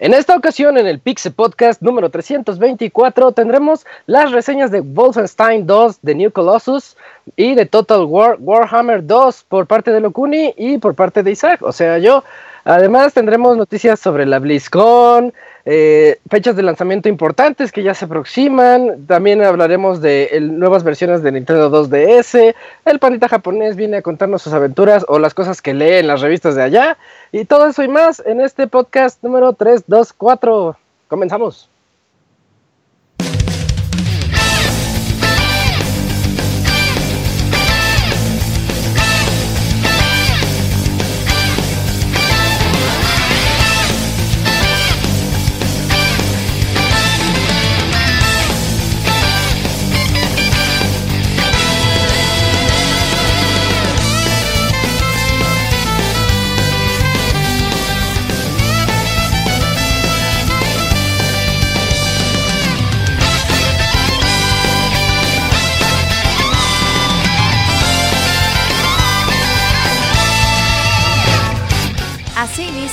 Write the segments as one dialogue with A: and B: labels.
A: En esta ocasión, en el Pixel Podcast número 324, tendremos las reseñas de Wolfenstein 2 de New Colossus y de Total War Warhammer 2 por parte de Locuni y por parte de Isaac, o sea, yo. Además, tendremos noticias sobre la BlizzCon, eh, fechas de lanzamiento importantes que ya se aproximan. También hablaremos de nuevas versiones de Nintendo 2DS. El pandita japonés viene a contarnos sus aventuras o las cosas que lee en las revistas de allá. Y todo eso y más en este podcast número 324. Comenzamos.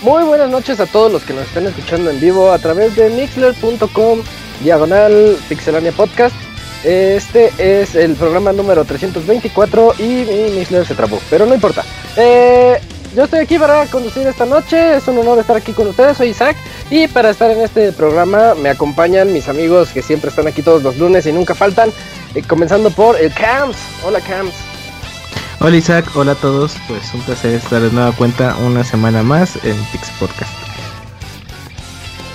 A: Muy buenas noches a todos los que nos están escuchando en vivo a través de mixler.com diagonal pixelania podcast. Este es el programa número 324 y mi Mixler se trabó, pero no importa. Eh, yo estoy aquí para conducir esta noche, es un honor estar aquí con ustedes, soy Isaac y para estar en este programa me acompañan mis amigos que siempre están aquí todos los lunes y nunca faltan, eh, comenzando por el Cams. Hola Cams.
B: Hola Isaac, hola a todos, pues un placer estar de nueva cuenta una semana más en Pix Podcast.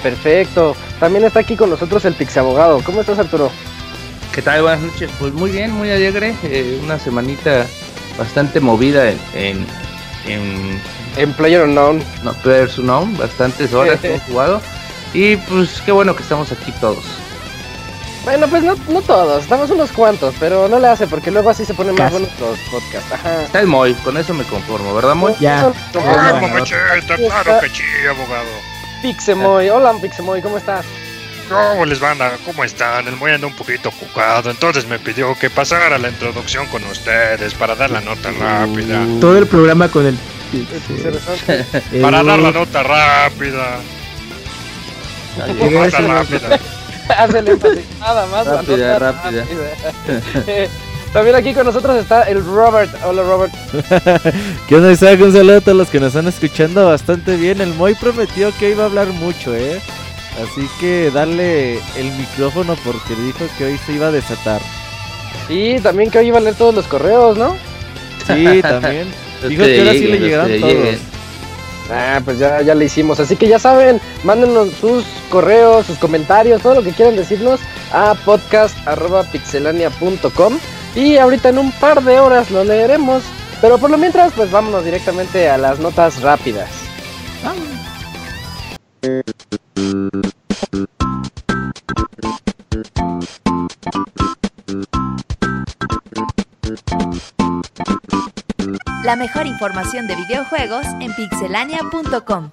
A: Perfecto, también está aquí con nosotros el Pix Abogado. ¿Cómo estás Arturo?
C: ¿Qué tal? Buenas noches. Pues muy bien, muy alegre. Eh, una semanita bastante movida en, en,
A: en, en Player Unknown.
C: No, Player Unknown, bastantes horas hemos jugado. Y pues qué bueno que estamos aquí todos.
A: Bueno, pues no, no todos, estamos unos cuantos, pero no le hace porque luego así se ponen más buenos los podcasts. Ajá.
C: Está el Moy, con eso me conformo, ¿verdad, Moy?
D: Ya. Claro, claro que sí, abogado.
A: Pixemoy, hola Pixemoy, ¿cómo estás?
D: ¿Cómo les van? A, ¿Cómo están? El Moy anda un poquito cucado, entonces me pidió que pasara la introducción con ustedes para dar la nota rápida.
B: Todo el programa con el...
D: para dar la nota rápida.
A: Nota rápida. Hace el énfasis, nada más.
C: Rápida, rápida.
A: También aquí con nosotros está el Robert. Hola, Robert.
B: ¿Qué onda, Isaac? Un saludo a todos los que nos están escuchando bastante bien. El Moy prometió que iba a hablar mucho, ¿eh? Así que darle el micrófono porque dijo que hoy se iba a desatar.
A: Y también que hoy iba a leer todos los correos, ¿no?
B: Sí, también. dijo que ahora sí le llegaron todos.
A: Ah, pues ya, ya le hicimos. Así que ya saben, mándenos sus correos, sus comentarios, todo lo que quieran decirnos a podcast.pixelania.com. Y ahorita en un par de horas lo leeremos. Pero por lo mientras, pues vámonos directamente a las notas rápidas.
E: La mejor información de videojuegos en pixelania.com.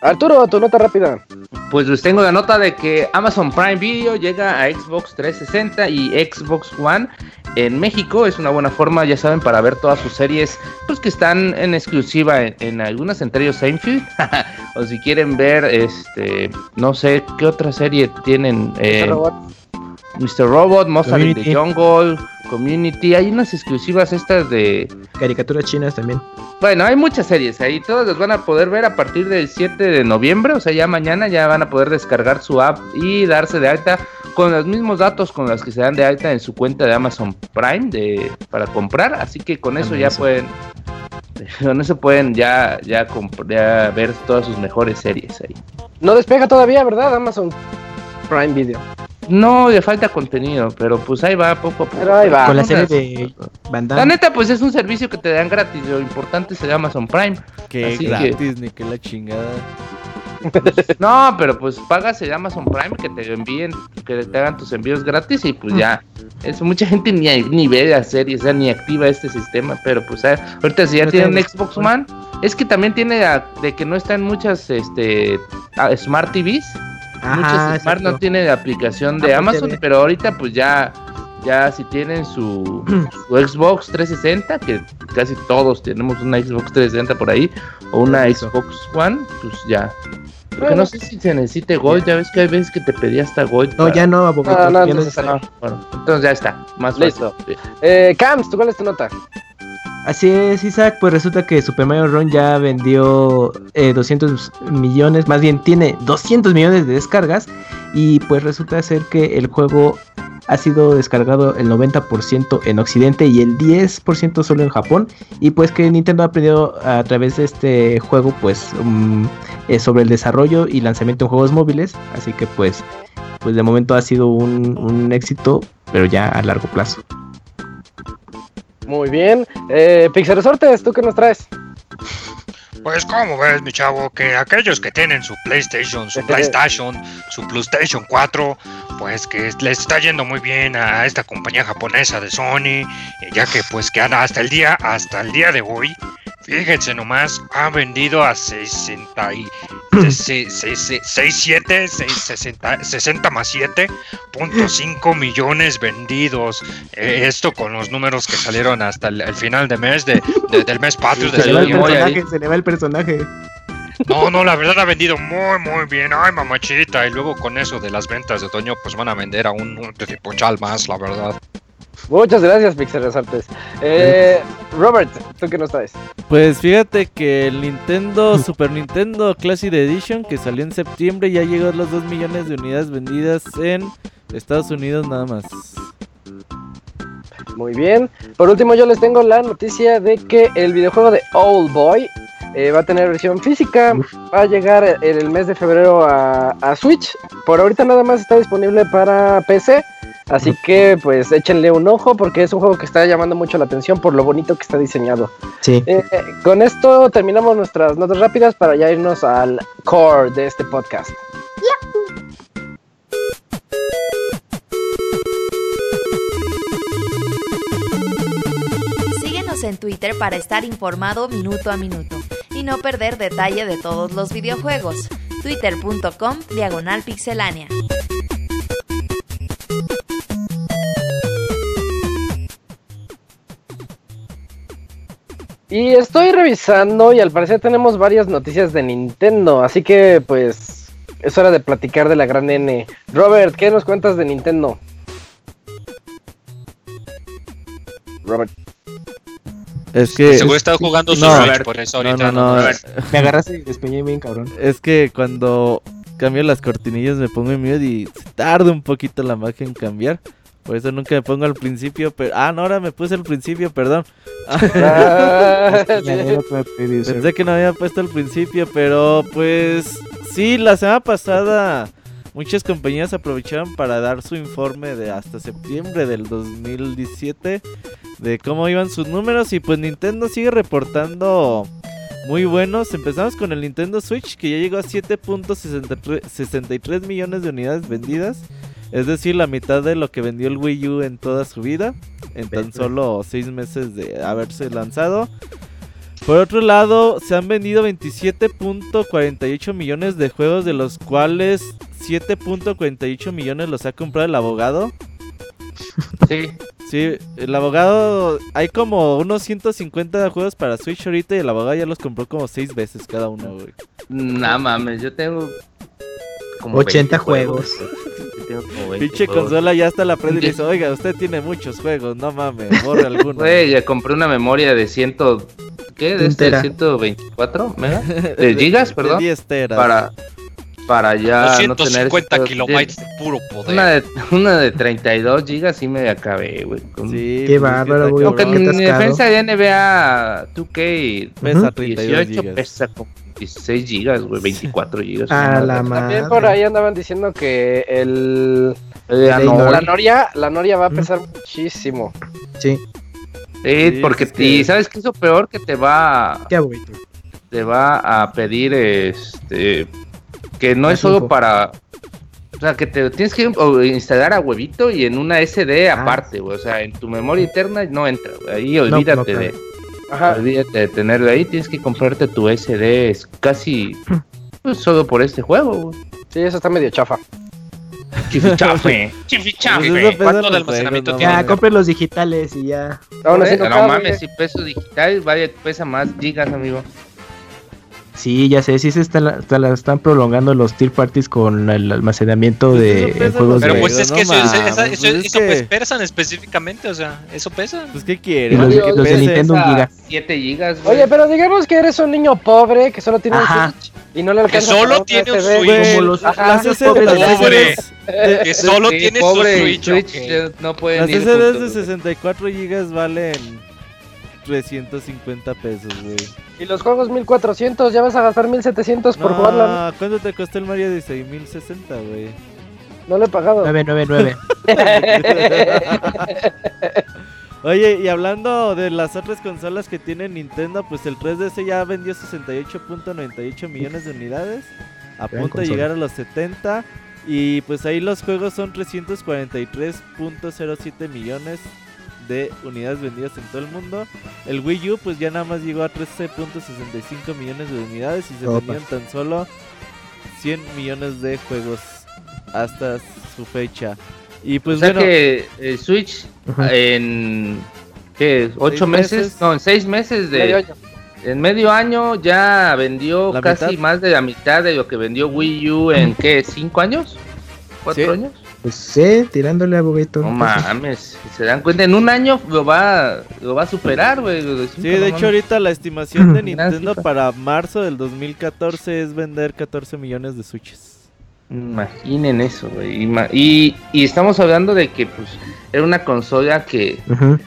A: Arturo, tu nota rápida.
C: Pues les tengo la nota de que Amazon Prime Video llega a Xbox 360 y Xbox One en México. Es una buena forma, ya saben, para ver todas sus series pues que están en exclusiva en, algunas, entre ellos Seinfeld. o si quieren ver, este, no sé, ¿qué otra serie tienen? Eh, Mr. Robot, Monster in the Jungle, Community. Hay unas exclusivas estas de.
B: Caricaturas chinas también.
C: Bueno, hay muchas series ahí. Todas las van a poder ver a partir del 7 de noviembre. O sea, ya mañana ya van a poder descargar su app y darse de alta con los mismos datos con los que se dan de alta en su cuenta de Amazon Prime de, para comprar. Así que con eso ya pueden Con eso pueden ya, ya, ya ver todas sus mejores series ahí.
A: No despega todavía, ¿verdad? Amazon Prime Video.
C: No, le falta contenido, pero pues ahí va poco a poco.
A: Pero ahí va.
F: Con la serie de Van
C: La neta, pues es un servicio que te dan gratis. Lo importante es el Amazon Prime.
B: Que
C: Así que-
B: gratis, ni que la chingada.
C: No, pero pues pagas el Amazon Prime que te envíen, que te hagan tus envíos gratis y pues ya. Eso, mucha gente ni, ni ve la serie, o sea, ni activa este sistema, pero pues ah, ahorita si ya
F: No
C: tienen Xbox One, es que también tiene la- de que no están muchas este ah, Smart TVs, Smart no tienen la aplicación de
F: Apple
C: Amazon,
F: TV.
C: pero ahorita pues ya ya si tienen su, su Xbox 360, que casi todos tenemos una Xbox 360 por ahí, o una
F: Eso.
C: Xbox One, pues ya. Porque
A: Bueno.
C: no sé si se necesite Gold, ya ves que hay veces que te pedía hasta Gold.
F: No,
C: para-
F: ya no, abogado.
A: Ah, no,
F: no.
C: Ah, bueno, entonces ya está, más
A: Listo.
C: fácil.
A: Eh, Cams, ¿tú cuál es tu nota?
F: Así es, Isaac, pues resulta que Super Mario Run ya vendió eh, 200 millones, más bien tiene 200 millones de descargas y pues resulta ser que el juego ha sido descargado el 90% en Occidente y el 10% solo en Japón y pues que Nintendo ha aprendido a través de este juego pues mm, eh, sobre el desarrollo y lanzamiento de juegos móviles, así que pues pues de momento ha sido un éxito, pero ya a largo plazo.
A: Muy bien. Eh, Pixel Resortes, ¿tú qué nos traes?
D: Pues como ves, mi chavo, que aquellos que tienen su PlayStation, su PlayStation, su PlayStation 4, pues que les está yendo muy bien a esta compañía japonesa de Sony, ya que pues que hasta el día, hasta el día de hoy, fíjense nomás, ha vendido a 60 y se- se- se- se- 67, 60, 60 más 7.5 millones vendidos. Eh, esto con los números que salieron hasta el, el final de mes de, de- del mes patrio de
F: Se le se le va el personaje.
D: no, no, la verdad ha vendido muy, muy bien. Ay, mamachita. Y luego con eso de las ventas de otoño, pues van a vender a un, un tetipochal más, la verdad.
A: Muchas gracias, Pixel Resortes. Eh, Robert, ¿tú qué nos traes?
B: Pues fíjate que el Nintendo Super Nintendo Classic Edition que salió en septiembre ya llegó a los 2 millones de unidades vendidas en Estados Unidos nada más.
A: Muy bien. Por último, yo les tengo la noticia de que el videojuego de Old Boy eh, va a tener versión física. Va a llegar en el mes de febrero a, a Switch. Por ahorita nada más está disponible para PC. Así que pues échenle un ojo porque es un juego que está llamando mucho la atención por lo bonito que está diseñado.
F: Sí.
A: Eh, con esto terminamos nuestras notas rápidas para ya irnos al core de este podcast.
E: Síguenos en Twitter para estar informado minuto a minuto y no perder detalle de todos los videojuegos. Twitter.com Diagonal Pixelánea.
A: Y estoy revisando y al parecer tenemos varias noticias de Nintendo, así que pues es hora de platicar de la gran N. Robert, ¿qué nos cuentas de Nintendo? Robert.
B: Es que
D: Seguro está jugando su
B: no,
D: Switch, por eso
B: no,
D: ahorita
B: no, no,
F: Me agarraste y despeñé bien, cabrón.
B: es que cuando cambio las cortinillas me pongo en mute y se tarda un poquito la magia en cambiar. Por eso nunca me pongo al principio, pero ah, no, ahora me puse al principio, perdón.
A: Ah.
B: Pensé que no había puesto al principio, pero pues sí, la semana pasada muchas compañías aprovecharon para dar su informe de hasta septiembre del 2017 de cómo iban sus números y pues Nintendo sigue reportando muy buenos. Empezamos con el Nintendo Switch que ya llegó a 7.63 millones de unidades vendidas. Es decir, la mitad de lo que vendió el Wii U en toda su vida. En tan solo 6 meses de haberse lanzado. Por otro lado, se han vendido 27.48 millones de juegos, de los cuales 7.48 millones los ha comprado el abogado.
C: Sí,
B: Sí, el abogado, hay como unos 150 juegos para Switch ahorita y el abogado ya los compró como 6 veces cada uno, güey.
C: no mames, yo tengo como
F: 80
C: 20
F: juegos.
C: Tengo como 20
B: Pinche
C: juegos.
B: consola ya está la prende y dice, oiga, usted tiene muchos juegos, no mames, borre alguno.
C: Güey, ya compré una memoria de 100, ¿qué? De este
F: tera.
C: 124 megas, de gigas,
B: De
C: perdón,
B: 10 teras.
C: para para ya no tener
D: 250 kilobytes de puro poder.
C: Una de, una de 32 gigas sí me acabé, güey. con-
B: Sí,
F: Qué
B: pues
F: bárbaro, güey,
C: Aunque en defensa de NBA 2K
B: Pesa
F: Ujú.
B: 32
C: 18
B: gigas.
C: pesa como 16 gigas, güey, 24 gigas.
F: A la
C: madre.
A: También
F: madre.
A: por ahí andaban diciendo que el
C: no,
A: la Noria, la Noria va a
F: Ujú.
A: pesar muchísimo.
F: Sí,
C: Sí,
B: Sí,
C: porque
B: es que-
C: y ¿sabes qué es lo peor? Que te va
F: qué abuelito.
C: te va a pedir este que no es solo para o sea, que te tienes que instalar a huevito y en una SD
F: Ah.
C: aparte, güey. O sea, en tu memoria interna no entra. Ahí
F: no,
C: olvídate
F: claro.
C: de
A: Ajá.
C: olvídate de tenerlo ahí, tienes que comprarte tu SD es casi pues, solo por este juego, güey.
A: Sí, eso está medio chafa.
C: Chifichafe.
B: Pues
C: Chifichafe.
B: pesa
D: ¿Cuánto de almacenamiento tiene?
F: Ya,
B: mames.
F: compren los digitales y ya.
C: No, mames, si peso digital, vaya, pesa más gigas, amigo.
F: Sí, ya sé, sí se están, la están prolongando los tier parties con el almacenamiento
B: Pues
F: de
B: eso pesa
F: juegos
D: Pero
F: de...
D: pues
B: Pero
D: es
B: no
D: que eso, es-
B: mames,
D: esa-
B: pues
D: eso,
B: es
D: eso
B: que-
D: pues pesan específicamente, o sea, eso pesa.
B: Pues qué quieres.
F: los,
B: Que
F: los de. Nintendo un giga.
C: 7 gigas, güey.
A: Oye, pero digamos que eres un niño pobre que solo tiene
F: Ajá.
A: un Switch y no le alcanza
D: solo
A: para una
D: tiene un. Switch.
B: Güey,
F: como los-
A: Ajá,
B: las
D: pobre.
B: De-
D: Que solo
C: Sí,
D: tiene
C: pobre,
D: su Switch.
C: Switch
D: ok.
C: eh, no pueden
B: Las
C: ir
B: SDs de
C: juntos,
B: 64 gigas valen 350 pesos, güey.
A: Y los juegos 1400, ya vas a gastar 1700 por jugarla.
B: No, ¿cuánto te costó el Mario de 6060, güey?
A: No lo he pagado.
F: 999.
B: Oye, y hablando de las otras consolas que tiene Nintendo, pues el 3DS ya vendió 68.98 millones de unidades. A
F: Gran
B: punto de llegar a los 70. Y pues ahí los juegos son 343.07 millones de unidades vendidas en todo el mundo. El Wii U pues ya nada más llegó a 13.65 millones de unidades y se
F: Opa.
B: vendieron tan solo 100 millones de juegos hasta su fecha. Y pues
C: o sea
B: bueno,
C: que el Switch en ¿qué? ¿Ocho meses?
B: meses.
C: No, en seis meses de
A: Medio año.
C: en medio año ya vendió
B: La
C: casi
B: mitad.
C: más de la mitad de lo que vendió Wii U en qué? ¿Cinco años? ¿Cuatro
B: Sí.
C: años?
F: Pues sí, tirándole a Boguito.
C: No mames, se dan cuenta, en un año lo va lo va a superar, güey.
B: Sí, de hecho ahorita la estimación de Nintendo para marzo del 2014 es vender 14 millones de Switches.
C: Imaginen eso, güey. Y, y estamos hablando de que pues era una consola que
F: Ujú.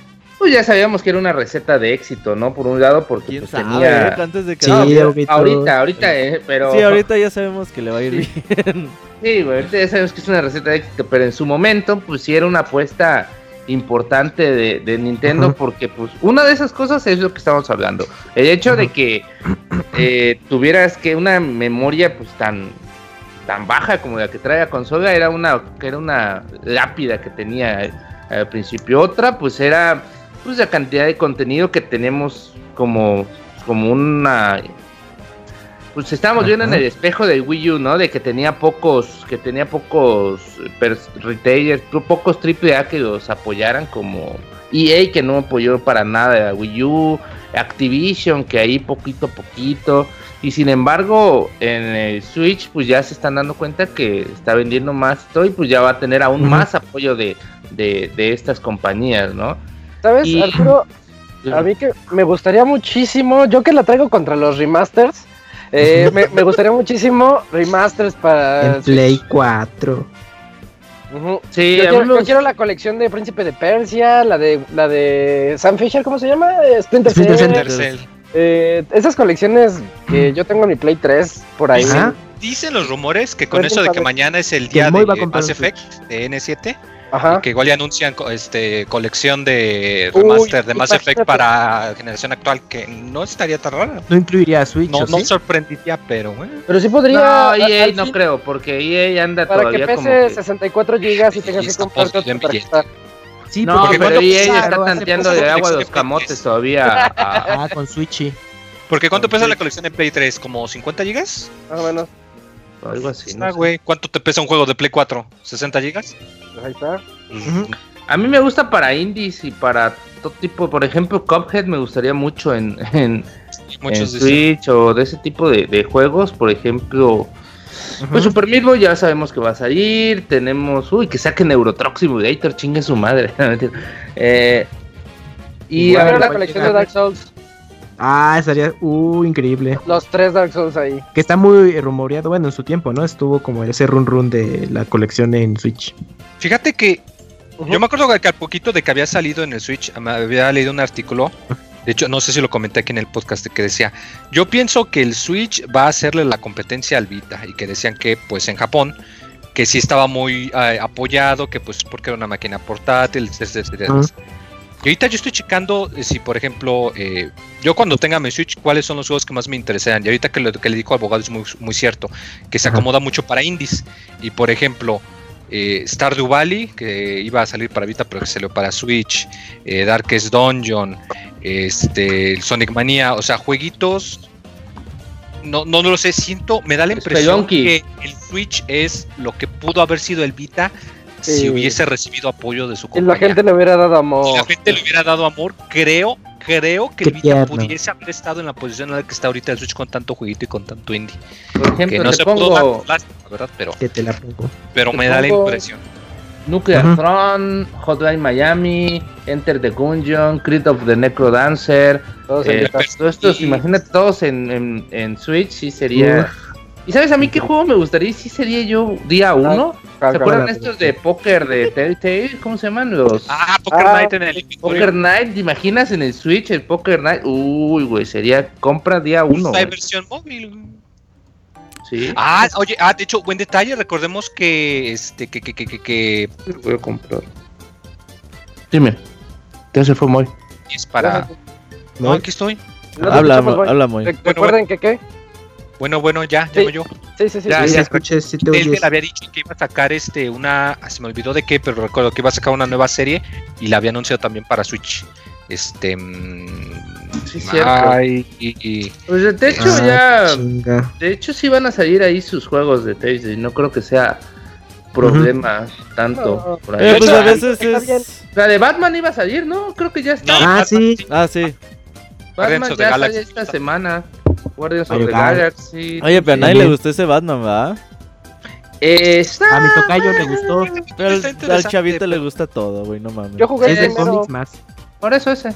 C: Pues ya sabíamos que era una receta de éxito, ¿no? Por un lado porque
B: ¿Quién
C: pues,
B: sabe?
C: tenía?
B: Antes de que...
F: Sí,
C: No, ahorita, ahorita, eh, pero
B: Sí, ahorita ya sabemos que le va a ir
C: Sí.
B: bien.
C: Sí, güey, ahorita ya sabemos que es una receta de éxito, pero en su momento, pues sí era una apuesta importante de, de Nintendo,
F: Ajá.
C: porque pues una de esas cosas es lo que estamos hablando. El hecho de que eh, tuvieras que una memoria pues tan tan baja como la que trae la consola era una que era una lápida que tenía eh, al principio. Otra pues era pues la cantidad de contenido que tenemos como como una pues estábamos viendo en el espejo del Wii U, ¿no? De que tenía pocos, que tenía pocos retailers, po- pocos AAA que los apoyaran como EA que no apoyó para nada a Wii U, Activision que ahí poquito a poquito y sin embargo en el Switch pues ya se están dando cuenta que está vendiendo más todo y pues ya va a tener aún más apoyo de, de, de estas compañías, ¿no?
A: ¿Sabes,
C: Y-
A: Arturo? A mí que me gustaría muchísimo, yo que la traigo contra los remasters, eh, me, me gustaría muchísimo remasters para...
F: En Play 4.
A: Ujú.
C: Sí,
A: Yo quiero, yo la colección de Príncipe de Persia, la de la de Sam Fisher, ¿cómo se llama? Splinter Cell.
D: Splinter Cell.
A: Eh, esas colecciones que yo tengo en mi Play 3 por ahí.
F: Ajá.
D: Dicen los rumores que con eso de que mañana es el día de Mass Effect de N7,
A: Ajá.
D: que igual ya anuncian este colección de
A: Uy,
D: remaster de Mass
A: imagínate.
D: Effect para generación actual, que no estaría tan rara.
F: No incluiría a Switch,
D: No,
F: ¿o
D: no
F: sí?
D: sorprendería, pero bueno.
A: Pero sí podría.
C: No, EA no
A: fin,
C: creo, porque EA anda
A: Para que
C: todavía como
A: pese
C: que...
A: 64 gigas y tengas que comprarte.
F: Sí,
C: No,
D: porque
C: pero EA
D: pesa-
C: está tanteando de agua
D: colección
C: los
D: de
C: camotes todavía.
F: Ah, con Switchy.
D: Porque ¿cuánto
B: Con
D: pesa la colección de Play 3? ¿Como 50 gigas?
A: Más o menos.
C: Algo así. no sé.
D: güey. ¿Cuánto te pesa un juego de Play 4? ¿60 gigas?
A: Ahí está.
F: Ujú.
C: A mí me gusta para indies y para todo tipo, por ejemplo, Cuphead me gustaría mucho en. Switch o de ese tipo de, de juegos, por ejemplo. Pues. Super Meat Boy ya sabemos que va a salir. Tenemos. Uy, que saquen Eurotrox Simulator, chingue su madre. Eh, y
A: Igual
C: a ver,
A: la colección de Dark Souls.
F: Ah, estaría uh, increíble.
A: Los tres Dark Souls ahí.
F: Que está muy rumoreado, bueno, en su tiempo, ¿no? Estuvo como ese run run de la colección en Switch.
G: Fíjate que yo me acuerdo que al poquito de que había salido en el Switch, había leído un artículo. De hecho, no sé si lo comenté aquí en el podcast que decía, yo pienso que el Switch va a hacerle la competencia al Vita y que decían que pues en Japón que sí estaba muy eh, apoyado, que pues porque era una máquina portátil, etcétera, etcétera.
F: Ujú.
G: Y ahorita yo estoy checando eh, si, por ejemplo, eh, yo cuando tenga mi Switch, cuáles son los juegos que más me interesan. Y ahorita que lo que le digo al abogado es muy, muy cierto, que se acomoda mucho para indies. Y por ejemplo, eh, Stardew Valley, que iba a salir para Vita, pero que salió para Switch, eh, Darkest Dungeon, este, Sonic Mania, o sea, jueguitos. No, no, no lo sé, siento, me da la impresión
C: Spelunky.
G: que el Switch es lo que pudo haber sido el Vita si hubiese recibido apoyo de su
A: Y
G: compañía.
A: la gente le hubiera dado
G: Si
A: amor.
G: la gente le hubiera dado amor, creo, creo que Vita pudiese haber estado en la posición en la que está ahorita el Switch con tanto jueguito y con tanto indie.
C: Por
G: Que
C: ejemplo,
G: no
C: te
G: se pudo dar
C: pongo
G: lástima, ¿verdad? Pero,
F: Que te la pongo.
G: pero
C: te
G: me da la impresión.
C: Nuclear
F: Ujú.
C: Throne, Hotline Miami, Enter the Gungeon, Creed of the Necro Dancer.
A: Todos
C: eh, todos estos, imagínate todos en, en, en Switch, sí sería. ¿Y sabes a mí qué juego me gustaría? Sí sería yo día uno. ¿Se acuerdan
F: la
C: estos de póker de Telltale? ¿Cómo se llaman? Los
G: Ah, Poker
A: Ah,
G: Night en el
C: Poker Night. ¿Te imaginas en el Switch el Poker Night? Uy, güey, sería compra día uno.
G: Hay
C: güey.
G: versión móvil.
C: Sí.
G: Ah, oye, ah, de hecho, buen detalle, recordemos que este que que que que, que
C: voy a comprar. Dime. ¿Qué se fue muy?
G: es para No, aquí estoy.
A: No te
B: Habla, habla muy.
A: Re- Recuerden que qué.
G: Bueno, bueno, ya,
A: Sí.
G: llamo yo.
A: Sí, sí, sí.
G: Ya,
F: Sí,
G: ya.
F: escucha, sí te
G: Él había dicho que iba a sacar este una, ah, se me olvidó de qué, pero recuerdo que iba a sacar una nueva serie y la había anunciado también para Switch. Este mm,
C: Sí, cierto.
G: ay, y- y-
C: Pues de hecho
F: Ah,
C: ya.
F: chinga.
C: De hecho sí van a salir ahí sus juegos de Telltale. y No creo que sea problema tanto.
A: No.
C: por ahí.
B: Eh, pues
A: hecho,
B: a veces es.
C: La de Batman iba a salir, ¿no? Creo que ya está.
G: No,
F: Ah,
G: Batman,
F: sí.
B: Ah, sí.
C: Batman
G: the
C: ya sale esta semana. Guardians of the
F: Galaxy.
B: Oye, pero a nadie le gustó ese Batman, ¿verdad?
C: Está.
F: A mi tocayo le gustó.
B: Pero al- chavito le gusta todo, güey, no mames.
A: Yo jugué
F: Es
A: el primero.
F: más.
C: Por eso ese.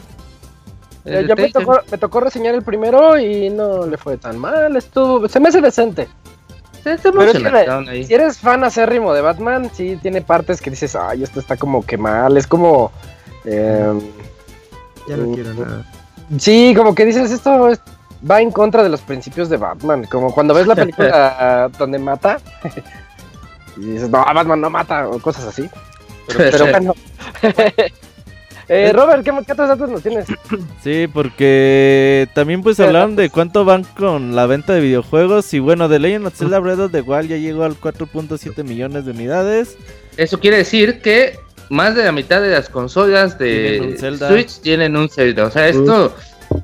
A: Eh, yo me tocó, me tocó reseñar el primero y no le fue tan mal. Estuvo, se me hace decente.
C: Sí, está
A: Pero
C: ahí.
A: Si eres fan acérrimo de Batman, sí tiene partes que dices, ay, esto está como que mal. Es como. eh,
F: Ya no quiero nada.
A: sí, como que dices, esto es- va en contra de los principios de Batman. Como cuando ves la película donde mata. y dices, no, Batman no mata, o cosas así. Pero, pero bueno. Eh, Robert, ¿qué, ¿qué otros datos nos tienes?
B: Sí, porque también pues hablaron de cuánto van con la venta de videojuegos y bueno, The Legend of Zelda Breath of the Wild ya llegó al 4.7 millones de unidades.
C: Eso quiere decir que más de la mitad de las consolas de. Switch tienen un Zelda. O sea, esto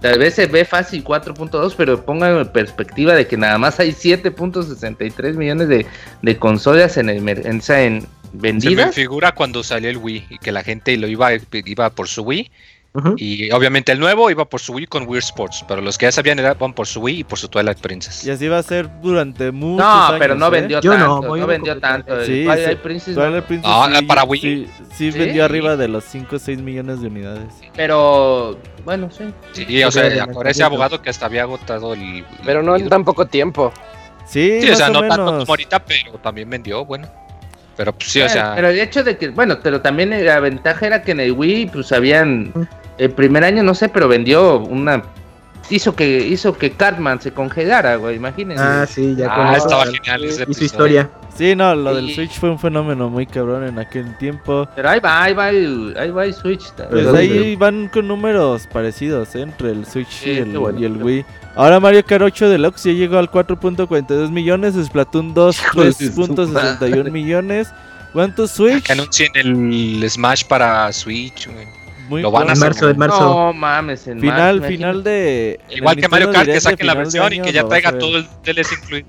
C: tal vez se ve fácil 4.2, pero pongan en perspectiva de que nada más hay 7.63 millones de, de consolas en el en, en
G: se me
C: vendidas.
G: figura cuando salió el Wii y que la gente lo iba iba por su Wii
F: Ujú.
G: y obviamente el nuevo iba por su Wii con Wii Sports, pero los que ya sabían era van por su Wii y por su Twilight Princess.
B: Y así va a ser durante muchos
C: No,
B: años.
C: pero no
B: ¿eh?
C: vendió
F: Yo no,
C: tanto,
F: voy
C: no,
F: a
C: vendió tanto.
B: Sí,
C: Twilight
B: sí.
C: Princess no.
B: Twilight Princess
G: No,
B: sí,
G: para Wii.
B: Sí, sí
C: Sí.
B: vendió arriba de los 5 o 6 millones de unidades.
C: Pero bueno, sí.
G: Sí, o sea, por ese abogado que hasta había agotado el
A: Pero no en tan poco tiempo.
B: Sí,
G: Sí, o sea,
B: o
G: no tanto
B: menos.
G: como ahorita, pero también vendió, bueno. Pero pues sí, o sea,
C: pero el hecho de que, bueno, pero también la ventaja era que en el Wii, pues habían, el primer año no sé, pero vendió una, hizo que, hizo que Cartman se congelara, güey, imagínense.
F: Ah, sí, ya con
G: ah,
F: eso.
G: estaba
F: Y
G: genial ese
F: su
G: episodio.
F: historia.
B: Sí, no, lo del
C: Y-
B: Switch fue un fenómeno muy cabrón en aquel tiempo.
C: Pero ahí va, ahí va el, ahí va el Switch.
B: Pues
F: Pero-
B: ahí van con números parecidos ¿eh? entre el Switch
C: Sí,
B: y, el,
C: qué bueno.
B: y el Wii. Ahora Mario Kart 8 Deluxe ya llegó al 4.42 millones, Splatoon 2
C: Hijo de su
B: 3.61
C: madre.
B: millones. ¿Cuántos Switch?
G: que anuncien el Smash para Switch, güey.
B: Muy
G: lo van a hacer,
F: marzo, en marzo.
C: No mames, en
B: Final,
C: marzo,
B: final de...
G: Igual que Mario Kart, que saquen la versión y que ya traiga todo el DLC incluido.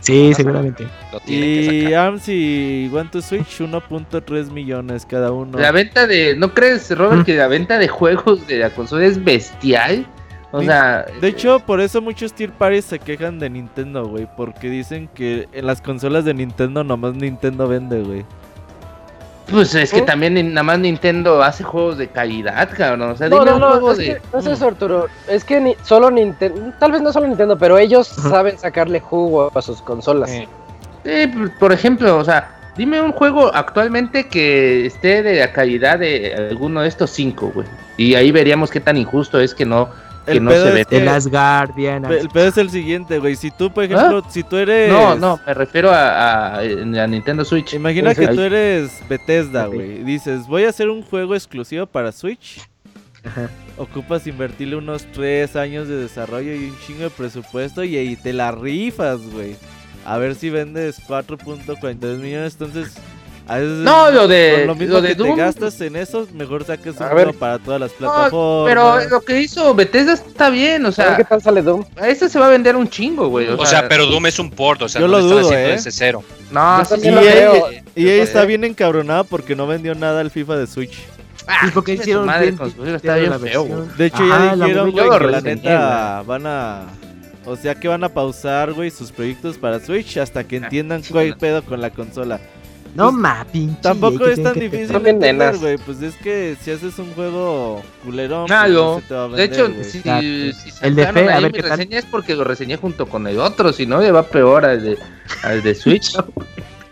F: Sí, seguramente.
G: Lo
B: Y. ARMS y One to Switch 1.3 millones cada uno.
C: La venta de, ¿no crees, Robert,
F: Mm.
C: que la venta de juegos de la consola es bestial? O sea,
B: De hecho, por eso muchos tier parties se quejan de Nintendo, güey. Porque dicen que en las consolas de Nintendo nomás Nintendo vende, güey.
C: Pues es que
A: ¿Eh?
C: también nada más Nintendo hace juegos de calidad, cabrón. O sea,
A: No,
C: dime
A: no,
C: un
A: no, es
C: de.
A: que no es eso, Arturo. Es que ni, solo Nintendo, tal vez no solo Nintendo, pero ellos saben sacarle jugo a sus consolas.
D: Eh,
C: Sí, por- por ejemplo, o sea, dime un juego actualmente que esté de la calidad de alguno de estos cinco, güey. Y ahí veríamos qué tan injusto es que no, que
B: El
C: no
B: pedo
C: se
B: es
C: ve.
F: Guardian.
B: Pe- El pedo es el siguiente, güey. Si tú, por ejemplo, si tú eres.
C: No, no, me refiero a, a- Nintendo Switch.
B: Imagina que tú eres Bethesda, güey. Dices, voy a hacer un juego exclusivo para Switch.
F: Ajá.
B: Ocupas invertirle unos 3 años de desarrollo y un chingo de presupuesto y ahí te la rifas, güey. A ver si vendes 4.42 millones. Entonces.
C: No, lo de-
B: lo mismo
C: lo de
B: que te
C: Doom.
B: gastas en eso, mejor saques un juego para todas las
C: No,
B: plataformas.
C: pero lo que hizo Bethesda está bien, o
A: A ver
C: sea,
A: ¿Qué tal sale Doom?
C: a este se va a vender un chingo, güey.
D: O sea, pero Doom es un port, o sea,
B: Yo
D: no
B: lo
D: están
B: dudo,
D: haciendo
B: ¿eh.
D: desde cero.
C: No, sí,
A: también
C: sí,
A: lo
C: eh,
A: creo.
B: Y está bien encabronado porque no vendió nada el FIFA de Switch.
C: Ah,
F: porque
C: su
F: hicieron
C: madre está bien feo.
B: De hecho,
F: Ajá,
B: ya dijeron, güey, que la neta van a. O sea que van a pausar, güey, sus proyectos para Switch hasta que entiendan cuál pedo con la consola.
F: No
B: Pues,
F: ma, pinche.
B: Tampoco es tan difícil entender,
A: nenas.
B: güey. Pues es que si haces un juego culerón,
C: Nah,
B: pues, se te va a
C: De
B: vender,
C: hecho,
B: güey.
C: si, si
F: El de fe, a ver
C: mi
F: qué tal.
C: reseña es porque lo reseñé junto con el otro, si no le va peor al de, al de Switch.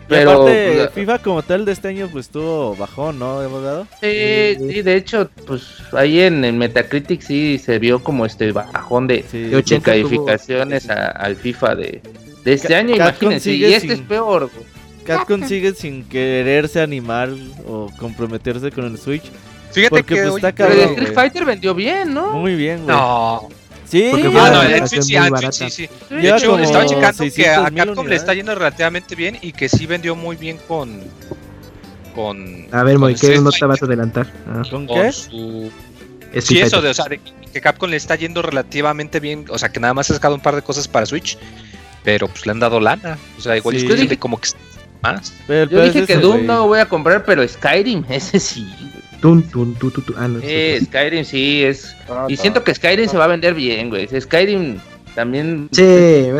B: Y
C: Pero
B: aparte,
C: pues,
B: FIFA como tal de este año, pues estuvo bajón, ¿no, abogado?
C: sí, sí, de hecho, pues ahí en, en Metacritic sí se vio como este bajón de,
B: Sí.
F: De
C: de
F: 80 tuvo-
C: calificaciones a- al FIFA de, de este
B: Ca-
C: año, imagínense. Y este
B: sin-
C: es peor. güey.
B: Capcom sigue sin quererse animar o comprometerse con el Switch.
D: Fíjate
B: Porque,
D: que
B: pues, está
C: Pero el
B: cabrón,
C: Street. Fighter vendió bien, ¿no?
B: Muy bien, güey.
D: No.
B: Sí,
F: Porque
D: Ah, no,
F: versión
D: Switch sí, ah. Switch sí, sí. De
B: Lleva
D: hecho, estaba checando que
B: 600,000
D: a Capcom le está yendo relativamente bien y que sí vendió muy bien con. con
F: A ver, ¿qué
D: Street
F: nota vas a adelantar? Ah,
B: ¿Con
D: con
B: qué?
D: su-
F: Street
D: Sí, eso de, o sea, de que Capcom le está yendo relativamente bien. O sea, que nada más ha sacado un par de cosas para Switch. Pero pues le han dado lana. O sea, igual
B: Sí.
D: es como que más.
B: Pero
C: Yo dije
B: es
C: que
B: ese,
C: Doom no lo voy a comprar, pero Skyrim, ese sí.
F: Tun, tun, tu, tu, tu. Ah, no.
C: Eh, Skyrim sí es.
A: Ah,
C: Y
A: no.
C: siento que Skyrim se va a vender bien, güey. Skyrim también.
F: Sí,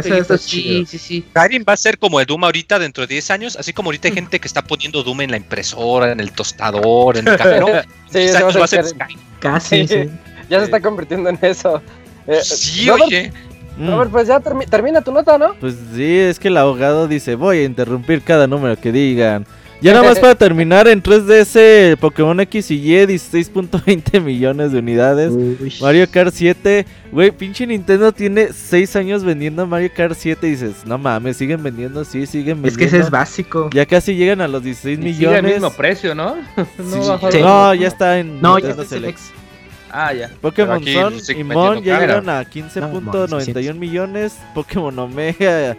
C: sí,
F: chido.
C: sí, sí.
D: Skyrim va a ser como el Doom ahorita dentro de 10 años. Así como ahorita hay gente que está poniendo Doom en la impresora, en el tostador, en el café. ¿no?
A: Sí,
D: En 10
A: ese va a
D: años va a
A: ser
D: ser
A: Skyrim.
D: Skyrim.
F: Casi, sí.
A: Ya se está convirtiendo en eso. Eh,
D: Sí, oye.
B: Mm.
A: Robert, pues ya termi- termina tu nota, ¿no?
B: Pues sí, es que el abogado dice, voy a interrumpir cada número que digan. Ya nada más para terminar, en 3DS, Pokémon X y Y, 16.20 millones de unidades.
F: Uy.
B: Mario Kart 7, güey, pinche Nintendo tiene 6 años vendiendo Mario Kart 7 y dices, no mames, siguen vendiendo, sí, siguen vendiendo.
F: Es que ese es básico.
B: Ya casi llegan a los 16
C: Y sigue al
B: millones.
C: mismo precio, ¿no? no
F: Sí,
C: bajó
F: sí.
C: de-
B: No, ya está en
F: No, ya
B: Nintendo
F: el
B: Select.
C: Ah, ya.
B: Pokémon
D: siguen
B: y Mon ya llegaron a
F: No,
B: 15.91
F: 600.
B: millones. Pokémon Omega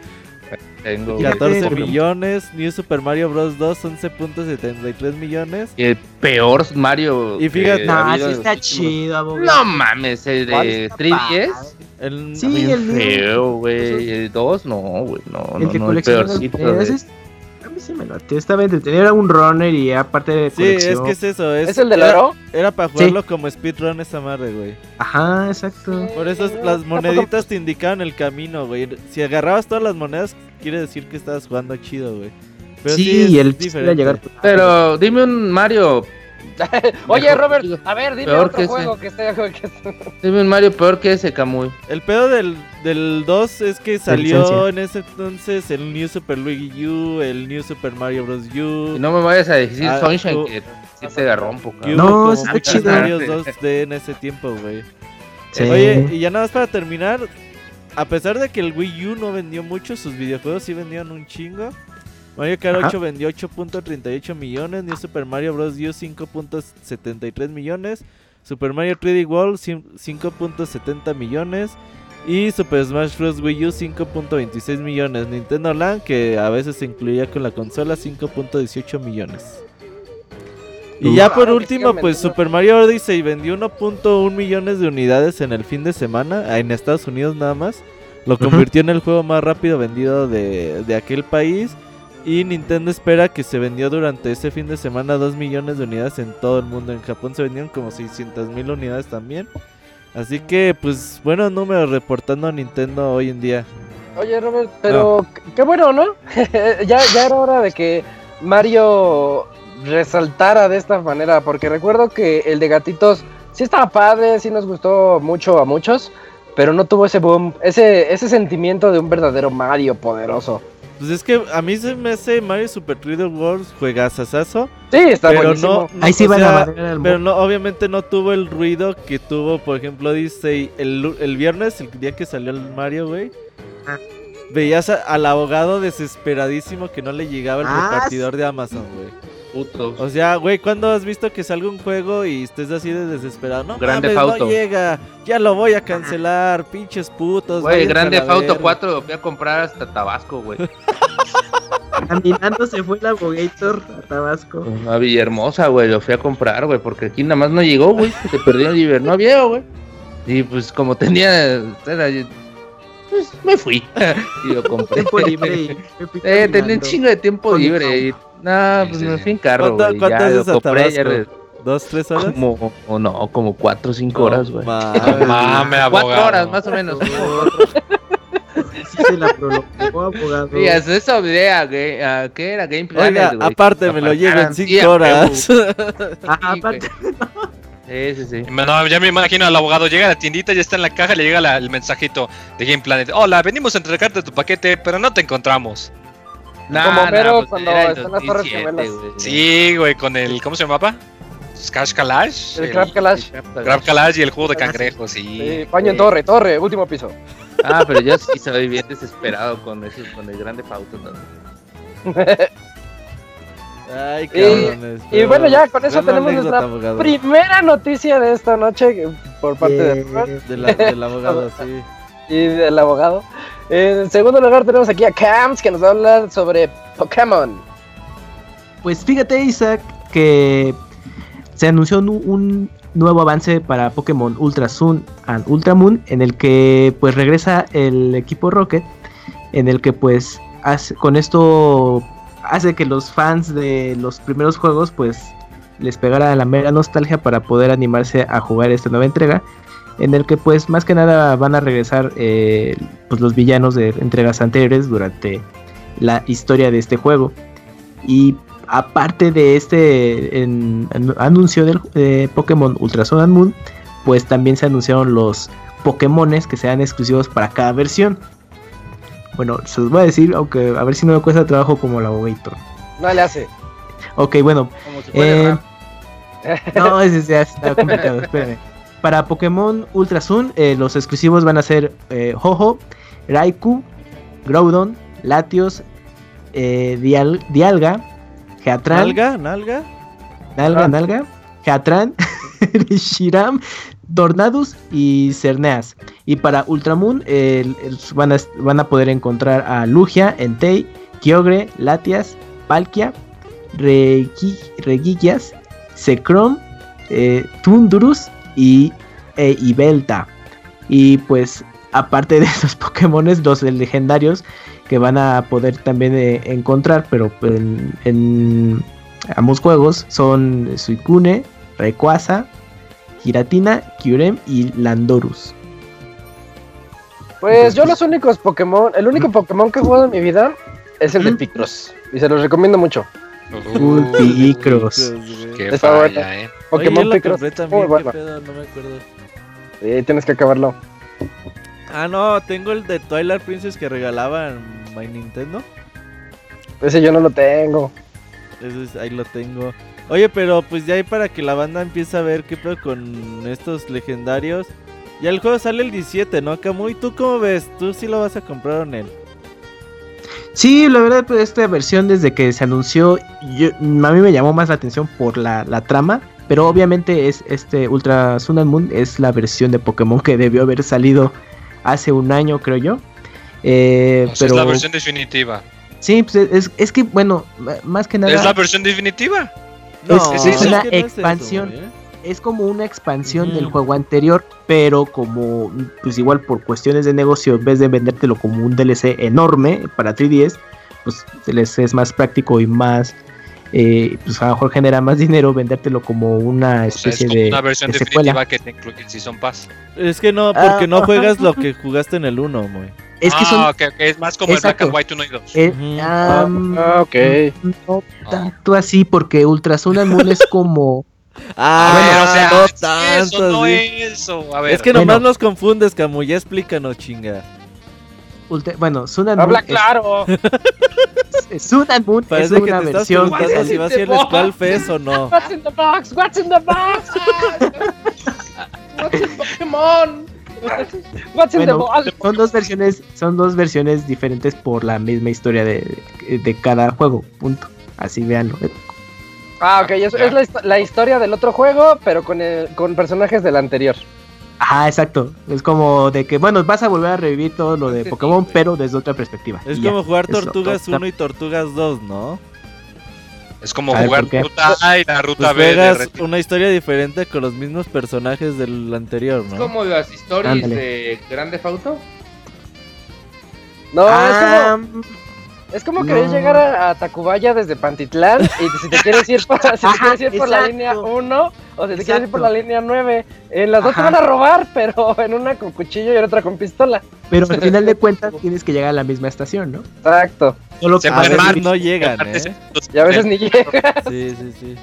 C: Tengo.
F: Fíjate.
B: 14
F: Pokémon.
B: millones. New Super Mario Bros. 2 11.73 millones.
C: El peor Mario.
B: Y fíjate-
C: habido
F: sí está chido, abogado.
C: No mames, el
F: ¿Cuál
C: de
F: está
C: 3DS.
F: padre?
B: El,
F: Sí, el
C: feo, güey. El 2, no, güey. No,
F: El
C: no,
F: que
C: no. El peorcito.
F: monedas
C: de-
F: sí me late. Estaba entretenido. Era un runner y aparte de
B: Sí, es que es eso. Es,
A: ¿Es el del
B: era,
A: oro?
B: era para jugarlo como speedrun esa madre, güey.
F: Ajá, exacto.
B: Por eso es- las moneditas te indicaban el camino, güey. Si agarrabas todas las monedas, quiere decir que estabas jugando chido, güey. Pero
F: sí,
B: sí, es
F: y el
B: diferente.
F: llegar.
C: Pero dime un Mario.
A: Oye, Robert, a ver, dime
C: peor
A: otro
C: que ese.
A: juego que esté. Que...
C: Dime un Mario peor que ese, Camuy.
B: El pedo del, del 2 es que salió en ese entonces el New Super Luigi U, el New Super Mario Bros. U.
C: Y no me vayas a decir
B: Ah,
C: Sunshine
B: tú-
C: que sí te rompo,
B: que
C: cabrón.
F: No,
B: muchos
F: chido.
B: Marios 2D en ese tiempo, güey.
F: Sí.
B: Oye, y ya nada más para terminar, a pesar de que el Wii U no vendió mucho, sus videojuegos sí vendían un chingo. Mario Kart
F: Ajá.
B: 8 vendió 8.38 millones, New Super Mario Bros. U 5.73 millones, Super Mario 3D World cin- 5.70 millones y Super Smash Bros. Wii U 5.26 millones. Nintendo Land, que a veces se incluía con la consola, 5.18 millones. Y ya por último, pues. Super Mario Odyssey vendió 1.1 millones de unidades en el fin de semana, en Estados Unidos nada más. Lo convirtió en el juego más rápido vendido de, de aquel país. Y Nintendo espera que se vendió durante ese fin de semana 2 millones de unidades en todo el mundo. En Japón se vendieron como 600 mil unidades también. Así que, pues, buenos números reportando a Nintendo hoy en día.
A: Oye, Robert, pero qué- qué bueno, ¿no? ya, ya era hora de que Mario resaltara de esta manera, porque recuerdo que el de gatitos sí estaba padre, sí nos gustó mucho a muchos, pero no tuvo ese boom, ese, ese sentimiento de un verdadero Mario poderoso.
B: Pues es que a mí se me hace Mario Super 3D World juegazazazo.
A: Sí, está
B: pero
A: buenísimo.
B: no, no,
F: Ahí sí van a
B: sea,
F: al
B: Pero no, obviamente no tuvo el ruido que tuvo, por ejemplo, dice el, el viernes, el día que salió el Mario, güey.
F: Ah.
B: Veías a- al abogado desesperadísimo que no le llegaba el
F: Ah,
B: repartidor de Amazon, güey.
C: Puto.
B: O sea, güey, ¿cuándo has visto que salga un juego y estés así de desesperado? No
C: Grand
B: mames, no llega, ya lo voy a cancelar, pinches putos.
C: Güey, Grande
B: la
C: Auto
B: verga.
C: 4 fui a comprar hasta Tabasco, güey.
F: Caminando se fue el abogator a Tabasco.
C: A Villahermosa, güey, lo fui a comprar, güey, porque aquí nada más no llegó, güey. Se perdió el no había, güey. Y pues como tenía, era- pues me fui y lo compré.
F: Tiempo libre y
C: Eh, tenía un chingo de tiempo libre y
D: Sí,
C: pues
D: sí,
C: me fui en carro,
B: ¿Cuánto-
C: güey.
B: cuánto
C: Ya
B: haces
C: lo
B: a
C: compré, ya
B: Tabasco? ¿Dos, tres horas?
C: como, o no, como cuatro o cinco horas, güey.
B: mames.
D: No mames,
C: Cuatro
D: abogado.
C: horas más o menos.
F: Sí se la prolongó, abogado.
C: Y hace esa idea, güey. ah, ¿Qué era? Game Planet,
B: Oiga, aparte me lo llevo en
C: Sí,
B: 5
C: a
B: horas.
C: Sí, güey.
F: aparte.
C: Sí, sí, sí.
D: No, ya me imagino al abogado, llega a la tiendita, ya está en la caja, le llega la- el mensajito de Game Planet. Hola, venimos a entregarte tu paquete, pero no te encontramos.
C: Nah,
A: Como
C: nah,
A: Homero
C: pues
A: cuando
C: era el
A: está en las Torres
C: 2007,
A: Gemelas.
C: güey.
D: Sí, güey, con el, ¿cómo se llamaba? Skash Kalash.
A: El Crab Kalash.
D: Crab Kalash y el juego de cangrejos, sí.
A: Sí, paño en torre, torre, último piso.
C: Ah, pero yo sí soy bien desesperado con eso, con el grande pauto. ¿no?
B: Ay,
A: Y-
B: cabrones.
A: Y
B: pero
A: bueno, ya con eso tenemos nuestra
B: abogado.
A: primera noticia de esta noche por parte de
F: Eh,
B: De la- del abogado, sí.
A: Y del abogado. En segundo lugar tenemos aquí a Camps que nos va a hablar sobre Pokémon.
F: Pues fíjate, Isaac, que se anunció nu- un nuevo avance para Pokémon Ultra Sun and Ultra Moon, en el que pues regresa el equipo Rocket, en el que pues con esto hace que los fans de los primeros juegos pues les pegara la mera nostalgia para poder animarse a jugar esta nueva entrega, en el que pues más que nada van a regresar eh, pues los villanos de entregas anteriores durante la historia de este juego. Y aparte de este en- en- anuncio del eh, Pokémon Ultra Sun and Moon, pues también se anunciaron los Pokémones que sean exclusivos para cada versión. Bueno, se los voy a decir, aunque a ver si no me cuesta trabajo como la Abogator.
A: No le hace.
F: Ok, bueno,
A: Como si fuera
F: eh, no, ese ya está complicado, espérame. Para Pokémon Ultra Sun, eh, los exclusivos van a ser eh, Ho-Oh, Raikou, Groudon, Latios, eh, Dial- Dialga, Heatran,
B: ¿Nalga? ¿Nalga?
F: Nalga,
A: Ah.
F: Nalga, Heatran, Shiram, Tornadus y Cerneas. Y para Ultramoon eh, van, a, van a poder encontrar a Lugia, Entei, Kyogre, Latias, Palkia, Regi- Regigias, Secrom, eh, Tundurus y e Ibelta. Y pues aparte de esos Pokémones, los legendarios que van a poder también eh, encontrar, pero en, en ambos juegos son Suicune, Rayquaza, Giratina, Kyurem y Landorus.
A: Pues yo los únicos Pokémon, el único Pokémon que he jugado en mi vida es el de. Picross. Y se los recomiendo mucho.
F: Uy, Picross.
D: Qué
A: Está
D: falla,
A: bueno.
D: eh.
A: Pokémon
B: Oye,
A: Picross.
B: compré
A: Muy bueno.
B: ¿qué pedo? No me acuerdo.
A: Sí, tienes que acabarlo.
B: Ah, no, tengo el de Twilight Princess que regalaban My Nintendo.
A: Ese yo no lo tengo.
B: Ese es- ahí lo tengo. Oye, pero pues ya hay para que la banda empiece a ver qué pedo con estos legendarios. Ya el juego sale el 17, ¿no, Camuy? ¿Tú cómo ves? ¿Tú sí lo vas a comprar o no?
F: Sí, la verdad, pues esta versión desde que se anunció, yo- a mí me llamó más la atención por la, la trama, pero obviamente es este Ultra Sun and Moon es la versión de Pokémon que debió haber salido hace un año, creo yo. Eh,
D: O sea,
F: pero
D: es la versión definitiva.
F: sí, pues es, es que bueno, más que nada
D: ¿Es la versión definitiva?
F: Es- es
D: es
F: una
B: que no es eso,
F: expansión.
B: ¿eh?
F: Es como una expansión
B: Ujú.
F: del juego anterior, pero como pues igual por cuestiones de negocio, en vez de vendértelo como un DLC enorme para 3DS, pues les es más práctico y más eh, pues a lo mejor genera más dinero vendértelo como una
D: O sea, es
F: especie
D: como
F: de,
D: una versión
F: de secuela.
D: definitiva que te incluye el Season Pass.
B: Es que no, porque no
F: Ah,
B: juegas
F: ajá,
B: lo que jugaste en el 1, güey.
F: Es que
D: ah,
F: son.
D: ok, ok, es más como el
F: Exacto.
D: Black and White 1 y 2.
F: eh, am,
A: Ah, ok.
F: No tanto así, porque Ultra Sun and Moon es como.
B: Ah,
D: a ver, o sea,
B: no
D: es
B: tanto,
D: eso, no
B: sí.
D: eso. A ver,
B: Es que
F: Bueno.
B: nomás nos confundes, Camu, ya explícanos, chinga.
F: Ultra- bueno, Sun and Moon.
A: Habla
F: es-
A: claro.
F: es- Sun and Moon es
B: Parece que
F: una
B: te estás
F: versión.
B: preguntando
A: What's
B: si
A: in
B: vas a
A: the
B: al
A: box?
B: Squall Fest o no.
A: What's in the box? What's in the box? What's in Pokémon? What's in the
F: Bueno,
A: box?
F: son dos versiones, son dos versiones diferentes por la misma historia de, de cada juego. Punto. Así veanlo.
A: Ah, ok, es, es la, histo- la historia del otro juego, pero con, el, con personajes del anterior.
F: Ajá, exacto. Es como de que, bueno, vas a volver a revivir todo lo de Pokémon, pero desde otra perspectiva.
B: Es
F: Y ya.
B: como jugar
F: Eso,
B: Tortugas
F: to-
B: 1 y Tortugas 2, ¿no?
D: es como
F: ver,
D: jugar ruta A y la ruta
B: Pues
D: B
B: una historia diferente con los mismos personajes del anterior,
C: Es
B: ¿no?
C: como las historias
F: Ándale.
C: de Grande Fauto.
A: No,
F: Ah,
A: es como, es como querer
F: no.
A: llegar a, a Tacubaya desde Pantitlán y si te quieres ir por, si te
F: Ajá,
A: quieres ir por la línea 1 o si te quieres ir por la línea 9, en las dos te van a robar, pero en una con cuchillo y en otra con pistola.
F: pero al final de cuentas tienes que llegar a la misma estación, ¿no?
A: Exacto.
F: Solo
D: Se
B: A veces no llegan, ¿eh?
A: Y a veces ni llega.
B: Sí, sí, sí.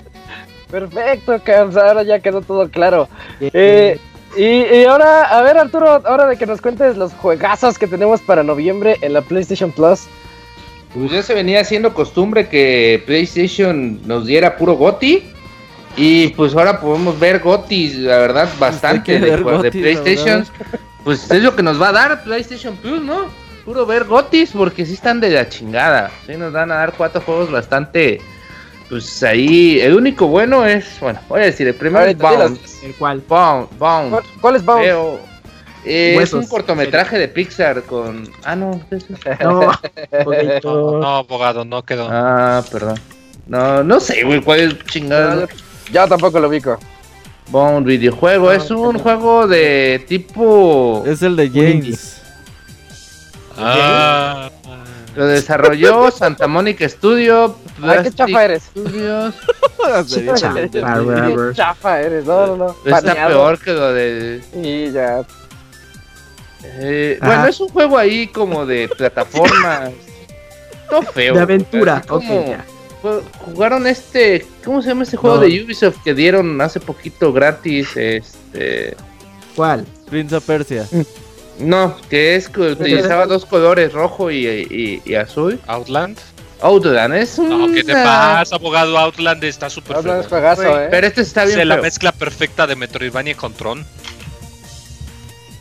A: Perfecto, Cams, ahora ya quedó todo claro.
F: que-
A: Eh, y, y ahora, a ver Arturo, ahora de que nos cuentes los juegazos que tenemos para noviembre en la PlayStation Plus.
C: Pues ya se venía haciendo costumbre que PlayStation nos diera puro GOTI. Y pues ahora podemos ver GOTI, la verdad, bastante
B: quiere
C: de, PlayStation. Pues es lo que nos va a dar PlayStation Plus, ¿no? Puro ver GOTIs, porque sí están de la chingada. Sí nos van a dar cuatro juegos bastante. Pues ahí, el único bueno es. Bueno, voy a decir, el primero es Bound.
F: el cual.
C: Bound, Bound.
A: ¿Cuál, cuál es Bound?
C: Eh, es un cortometraje de Pixar con. Ah, no.
F: No,
D: No, no, abogado, no quedó.
C: Ah, perdón. No, no sé, güey, cuál es chingado.
A: No, yo tampoco lo ubico.
C: Bon videojuego, es un juego de tipo.
B: Es el de. James.
D: Ah,
C: Lo desarrolló Santa Mónica Studio.
A: Ay, qué chafa eres.
C: Studios.
F: Chafa,
A: eres, no, no, no.
C: Está peor que lo de.
A: Y ya.
C: Eh, bueno, es un juego ahí como de plataformas. No feo.
F: De aventura.
C: como-
F: ya.
C: Jugaron este, ¿cómo se llama este juego
F: No.
C: de Ubisoft que dieron hace poquito gratis? Este,
F: ¿Cuál?
B: Prince of Persia.
C: no, que es que utilizaba dos colores, rojo y, y- y azul.
D: Outland.
C: Outland es un.
D: No, ¿qué te pasa, abogado? Outland está súper
A: es
D: feo.
A: juegazo, eh.
C: Pero este está bien.
D: Es la
C: feo.
D: mezcla perfecta de Metroidvania con Tron.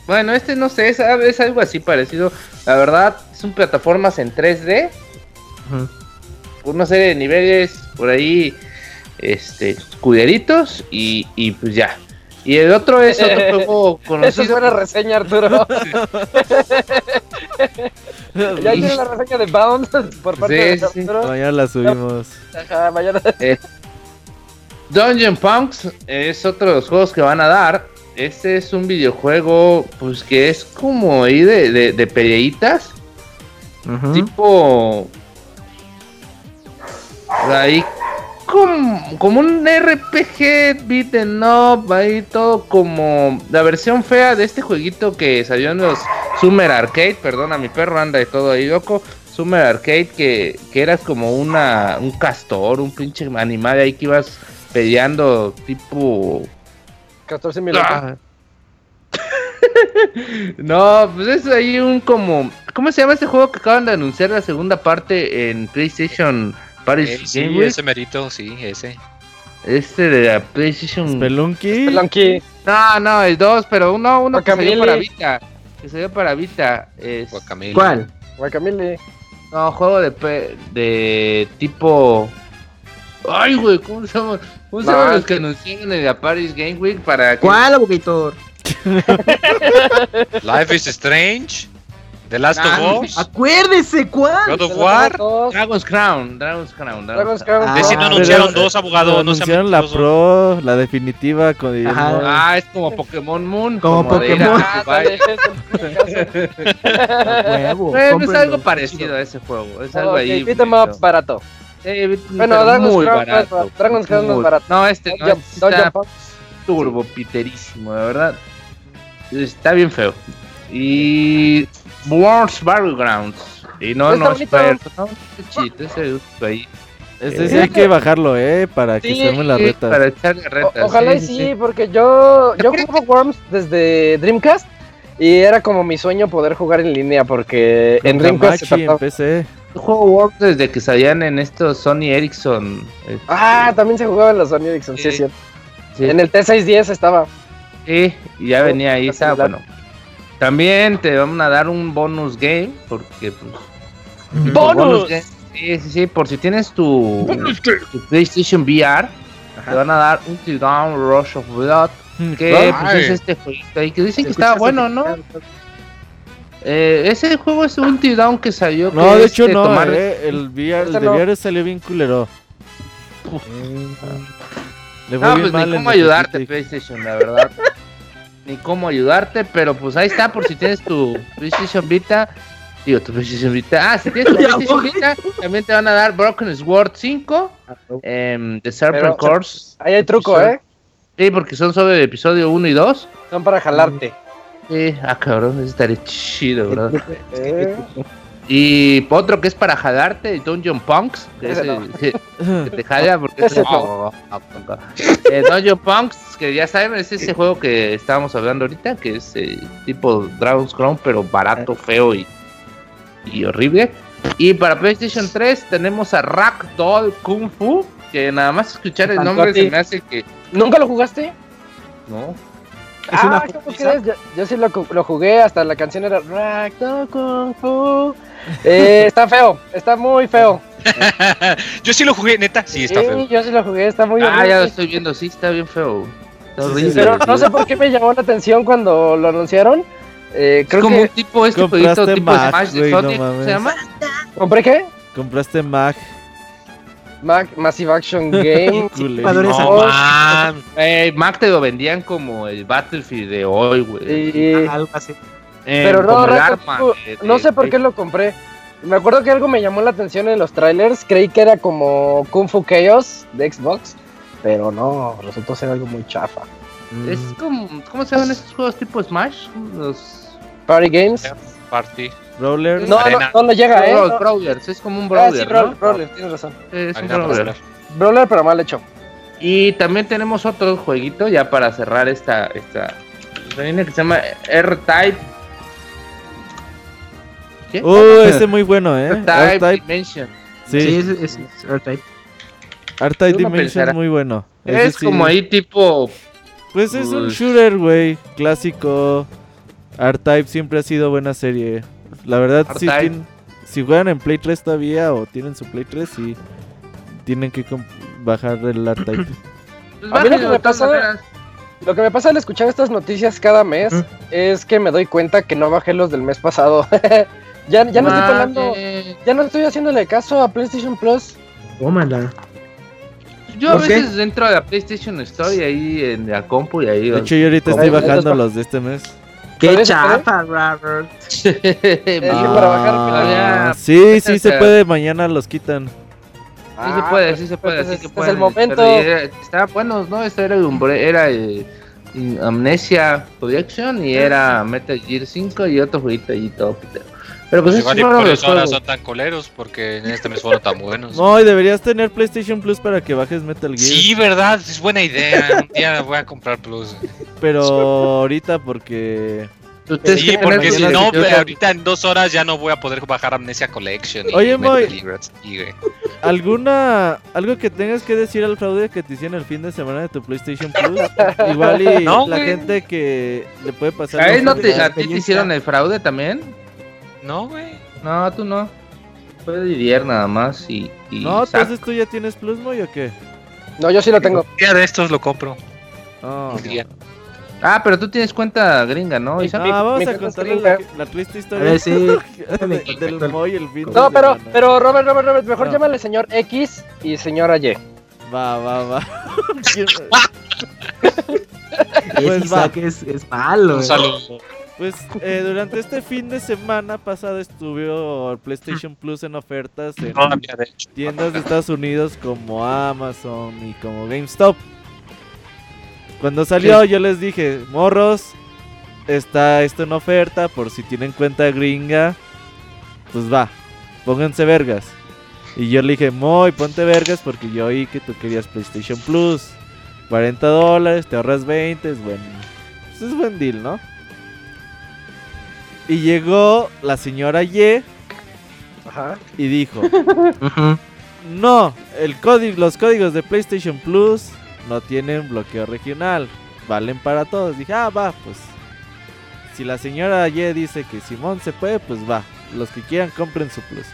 C: Bueno, este no sé, es, es algo así parecido. La verdad, son plataformas en 3D,
F: Ujú.
C: con una serie de niveles por ahí, este, escuderitos y, y pues ya. Y el otro es otro juego
A: Esa es
C: conocido.
A: buena reseña, Arturo. ya tiene la reseña de Bound por parte
C: Sí,
A: de
C: sí.
A: Arturo.
B: Mañana la subimos.
A: Ajá, mañana.
C: Eh, Dungeon Punks es otro de los juegos que van a dar. Este es un videojuego, pues que es como ahí de, de, de peleitas. Tipo ahí como, como un RPG beaten up ahí todo como la versión fea de este jueguito que salió en los Summer Arcade perdona mi perro anda de todo ahí loco Summer Arcade que, que eras como una un castor un pinche animal ahí que ibas peleando tipo
A: 14 minutos.
C: Ah. no, pues es ahí un como. ¿Cómo se llama este juego que acaban de anunciar la segunda parte en PlayStation Paris
D: Eh, sí, ese merito, sí, ese.
C: Este de la PlayStation.
B: Spelunky.
A: Spelunky.
C: No, no, el 2, pero uno, uno que salió para Vita. Que salió para Vita. Es...
D: Guacamole.
F: ¿Cuál?
A: Guacamole.
C: No, juego de, pe- de tipo. Ay, güey, ¿cómo se llama? ¿Cómo se
A: No,
C: llaman
A: es
C: los que anunciaron en la Paris Game Week para que.
F: ¿Cuál, abogator?
D: Life is Strange. The Last
C: Ah,
D: of Us.
F: Acuérdese, ¿cuál?
D: God of War.
C: Dragon's Crown, Dragon's Crown.
A: Dragon's Crown.
F: Ah,
D: no anunciaron dos, abogado.
B: Pero
D: No se
B: anunciaron la Pro, la definitiva con.
C: Ah, es como Pokémon Moon.
F: Como Pokémon.
A: Ah, es el-
F: Huevo,
C: Bueno, es
F: cómprenlo.
C: algo parecido a ese juego. Es algo
A: Ok,
C: ahí.
A: beat 'em barato.
C: Beat-
A: Bueno, Dragon's
C: muy
A: Crown no es. Dragon's Crown no es
C: Muy-
A: barato.
C: No, este no. Este está turbo piterísimo, de verdad. Está bien feo. Y Worms Battlegrounds. Y no, no es no, chito, ese es ahí.
B: Ese sí hay que bajarlo, eh, para que
A: Sí,
B: armen las
C: Sí,
B: retas.
C: Para echarle
A: O-
C: retas.
A: ojalá y
C: sí,
A: sí, porque yo, yo juego Worms desde Dreamcast y era como mi sueño poder jugar en línea porque en Dreamcast se
B: en PC.
C: Juego Worms desde que salían en estos Sony Ericsson. este,
A: Ah, también se jugaba en los Sony Ericsson, sí,
C: Sí.
A: es cierto.
C: sí.
A: En el T610 estaba.
C: Sí, y ya venía ahí,
A: está
C: bueno. También te van a dar un bonus game, porque pues...
A: ¡Bonus!
C: game, Sí, sí, sí, por si tienes tu, tu PlayStation VR, te van a dar un Dawn Rush of Blood, que
D: Ay.
C: pues, es este jueguito ahí, que dicen que estaba bueno, ¿no? Eh, ese juego es un Dawn que salió.
B: No,
C: que
B: de hecho no,
C: tomar-
B: eh, el VR, el de
A: no.
B: VR salió bien culero. Le
C: No, pues
B: mal
C: ni cómo ayudarte. PlayStation, la verdad. ni cómo ayudarte, pero pues ahí está, por si tienes tu PlayStation Vita. Digo, tu PlayStation Vita. Ah, si tienes tu PlayStation Vita, también te van a dar Broken Sword 5, em, The Serpent
A: Pero-
C: Course.
A: Ahí hay truco, ¿eh?
C: Sí, porque son sobre el episodio 1 y 2.
A: Son para jalarte.
C: Sí, ah, cabrón, estaría chido.
A: Eh,
C: Y otro que es para jalarte, Dungeon Punks, que, es
A: Ese
C: el-
A: no.
C: que- que te jala porque es el- Eh, Dungeon Punks, que ya saben, es ese juego que estábamos hablando ahorita, que es eh, tipo Dragon's Crown, pero barato, feo y, y horrible. Y para PlayStation 3 tenemos a Ragdoll Kung Fu, que nada más escuchar el nombre se me hace que...
A: ¿Nunca lo jugaste?
C: No,
A: ah, ¿cómo crees? Yo, yo sí lo, lo jugué, hasta la canción era Ragdoll Kung Fu. Eh, está feo, está muy feo.
D: Yo sí lo jugué, neta. Sí, está feo.
A: yo sí lo jugué, está muy
C: ah, ya lo estoy viendo, sí, está bien feo. Está
B: Sí, sí,
C: horrible.
A: Pero no sé por qué me llamó la atención cuando lo anunciaron. Eh,
C: Es como
A: que
C: un tipo, este
B: Compraste
C: jueguito tipo
B: Mac,
C: Smash de Sonic, ¿cómo
B: mames.
C: se llama?
A: compré qué?
B: Compraste Mac.
A: Mac Massive Action Game.
D: No, man.
C: Eh, Mac te lo vendían como el Battlefield de hoy, güey.
A: y-
F: Algo así.
C: Eh,
A: pero no, tú-
C: eh,
A: no sé por qué lo compré. Me acuerdo que algo me llamó la atención en los trailers. Creí que era como Kung Fu Chaos de Xbox. Pero no, resultó ser algo muy chafa.
C: Es como, ¿cómo se llaman estos juegos tipo Smash? Los
A: Party Games.
D: Party.
B: Brawler.
A: No, no, no llega, ¿eh? No.
C: Brawlers, es como un
A: Ah,
C: brawler,
A: sí, Brawl-
C: ¿no?
A: Brawler, tienes razón.
C: Es un
D: Arena
C: brawler.
A: Brawler, pero mal hecho.
C: Y también tenemos otro jueguito ya para cerrar esta esta línea que se llama R-Type. ¿Qué?
B: Uh, ese muy bueno, eh.
C: R-Type Dimension.
F: Sí,
B: sí.
F: es, es, es R-Type.
B: R-Type Dimension es muy bueno. Ese
C: Es
B: sí.
C: como ahí tipo
B: Pues es un
C: Pues-
B: shooter, güey. Clásico. R-Type siempre ha sido buena serie. La verdad, sí tienen- si juegan en Play 3 todavía o tienen su Play 3, sí tienen que bajar el R-Type.
C: pues,
A: A mí lo que me pasa-
C: maneras.
A: Lo que me pasa al escuchar estas noticias cada mes es que me doy cuenta que no bajé los del mes pasado. ya, ya no estoy
C: Mames.
A: ya no estoy haciéndole caso a PlayStation Plus.
F: Tómala.
C: Yo a
F: ¿Por qué?
C: veces dentro de la PlayStation estoy ahí en la compu y ahí.
B: De hecho, yo ahorita estoy bajando
A: ba-
B: los de este mes.
F: Qué
A: ¿Sabes
F: chafa, Robert.
C: Ah,
A: para bajar
C: ya.
B: Ah, sí, sí se puede. Mañana los quitan.
C: Sí se puede, sí se puede,
A: pues
C: así que
A: es
C: pueden.
A: el momento.
C: Estaban buenos, ¿no? Este era, Umbre- era eh, Amnesia Projection y era Metal Gear 5 y otro jueguito y todo. pitero. Pero pues
D: Pues igual y
C: fueron
D: por
C: los
D: eso ahora
C: juegos.
D: son tan coleros, porque en este mes fueron tan buenos.
B: No, y deberías tener PlayStation Plus para que bajes Metal Gear.
D: Sí, verdad, es buena idea. Un día voy a comprar Plus.
B: Pero ahorita porque...
D: Sí, porque si no, pero ahorita en dos horas ya no voy a poder bajar Amnesia Collection. Y
B: Oye, Moy. ¿Alguna... Algo que tengas que decir al fraude que te hicieron el fin de semana de tu PlayStation Plus? Igual y
D: No,
B: la gente que le puede pasar...
C: ¿A, no te. ¿A ti te hicieron el fraude también?
D: No, güey.
C: No, tú no. Fue Didier nada más y. y
B: No,
C: Zack.
B: entonces tú ya tienes Plus, Moy, o qué?
A: No, yo sí lo tengo.
D: Un día de estos lo compro.
B: Oh,
D: Un día.
C: Ah, pero tú tienes cuenta gringa, ¿no?
B: No, vamos
A: mi
B: a contarle la, la triste
F: A
B: historia
F: ver, sí.
B: de- del Moy el fin de
A: No, pero,
B: semana.
A: pero Robert, Robert, Robert, mejor
B: No.
A: llámale señor X y señora Y.
B: Va, va, va.
F: Es
B: Pues
F: Isaac es, es malo.
D: Un
F: eh.
D: saludo.
B: Pues eh, durante este fin de semana pasado estuvo el PlayStation Plus en ofertas en
D: No de
B: tiendas de Estados Unidos como Amazon y como GameStop. Cuando salió yo les dije, morros, está esto en oferta por si tienen cuenta gringa. Pues va, pónganse vergas. Y yo le dije, Moy, ponte vergas porque yo oí que tú querías PlayStation Plus. 40 dólares, te ahorras 20, es buen, pues es buen deal, ¿no? Y llegó la señora Ye
A: Ajá.
B: y dijo, no, el código, los códigos de PlayStation Plus no tienen bloqueo regional, valen para todos. Dije, ah, va, pues. Si la señora Ye dice que Simón se puede, pues va. Los que quieran compren su plus.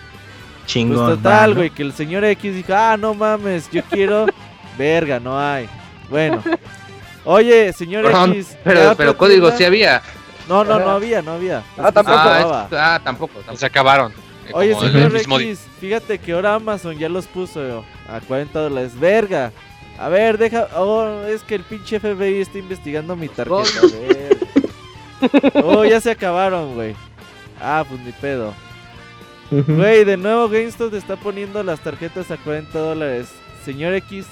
F: Chingón.
B: Pues total, güey, que el señor X dijo, ah, no mames, yo quiero... Verga, no hay. Bueno. Oye, señor
C: Perdón,
B: X. ¿qué
C: pero, pero código
B: tienda?
C: sí había.
B: No, no, no había, no había.
A: Ah, tampoco.
C: Ah, es- ah, tampoco. tampoco.
D: Se acabaron. Eh,
B: Oye, señor
D: mismo
B: X, fíjate que ahora Amazon ya los puso a 40 dólares. Verga. A ver, deja. Oh, es que el pinche FBI está investigando mi tarjeta. A ver. Oh, ya se acabaron, güey. Ah, pues ni pedo. Güey, de nuevo GameStop te está poniendo las tarjetas a 40 dólares. Señor X,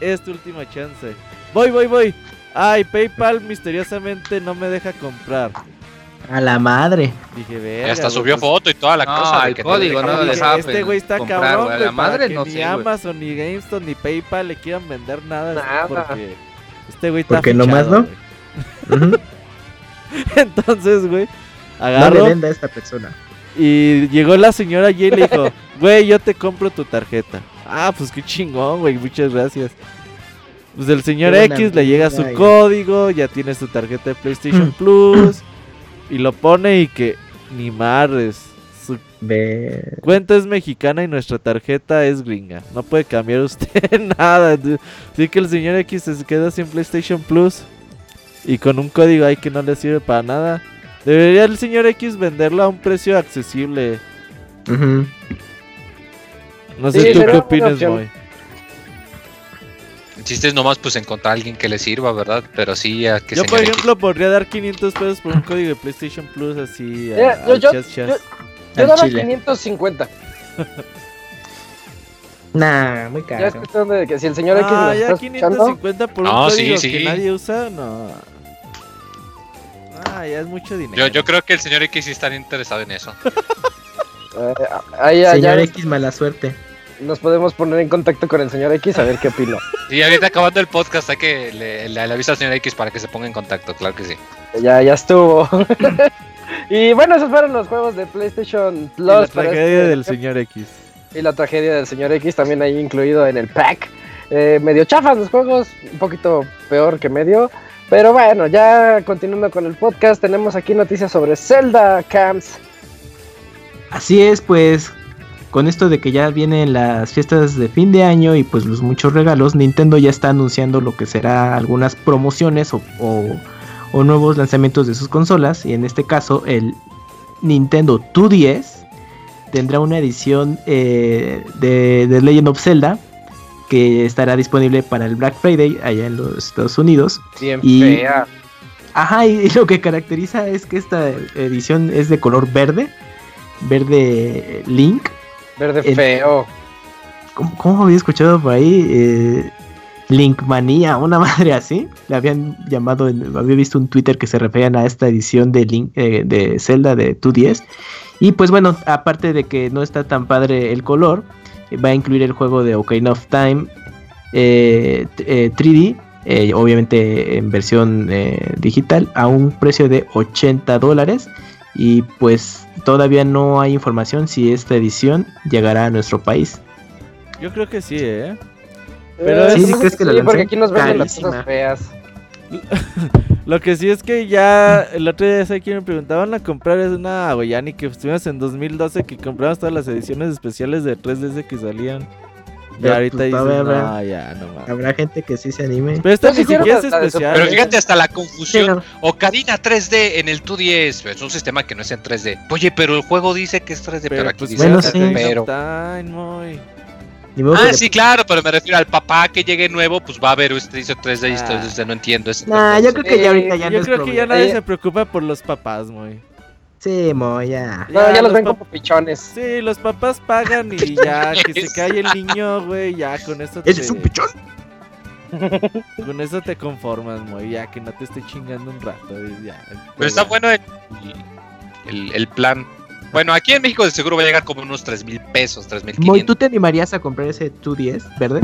B: es tu última chance. Voy, voy, voy. Ay, PayPal misteriosamente no me deja comprar.
F: A la madre.
B: Dije,
D: Y
B: verga.
D: hasta
B: güey,
D: subió
B: pues,
D: foto y toda la
C: No,
D: cosa.
C: el
D: que
C: código, no
B: Dije,
C: dejaba
B: este güey está
C: comprar,
B: cabrón,
C: güey, la madre no
B: ni
C: sé, güey.
B: Amazon, ni GameStop, ni PayPal le quieran vender nada.
A: Nada.
B: Porque este güey está
F: Porque nomás
B: fichado,
F: no.
B: güey.
F: Ujú.
B: Entonces, güey,
F: No le
B: agarro
F: venda a esta persona.
B: y llegó la señora y le dijo, güey, yo te compro tu tarjeta. Ah, pues qué chingón, güey, muchas gracias. Pues el señor X le llega su código, ya tiene su tarjeta de PlayStation. Plus y lo pone y que ni madres. Su cuenta es mexicana y nuestra tarjeta es gringa. No puede cambiar usted nada. Así que el señor X se queda sin PlayStation Plus y con un código ahí que no le sirve para nada. Debería el señor X venderlo a un precio accesible. No sé
A: Sí,
B: tú qué opinas,
A: opción.
B: Moy.
D: El chiste es nomás pues encontrar a alguien que le sirva, ¿verdad? Pero sí a que
B: Yo, por ejemplo, podría dar 500 pesos por un código de PlayStation Plus así. a-
A: Ya, yo-
B: al
A: yo-
B: chas, chas.
A: yo- Yo daba
F: chile.
A: 550.
F: Nah, muy
A: Ya es
F: caro.
A: cuestión de que si el señor X
B: Ah,
A: nos
B: ya
A: está escuchando,
B: 550 por un
D: No, sí,
B: código
D: sí.
B: que nadie usa, no. Ah, ya es mucho dinero.
D: Yo, yo creo que el señor X sí estaría interesado en eso.
A: eh, ahí
F: Señor
A: ya
F: X, mala suerte.
A: Nos podemos poner en contacto con el señor X a ver qué opino.
D: Y ahorita acabando el podcast hay que le, le, le avisa al señor X para que se ponga en contacto, claro que sí.
A: ya, ya estuvo. y bueno, esos fueron los juegos de PlayStation
B: Y
A: Plus.
B: la
A: para
B: tragedia
A: este-
B: del señor X.
A: Y la tragedia del señor X también ahí incluido en el pack. Eh, medio chafas los juegos, un poquito peor que medio. Pero bueno, ya continuando con el podcast, tenemos aquí noticias sobre Zelda Camps.
F: Así es, pues con esto de que ya vienen las fiestas de fin de año y pues los muchos regalos, Nintendo ya está anunciando lo que será algunas promociones o, o- o nuevos lanzamientos de sus consolas. Y en este caso el Nintendo 2DS tendrá una edición eh, de, de Legend of Zelda que estará disponible para el Black Friday allá en los Estados Unidos.
A: Bien
F: Y-
A: fea.
F: Ajá, y lo que caracteriza es que esta edición es de color verde, verde Link.
A: Verde feo.
F: ¿Cómo, cómo había escuchado por ahí? Eh, Linkmanía, una madre así. Le habían llamado, en- había visto un Twitter que se referían a esta edición de, Link, eh, de Zelda de 2DS. Y pues bueno, aparte de que no está tan padre el color, eh, va a incluir el juego de Ocarina of Time eh, t- eh, 3D, eh, obviamente en versión digital, a un precio de 80 dólares. Y pues todavía no hay información si esta edición llegará a nuestro país.
B: Yo creo que sí, ¿eh? Pero
A: Eh,
B: es-
F: ¿Sí, sí crees que la
A: sí, porque aquí nos venden las cosas feas.
B: Lo que sí es que ya el otro día sé que me preguntaban a comprar es una güey, ya ni que estuvimos en 2012 que compramos todas las ediciones especiales de 3DS que salían.
F: Pero,
B: ahorita
F: pues,
B: dices,
F: habrá-
B: no, ya, no mames.
F: Habrá gente que sí se anime.
B: Pero esta
A: sí
B: ni siquiera es especial.
D: Pero
B: ¿eh?
D: fíjate hasta la
F: Sí,
D: confusión.
F: no.
D: Ocarina 3D en el 2DS. Es un sistema que no es en 3D. Oye, pero el juego dice que es 3D, pero,
B: Pero
D: aquí
B: pues
D: dice
F: bueno, sí.
D: Pero. Ah, sí, claro, pero me refiero al papá que llegue nuevo, pues va a ver usted dice 3D y
B: Ah.
D: entonces no entiendo eso.
F: Nah, yo creo que ya ahorita ya no
B: Yo
F: es
B: creo que ya nadie
A: Eh,
B: se preocupa por los papás, muy.
F: Sí, mo, ya.
A: No, ya los ven como pichones.
B: Sí, los papás pagan y ya que se calle el niño, güey, ya con eso
F: ¿Ese es un pichón?
B: Con eso te conformas, muy ya que no te esté chingando un rato. y ya.
G: Pero está bueno el, el, el plan. Bueno, aquí en México de seguro va a llegar como unos 3 mil pesos, 3 mil
F: Moy, ¿tú te animarías a comprar ese 210 verde?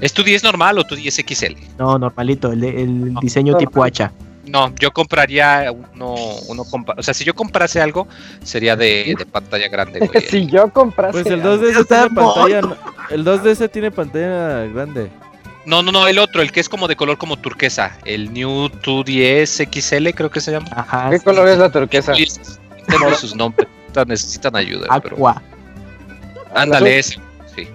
G: ¿Es tu 10 normal o tu 10 XL?
F: No, normalito, el, de- el
G: No,
F: diseño tipo hacha.
G: No, yo compraría uno, uno compa- o sea, si yo comprase algo, sería de, de pantalla grande, güey.
A: si yo comprase.
B: Pues el
A: algo.
B: 2DS
F: Está
B: tiene pantalla. El 2DS tiene pantalla grande.
G: No, no, no, el otro, el que es como de color como turquesa, el New 210 XL creo que se llama.
F: Ajá.
A: ¿Qué
F: sí,
A: color es la turquesa?
G: Tengo sus nombres, necesitan ayuda, pero
F: Aqua.
G: ándale ese. Sí.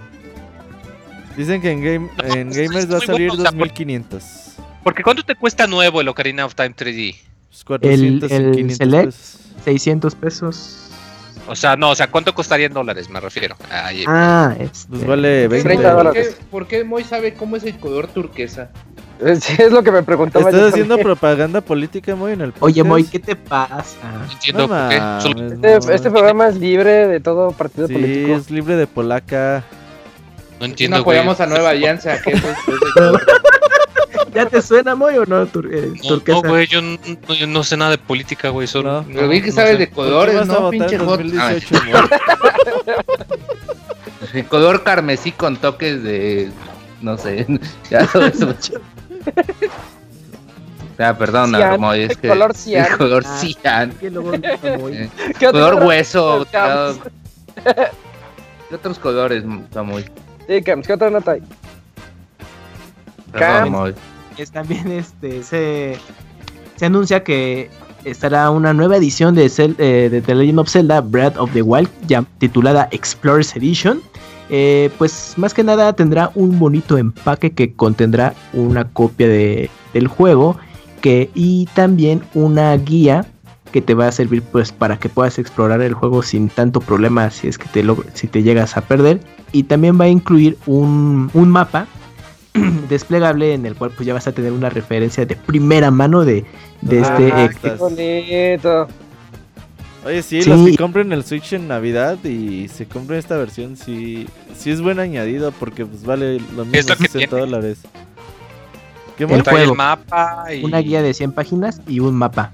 B: Dicen que en, game,
G: No,
B: en
G: pues, es
B: Gamers va a salir
G: bueno, o sea,
B: 2500.
G: Porque ¿cuánto te cuesta nuevo el Ocarina of Time 3D?
B: Pues 400
F: el
B: y 500
F: Select.
B: pesos.
F: 600 pesos.
G: O sea, no, o sea, ¿cuánto costaría en dólares? Me refiero. Ay,
F: Ah, este.
B: Pues vale 20.
A: 30
C: ¿Por
A: dólares.
C: qué, por qué Moy sabe cómo es el color turquesa?
A: Sí, es lo que me preguntaba.
B: ¿Estás
A: yo
B: haciendo
A: también.
B: propaganda política muy en el podcast?
F: Oye, Moy, ¿qué te pasa?
G: no entiendo
B: No
G: por qué.
B: mames,
A: Este, este
B: Moy.
A: programa es libre de todo partido
B: Sí,
A: político.
B: es libre de polaca.
G: no
C: No
G: entiendo, güey.
C: apoyamos a Nueva Alianza, que es color.
F: ¿Ya te suena, Moy, o no? Tur- eh,
G: No,
F: turquesa?
G: no, güey, yo no, no- yo no sé nada de política, güey. Solo,
B: No.
C: Pero vi que
G: no
C: sabes
G: sé.
C: de
B: ¿Por
C: colores, ¿no? Pinche hot.
B: 2018, Moy?
C: Ay, color carmesí con toques de. No sé. Ya eso. Ya, perdona,
A: Cian,
C: Moy, es que.
A: color cian.
C: el color
F: Ah.
C: cian.
F: ¿Qué luego, Moy?
C: eh,
A: ¿Qué otro
C: color hueso. ¿Qué otros colores, Moy?
A: Sí, Cams, ¿qué otra nota hay?
C: Perdón,
A: Cams.
F: También este se, se anuncia que estará una nueva edición eh, de The Legend of Zelda Breath of the Wild ya titulada Explorers Edition. Eh, pues más que nada tendrá un bonito empaque que contendrá una copia de, del juego que, y también una guía que te va a servir pues para que puedas explorar el juego sin tanto problema si es que te, si te llegas a perder y también va a incluir un, un mapa desplegable en el cual pues ya vas a tener una referencia de primera mano de, de
B: Ah,
F: este
A: Bonito.
B: Oye, sí,
F: Sí.
B: los que compren el Switch en Navidad y se compren esta versión, sí, sí es buen añadido porque pues vale lo mismo
G: que
B: 60
G: tiene.
B: dólares. ¿Qué
F: El juego.
G: el mapa y...
F: una guía de 100 páginas y un mapa.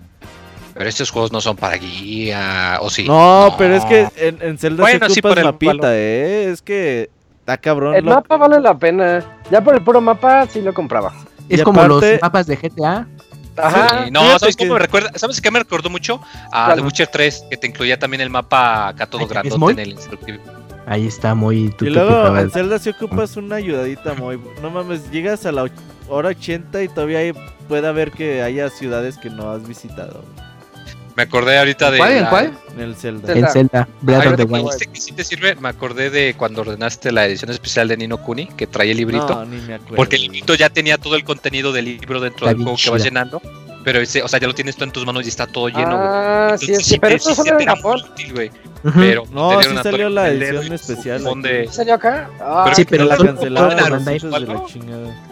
G: Pero estos juegos no son para guía, ¿o sí?
B: No, pero es que en, en Zelda
G: Bueno,
B: se
G: sí,
B: ocupas
G: el
B: mapita, eh. Es que está cabrón.
A: El
B: lo-
A: mapa vale la pena. Ya por el puro mapa sí lo compraba.
F: Es
B: Y
F: como
B: aparte-
F: los mapas de GTA.
A: Ajá.
G: Sí, no, ¿sabes
B: que-
G: cómo me recuerda? ¿Sabes qué me recordó mucho? A. The Witcher 3, que te incluía también el mapa acá todo
F: Ay, ¿es
G: grandote
F: muy?
G: en el instructivo.
F: Ahí está muy
B: Y luego en Zelda sí ocupas una ayudadita muy... No mames, llegas a la hora 80 y todavía hay- puede haber que haya ciudades que no has visitado
G: Me acordé ahorita de...
C: ¿Cuál? ¿En
G: la-
C: cuál?
B: en el Zelda.
F: En Zelda, Breath of the Wild.
G: que sí te sirve, me acordé de cuando ordenaste la edición especial de Nino Kuni, que traía el librito.
B: No, ni me acuerdo.
G: porque el librito ya tenía todo el contenido del libro dentro
F: Está
G: del juego que vas llenando. Pero ese, o sea, ya lo tienes tú en tus manos y está todo lleno, güey.
A: Ah, sí,
G: Entonces,
A: sí, pero eso
G: sí
A: solo en Japón.
G: útil, güey.
F: Ujú.
G: Pero
B: No, sí salió la edición especial
G: de-
A: ¿Salió acá? Ah,
G: Pero
F: Sí, pero
B: la cancelaron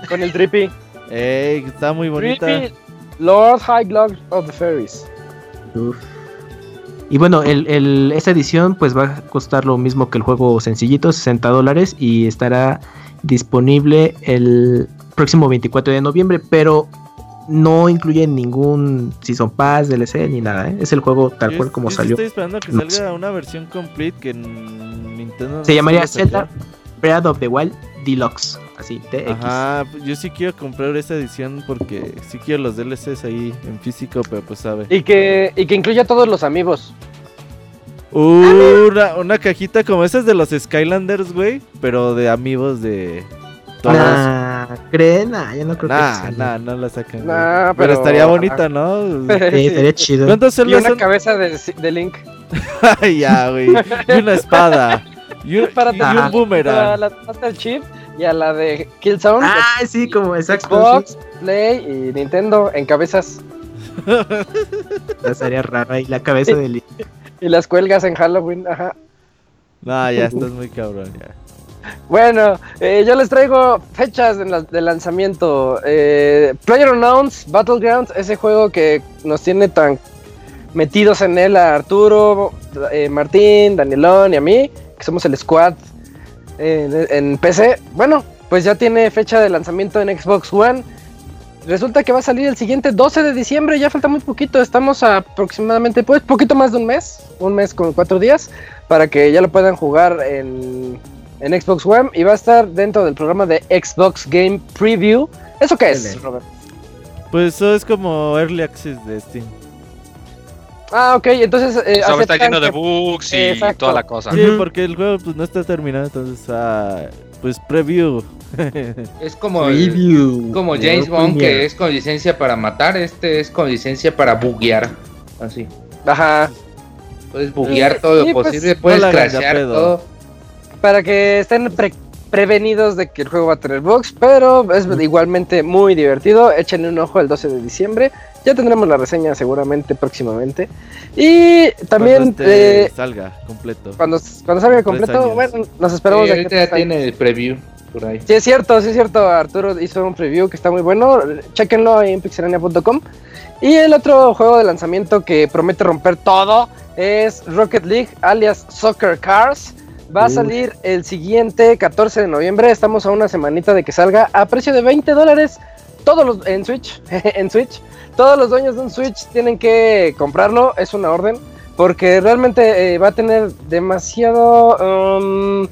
A: con el Drippy.
B: Ey, está muy bonita.
A: Drippy, Lord High Lord of the Fairies.
F: Uf. Y bueno, el, el- esta edición pues va a costar lo mismo que el juego sencillito, 60 dólares y estará disponible el próximo 24 de noviembre, pero no incluye ningún Season Pass, DLC ni nada, ¿eh? es el juego tal
B: Yo-
F: cual como
B: yo
F: salió.
B: Estoy esperando que
F: No
B: salga una versión complete que en Nintendo. no
F: Se llamaría
B: sacar.
F: Breath of the Wild Deluxe, así, TX.
B: Ajá, pues yo sí quiero comprar esta edición porque sí quiero los DLCs ahí en físico, pero pues sabe.
A: Y que, y que incluya a todos los amigos.
B: Una, una cajita como esas de los Skylanders, güey, pero de amigos de todos.
F: Nah, ¿creen? Nah, yo no creo
B: Nah,
F: que
B: nah, no la sacan.
A: Nah,
B: pero,
A: pero-
B: estaría bonita, ¿no?
F: Sí, estaría chido.
B: ¿Cuántos
A: Y una
B: son?
A: cabeza de, de Link.
B: Ay, ya, güey. Y una espada. Y un,
A: Para
B: y un
A: a
B: boomerang.
A: la de Master Chief y a la de Killzone.
F: Ah, sí, como exacto.
A: Xbox, Play y Nintendo en cabezas.
F: sí. Estaría raro ahí la cabeza de Link.
A: Y las cuelgas en Halloween. Ajá.
B: No, ya estás muy cabrón, ya.
A: Bueno, eh, yo les traigo fechas de, la- de lanzamiento. Eh, PlayerUnknown's Battlegrounds, ese juego que nos tiene tan metidos en él a Arturo, eh, Martín, Danielón y a mí, que somos el squad en, en PC. Bueno, pues ya tiene fecha de lanzamiento en Xbox One. Resulta que va a salir el siguiente 12 de diciembre, ya falta muy poquito, estamos a aproximadamente pues poquito más de un mes, un mes con cuatro días, para que ya lo puedan jugar en, en Xbox One y va a estar dentro del programa de Xbox Game Preview. ¿Eso qué es. Robert?
B: Pues eso es como Early Access de Steam.
A: Ah, ok, entonces... eh,
G: O sea, está lleno de bugs y
A: Exacto.
G: toda la cosa.
B: Sí, porque el juego pues no está terminado, entonces ah, pues preview.
C: Es como, el- como James Bond, que es con licencia para matar. Este es con licencia para buguear. Así.
A: Ajá,
C: Puedes buguear
A: Sí,
C: todo
A: sí,
C: lo
A: pues,
C: posible,
B: no
C: puedes crashear
B: pedo.
C: todo.
A: para que estén pre- prevenidos de que el juego va a tener bugs, pero es igualmente muy divertido. Échenle un ojo el 12 de diciembre. Ya tendremos la reseña seguramente próximamente. Y también
B: Cuando este
A: eh,
B: salga completo.
A: cuando, cuando salga completo, bueno, nos esperamos
C: Sí,
A: de aquí
C: ahorita ya tiene el preview por ahí.
A: Sí, es cierto, sí es cierto. Arturo hizo un preview que está muy bueno. Chequenlo en pixelania.com. Y el otro juego de lanzamiento que promete romper todo es Rocket League, alias Soccer Cars. Va a salir el siguiente 14 de noviembre. Estamos a una semanita de que salga a precio de 20 dólares. Todos los en Switch, en Switch. Todos los dueños de un Switch tienen que comprarlo. Es una orden. Porque realmente eh, va a tener demasiado. um,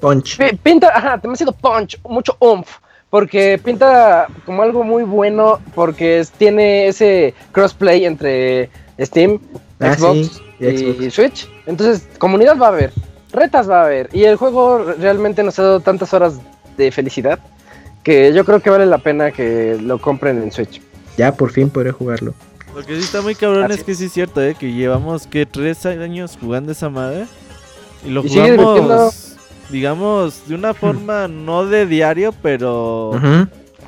F: Punch.
A: Pi- Pinta, ajá, demasiado punch, mucho oomph. Porque pinta como algo muy bueno. Porque tiene ese crossplay entre Steam,
F: Ah,
A: Xbox,
F: sí, y
A: y
F: Xbox.
A: Switch. Entonces, comunidad va a haber, retas va a haber. Y el juego re- realmente nos ha dado tantas horas de felicidad. Que yo creo que vale la pena que lo compren en Switch.
F: Ya por fin podré jugarlo.
B: Lo que sí está muy cabrón
A: Así
B: es que sí es cierto, ¿eh? Que llevamos, que Tres años jugando esa madre. Y lo
A: Y
B: jugamos, digamos, de una forma no de diario, pero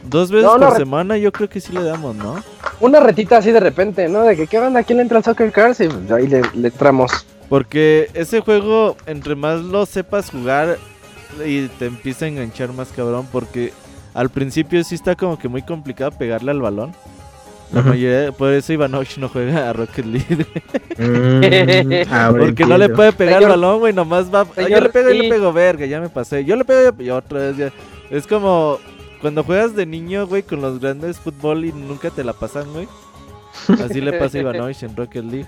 B: dos veces
A: No,
B: por semana yo creo que sí le damos, ¿no?
A: Una retita así de repente, ¿no? De que, ¿qué onda? ¿Quién le entra al Soccer Cars? Y pues, ahí le, le entramos.
B: Porque ese juego, entre más lo sepas jugar y te empieza a enganchar más cabrón, porque al principio sí está como que muy complicado pegarle al balón. La mayoría, por eso Ivanovich no juega a Rocket League.
F: Mm,
B: Porque no le puede pegar
A: Señor-
B: al balón, güey, nomás va. "Ah, yo le pego, yo
A: y-
B: le pego, verga, ya me pasé. Yo le pego, y otra vez ya. Es como cuando juegas de niño, güey, con los grandes fútbol y nunca te la pasan, güey. Así le pasa a Ivanovich en Rocket League.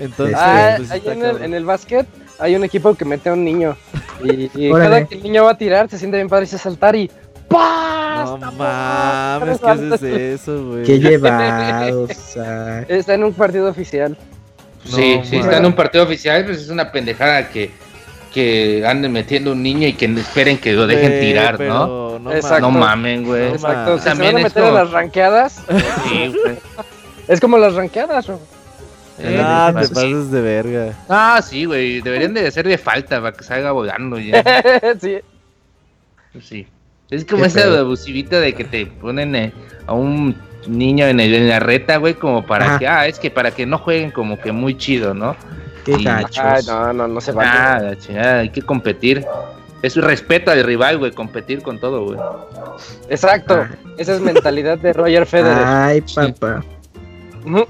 B: Entonces,
A: Ah,
B: pues,
A: ahí en el, en el básquet hay un equipo que mete a un niño. Y, cada que el niño va a tirar, se siente bien padre y se saltar y ¡pah!
B: No mames, ¿qué haces eso, güey?
F: Qué llevado.
A: Está en un partido oficial.
C: Sí,
B: No,
C: sí,
B: man.
C: está en un partido oficial, pues es una pendejada que, que anden metiendo un niño y que esperen que lo dejen
B: Güey,
C: tirar, ¿no?
B: No,
A: Exacto.
C: No mamen, güey.
B: No
A: Exacto.
B: ma-
A: Si se
C: También
A: van a
C: es
A: meter a
C: como-
A: las ranqueadas,
C: Sí, güey.
A: es como las ranqueadas. ¿no?
C: Eh,
B: Ah, te
C: sí.
B: pasas de verga.
C: Ah, sí, güey. Deberían de hacer de falta para que salga volando ya.
A: sí.
C: Pues sí. Es como
F: Qué
C: esa
F: pedo.
C: abusivita de que te ponen eh, a un niño en, el- en la reta, güey, como para
F: Ajá.
C: que, ah, es que para que no jueguen como que muy chido, ¿no?
F: Qué
C: Sí.
F: gachos.
A: Ay, no, no, no se va.
C: Ah, la chingada, hay que competir. Es un respeto al rival, güey, competir con todo, güey.
A: Exacto.
F: Ah.
A: Esa es mentalidad de Roger Federer.
F: Ay, papá.
A: Ujú.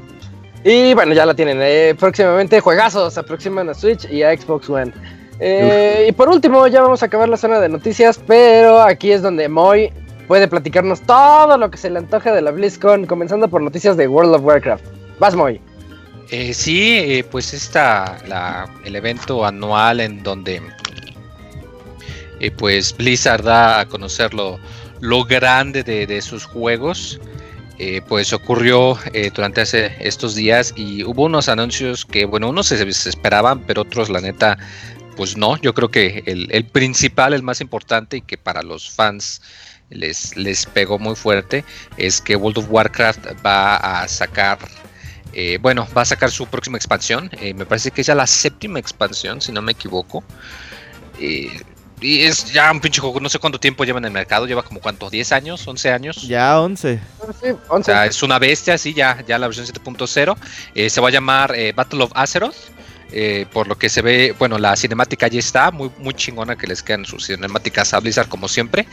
A: Y bueno, ya la tienen. eh, próximamente juegazos se aproximan a Switch y a Xbox One. Eh, y por último, ya vamos a acabar la zona de noticias, pero aquí es donde Moy puede platicarnos todo lo que se le antoje de la BlizzCon, comenzando por noticias de World of Warcraft. Vas, Moy.
G: Eh, sí, eh, pues está la, el evento anual en donde eh, pues Blizzard da a conocer lo, lo grande de, de sus juegos. Eh, pues ocurrió eh, durante hace estos días y hubo unos anuncios que, bueno, unos se, se esperaban, pero otros, la neta, pues no. Yo creo que el, principal, el más importante y que para los fans les, les pegó muy fuerte es que World of Warcraft va a sacar eh, bueno, va a sacar su próxima expansión. me parece que es ya la séptima expansión, si no me equivoco. Y es ya un pinche juego, no sé cuánto tiempo lleva en el mercado, lleva como cuántos, 10 años, 11 años.
B: Ya 11.
A: Sí,
G: O
A: 11.
G: sea, es una bestia, sí, ya, ya la versión 7.0. Eh, se va a llamar eh, Battle of Azeroth. eh, por lo que se ve, bueno, la cinemática ya está, muy, muy chingona que les quedan sus cinemáticas a Blizzard como siempre.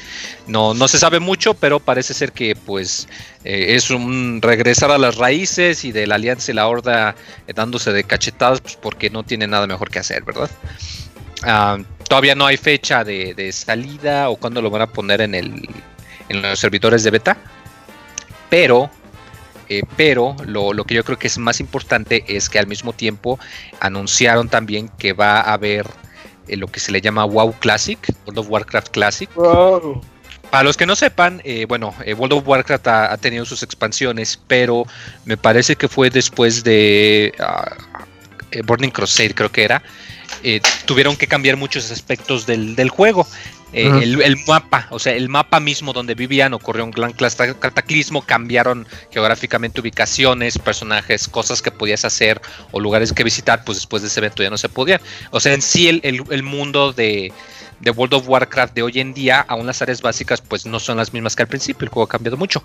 G: No, no se sabe mucho, pero parece ser que pues eh, es un regresar a las raíces y de la Alianza y la Horda eh, dándose de cachetadas, pues porque no tiene nada mejor que hacer, ¿verdad? Ah, todavía no hay fecha de, de salida o cuándo lo van a poner en, el, en los servidores de beta. Pero, eh, pero lo, lo que yo creo que es más importante es que al mismo tiempo anunciaron también que va a haber eh, lo que se le llama WoW Classic, World of Warcraft Classic.
A: Wow.
G: Para los que no sepan, eh, bueno, eh, World of Warcraft ha, ha tenido sus expansiones, pero me parece que fue después de ah, eh, Burning Crusade, creo que era. Eh, tuvieron que cambiar muchos aspectos del, del juego. Eh, el, el mapa, o sea, el mapa mismo donde vivían ocurrió un gran cataclismo, cambiaron geográficamente ubicaciones, personajes, cosas que podías hacer o lugares que visitar, pues después de ese evento ya no se podían. O sea, en sí el, el- el mundo de, de World of Warcraft de hoy en día, aún las áreas básicas pues no son las mismas que al principio, el juego ha cambiado mucho.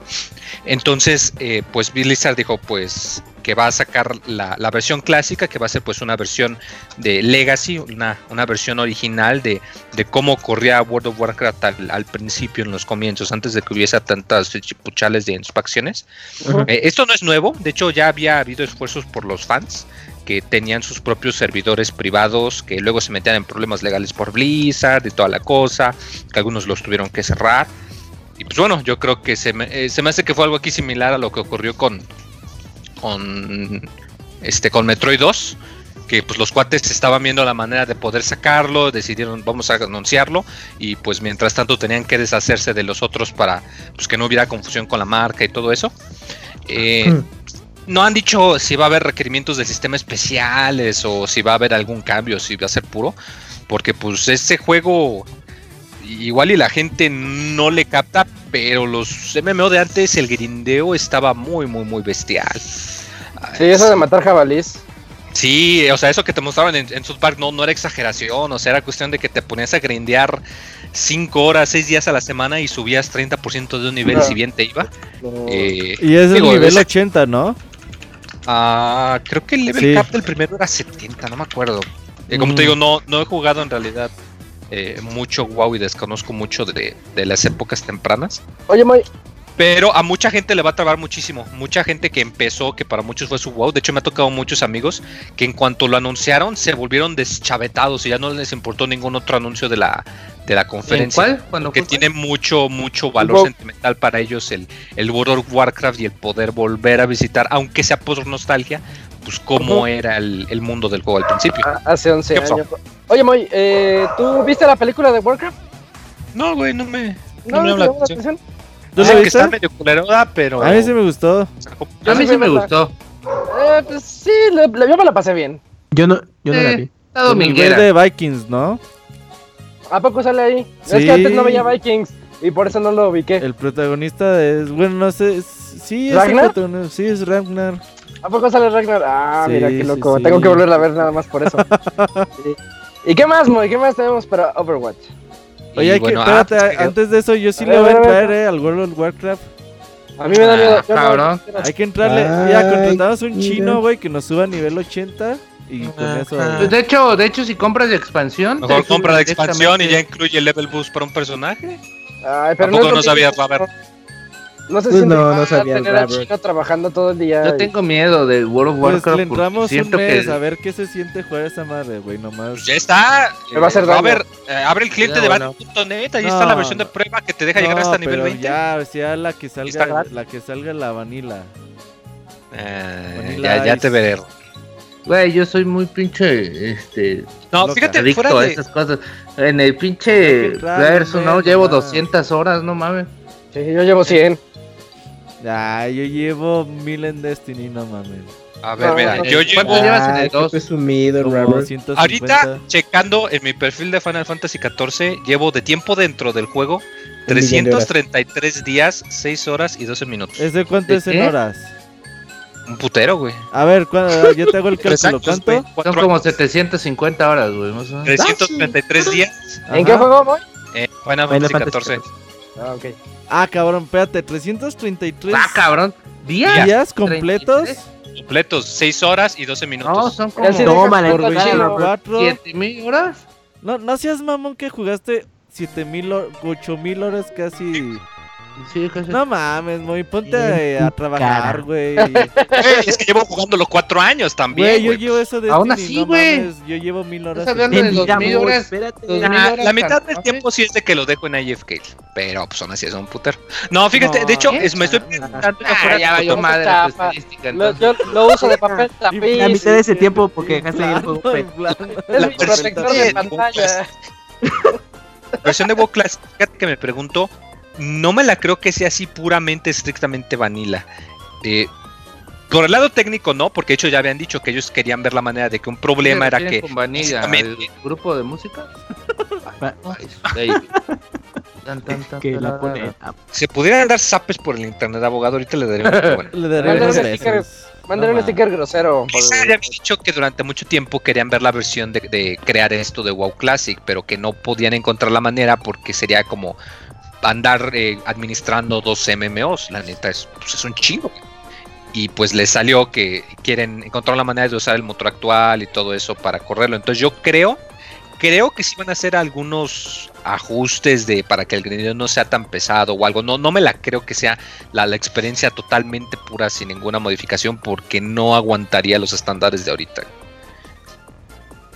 G: Entonces, eh, pues Blizzard dijo pues que va a sacar la, la versión clásica, que va a ser pues una versión de Legacy, una, una versión original de, de cómo corría World of Warcraft al, al principio, en los comienzos, antes de que hubiese tantas chipuchales de facciones.
F: Ujú.
G: Eh, esto no es nuevo, de hecho ya había habido esfuerzos por los fans que tenían sus propios servidores privados que luego se metían en problemas legales por Blizzard y toda la cosa, que algunos los tuvieron que cerrar. Y pues bueno, yo creo que se me, eh, se me hace que fue algo aquí similar a lo que ocurrió con con este con Metroid 2, que pues los cuates estaban viendo la manera de poder sacarlo, decidieron vamos a anunciarlo y pues mientras tanto tenían que deshacerse de los otros para pues que no hubiera confusión con la marca y todo eso. Eh,
F: Hmm.
G: No han dicho si va a haber requerimientos del sistema especiales o si va a haber algún cambio, si va a ser puro, porque pues ese juego igual y la gente no le capta, pero los MMO de antes el grindeo estaba muy muy muy bestial.
A: Sí, eso de matar jabalís.
G: Sí, o sea, eso que te mostraban en, en South Park no, no era exageración, o sea, era cuestión de que te ponías a grindear 5 horas, 6 días a la semana y subías 30% de un nivel si bien te iba.
A: No.
G: Eh,
B: Y es el
G: digo,
B: nivel
G: ese-
B: 80, ¿no?
G: Ah, creo que el level
B: Sí.
G: cap del primero era 70, no me acuerdo. Eh, como
B: Mm.
G: te digo, no, no he jugado en realidad eh, mucho WoW y desconozco mucho de, de las épocas tempranas.
A: Oye, Moy,
G: Pero a mucha gente le va a trabar muchísimo. Mucha gente que empezó, que para muchos fue su WoW. De hecho, me ha tocado muchos amigos que en cuanto lo anunciaron se volvieron deschavetados y ya no les importó ningún otro anuncio de la, de la
C: ¿En
G: conferencia.
C: cuál? ¿Cuándo
G: Que tiene mucho, mucho valor
A: WoW.
G: sentimental para ellos el, el World of Warcraft y el poder volver a visitar, aunque sea por nostalgia, pues cómo era el, el mundo del juego al principio.
A: a- hace 11
G: ¿Qué pasó?
A: años. Oye, Moy, eh, ¿tú viste la película de Warcraft?
G: No, güey, no me,
A: No,
G: no me
A: ¿te
G: llama la
A: llamó la
G: atención.
A: atención?
B: ¿Tú
G: Dicen
B: lo
G: que está
B: viste?
G: medio culeruda, pero...
B: A mí sí me gustó.
C: A mí sí me gustó.
A: Eh, pues sí, le- le- yo me la pasé bien.
F: Yo no, yo no la vi.
C: Está
B: de Vikings, ¿no?
A: ¿A poco sale ahí? Es
B: Sí.
A: que antes no veía Vikings y por eso no lo ubiqué.
B: El protagonista es, bueno, no sé, es- sí, es
A: ¿Ragnar?
B: protagonista, sí, es Ragnar.
A: ¿A poco sale Ragnar? Ah,
B: Sí,
A: mira qué
B: sí,
A: loco.
B: sí.
A: Tengo que volverla a ver nada más por eso. Sí. ¿Y qué más, Moy? ¿Qué más tenemos para Overwatch?
B: Oye, hay
G: bueno,
B: que,
G: ah,
B: espérate,
G: pues, que-
B: antes de eso, yo sí
A: A
B: le
A: ver,
B: voy a
A: a ver, a ver.
B: entrar, eh, al World of Warcraft.
A: A mí me da
C: Ah,
A: miedo. no-
C: cabrón.
B: Hay que entrarle,
F: Ay,
B: ya contratamos un
F: mira.
B: chino, güey, que nos suba a nivel 80 y con eso...
C: Pues de hecho, de hecho, si compras de expansión.
G: Mejor compra de expansión y ya incluye el level boost para un personaje.
A: Ay, pero
G: Tampoco
A: es
G: no
A: lo
G: sabías,
A: mismo. No sé
F: Pues
A: si
F: no, no sabía
A: tener al
F: Robert.
A: chino trabajando todo el día.
C: Yo
A: y-
C: tengo miedo de World of
B: Pues
C: Warcraft.
B: le
C: porque
B: entramos un mes
C: que
B: a ver qué se siente jugar esa madre, güey, nomás.
G: Pues ya está.
A: Me va a hacer daño.
G: Robert, eh, abre el cliente
C: Ya,
G: de
C: bueno.
G: Battle.net. Ahí
B: No,
G: está la versión
B: no.
G: de prueba que te deja llegar hasta nivel
B: pero
G: 20.
B: Ya, o sea, la que salga, la que salga la vanilla.
G: Eh,
B: Vanilla
G: ya, ya te veré.
C: Güey, yo soy muy pinche, este...
G: No,
C: loca,
G: fíjate,
C: adicto
G: fuera
C: a
G: de-
C: esas cosas. En el pinche verso, ¿no? Llevo
B: ya.
C: 200 horas, no mames.
A: Sí, yo llevo 100.
B: Ya, yo llevo mil en Destiny, no mames.
G: A ver,
A: No,
G: mira,
A: no,
G: yo llevo.
C: ¿Cuánto llevas en el
F: Ay, qué
C: 2?
F: presumido,
B: Como
F: Robert.
B: 150.
G: Ahorita, checando en mi perfil de Final Fantasy XIV, llevo de tiempo dentro del juego
F: Un millón de horas.
G: 333 días, 6 horas y 12 minutos.
B: ¿Ese cuánto
C: ¿De
B: es en
C: qué?
B: horas?
G: Un putero, güey.
B: A ver, yo te hago el cálculo. ¿Cuánto?
C: Son como
G: años.
C: 750 horas, güey. más o menos.
G: 333 días.
A: ¿En qué juego, Moy?
G: Eh, Final Fantasy XIV.
A: Ah, ok.
B: Ah, cabrón, espérate, 333
C: Ah, cabrón. ¿Días?
B: días completos
C: 33.
G: Completos, 6 horas y 12 minutos.
C: No, son como
F: Tómala,
A: deja-
B: por
A: deja-
F: Claro,
B: 24.
C: 7000 horas.
B: No, no seas mamón que jugaste 7000, o- 8000 horas casi
C: Sí.
B: No mames, muy ponte a, a trabajar, güey.
G: Güey, es que llevo jugándolo cuatro años también.
B: Güey, yo llevo eso de
C: Aún así, güey.
B: Yo llevo mil horas.
C: Estás hablando de dos mil horas.
F: espérate.
C: dos mil
G: Ah,
C: horas
G: la mitad del
C: ¿no?
G: tiempo sí es de que lo dejo en IFK. Pero pues aún así es un putero. No, fíjate,
C: No,
G: de hecho,
C: ¿eh?
G: es- me estoy preguntando ya
C: Ah, ya valió
G: cotorreo.
C: madre
A: Chapa.
C: estadística.
A: Lo, yo lo uso de papel tapiz.
F: La mitad de ese tiempo porque dejaste ahí el juego.
A: Es
G: La
A: mi protector de
G: versión-
A: pantalla.
G: versión de WoW Classic, fíjate que me pregunto, no me la creo que sea así puramente, estrictamente vanilla. Eh, por el lado técnico no, porque de hecho ya habían dicho que ellos querían ver la manera de que un problema era
C: ¿Tienes
G: que
C: con Vanilla, el grupo de música?
G: Se pudieran dar zapes por el internet abogado, ahorita le daré un bueno.
B: Le daré
A: Mándale un sticker.
B: besos.
A: Mándale
B: No
A: un sticker grosero.
G: Quizá ya había dicho que durante mucho tiempo querían ver la versión de, de crear esto de WoW Classic, pero que no podían encontrar la manera porque sería como andar eh, administrando dos MMOs. La neta es, pues, es un chingo. Y pues les salió que quieren encontrar la manera de usar el motor actual y todo eso para correrlo. Entonces yo creo, creo que sí van a hacer algunos ajustes de para que el grineo no sea tan pesado o algo. No, no me la creo que sea la, la experiencia totalmente pura sin ninguna modificación porque no aguantaría los estándares de ahorita.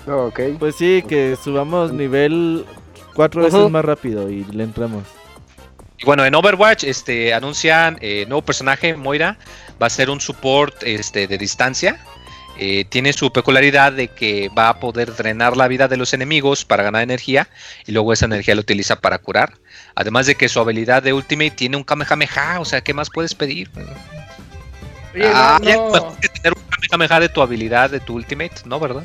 A: Ok.
B: Pues sí, que subamos nivel cuatro veces más rápido y le entramos.
G: Y bueno, en Overwatch este, anuncian eh, nuevo personaje, Moira. Va a ser un support este, de distancia. Eh, tiene su peculiaridad de que va a poder drenar la vida de los enemigos para ganar energía. Y luego esa energía la utiliza para curar. Además de que su habilidad de Ultimate tiene un Kamehameha. O sea, ¿qué más puedes pedir?
C: Oye,
G: Ah,
C: no,
G: ya,
C: no.
G: mejor que tener un Kamehameha de tu habilidad, de tu Ultimate, ¿no? ¿Verdad?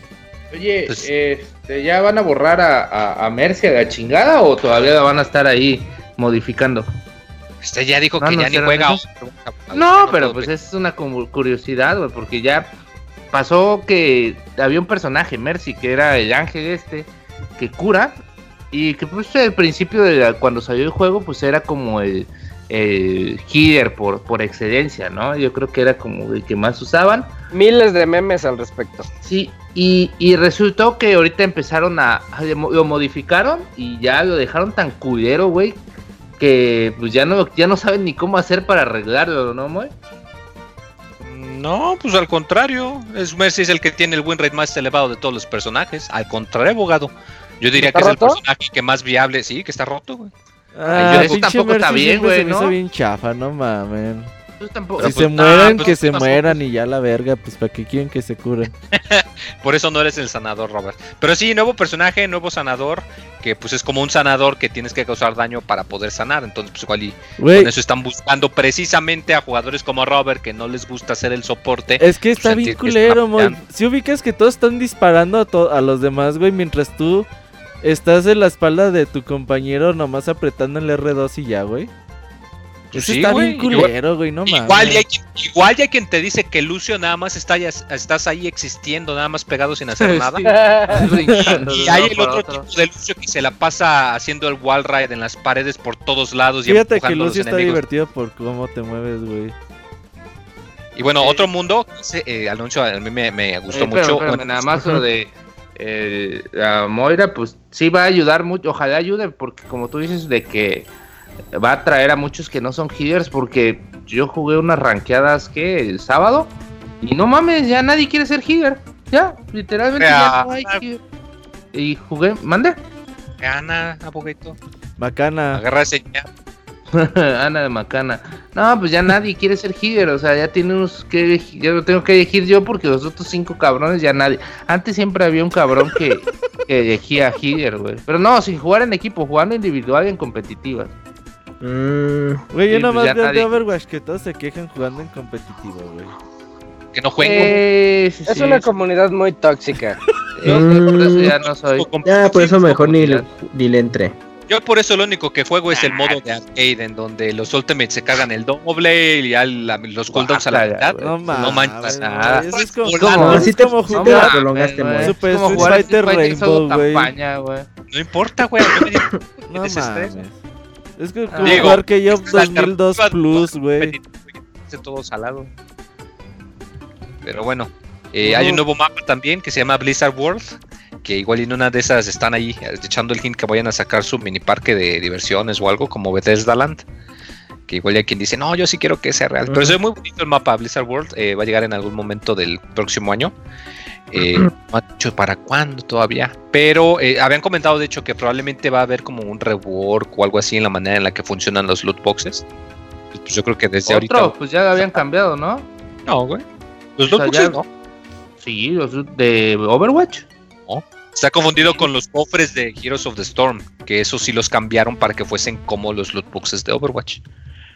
C: Oye,
G: Pues-
C: este, ¿ya van a borrar a, a, a Mercy a la chingada o todavía van a estar ahí modificando?
G: Este ya dijo
C: No,
G: que
C: no
G: ya ni juega.
C: esos. No, pero pues es una como curiosidad, güey, porque ya pasó que había un personaje, Mercy, que era el ángel este, que cura, y que pues al principio de la- cuando salió el juego, pues era como el, el healer por, por excelencia, ¿no? Yo creo que era como el que más usaban.
A: Miles de memes al respecto.
C: Sí, y, y resultó que ahorita empezaron a, a- lo modificaron y ya lo dejaron tan culero, güey, que pues ya no, ya no saben ni cómo hacer para arreglarlo, ¿no, Moy?
G: No, pues al contrario. Es Mercy es el que tiene el win rate más elevado de todos los personajes. Al contrario, abogado. Yo diría que
A: ¿Está
G: es el personaje que más viable. Sí, que está roto, güey.
B: Ah,
C: yo- eso tampoco está bien, güey,
B: se me hizo
C: ¿no?
B: bien chafa, no mamen.
C: Tampoco.
B: Si
G: pues,
B: se
G: nah,
B: mueren,
G: pues,
B: que se mueran y ya la verga, pues para qué quieren que se curen.
G: Por eso no eres el sanador, Robert. Pero sí, nuevo personaje, nuevo sanador. Que pues es como un sanador que tienes que causar daño para poder sanar. Entonces, pues igual y con eso están buscando precisamente a jugadores como Robert que no les gusta hacer el soporte.
B: es que está
G: sentir
B: bien culero,
G: está.
B: Si ubicas que todos están disparando a, to- a los demás, güey, mientras tú estás en la espalda de tu compañero nomás apretando el R2 y ya, güey.
G: Pues sí,
B: está
G: güey,
B: bien culero, güey, no mames.
G: Igual ya, hay quien, igual ya hay quien te dice que Lucio nada más está ya- estás ahí existiendo, nada más pegado sin hacer nada. Y hay el otro
C: otro.
G: tipo de Lucio que se la pasa haciendo el wall ride en las paredes por todos lados y
B: Fíjate que
G: empujando a los
B: Lucio está
G: enemigos.
B: divertido por cómo te mueves, güey.
G: Y bueno, otro mundo, ese eh, anuncio a mí me, me gustó
C: Eh,
G: mucho. Bueno,
C: nada más lo de eh, la Moira, pues sí va a ayudar mucho, ojalá ayude, porque como tú dices, de que va a traer a muchos que no son healers, porque yo jugué unas ranqueadas que el sábado, y no mames, ya nadie quiere ser healer, ya, literalmente ya no hay healer. Y jugué, mande,
G: Gana, aboguito.
B: Bacana.
G: Agarra ese ya.
C: Ana de Macana. No, pues ya nadie quiere ser healer, o sea, ya tenemos que, ya lo tengo que elegir yo porque los otros cinco cabrones ya nadie. Antes siempre había un cabrón que, que elegía healer, güey. Pero no, sin jugar en equipo, jugando individual y en competitivas.
F: Mm,
B: Güey, yo nada
C: pues
B: más veo de
C: nadie-
B: Overwatch que todos se quejan jugando en competitivo, güey.
G: Que no jueguen.
C: Eh, sí,
A: Es
C: sí,
A: una
C: sí.
A: comunidad muy tóxica.
C: Yo por eso ya no soy.
F: ya, por eso mejor ni le, ni le entré.
G: Yo por eso lo único que juego es el modo de arcade, en donde los ultimates se cargan el doble y ya la- los cooldowns a la mitad.
B: No mames.
G: manches,
C: nada.
B: Eso es como, como-
F: Así te,
B: como
F: te
B: jugar
F: la prolongaste,
C: güey.
B: Super
C: como
B: Street
C: jugar
B: Fighter Rainbow, güey.
G: No importa, güey. yo me digo,
B: No. Es que como
G: Digo,
B: jugar que yo
G: es la
B: 2002
G: alternativa
B: Plus, güey.
G: todo salado. Pero bueno, eh, hay un nuevo mapa también que se llama Blizzard World. Que igual en una de esas están ahí eh, echando el hint que vayan a sacar su mini parque de diversiones o algo como Bethesda Land. Que igual hay quien dice, no, yo sí quiero que sea real. Pero es muy bonito el mapa. Blizzard World eh, va a llegar en algún momento del próximo año. Eh, no han dicho para cuándo todavía. Pero eh, habían comentado, de hecho, que probablemente va a haber como un rework o algo así en la manera en la que funcionan los loot boxes. Pues yo creo que desde
C: Otro,
G: ahorita.
C: pues ya habían cambiado, ¿no?
G: No, güey. Los
C: O
G: loot
C: sea,
G: boxes
C: ya-
G: no.
C: Sí, los de Overwatch.
G: Está confundido con los cofres de Heroes of the Storm. Que esos sí los cambiaron para que fuesen como los loot boxes de Overwatch.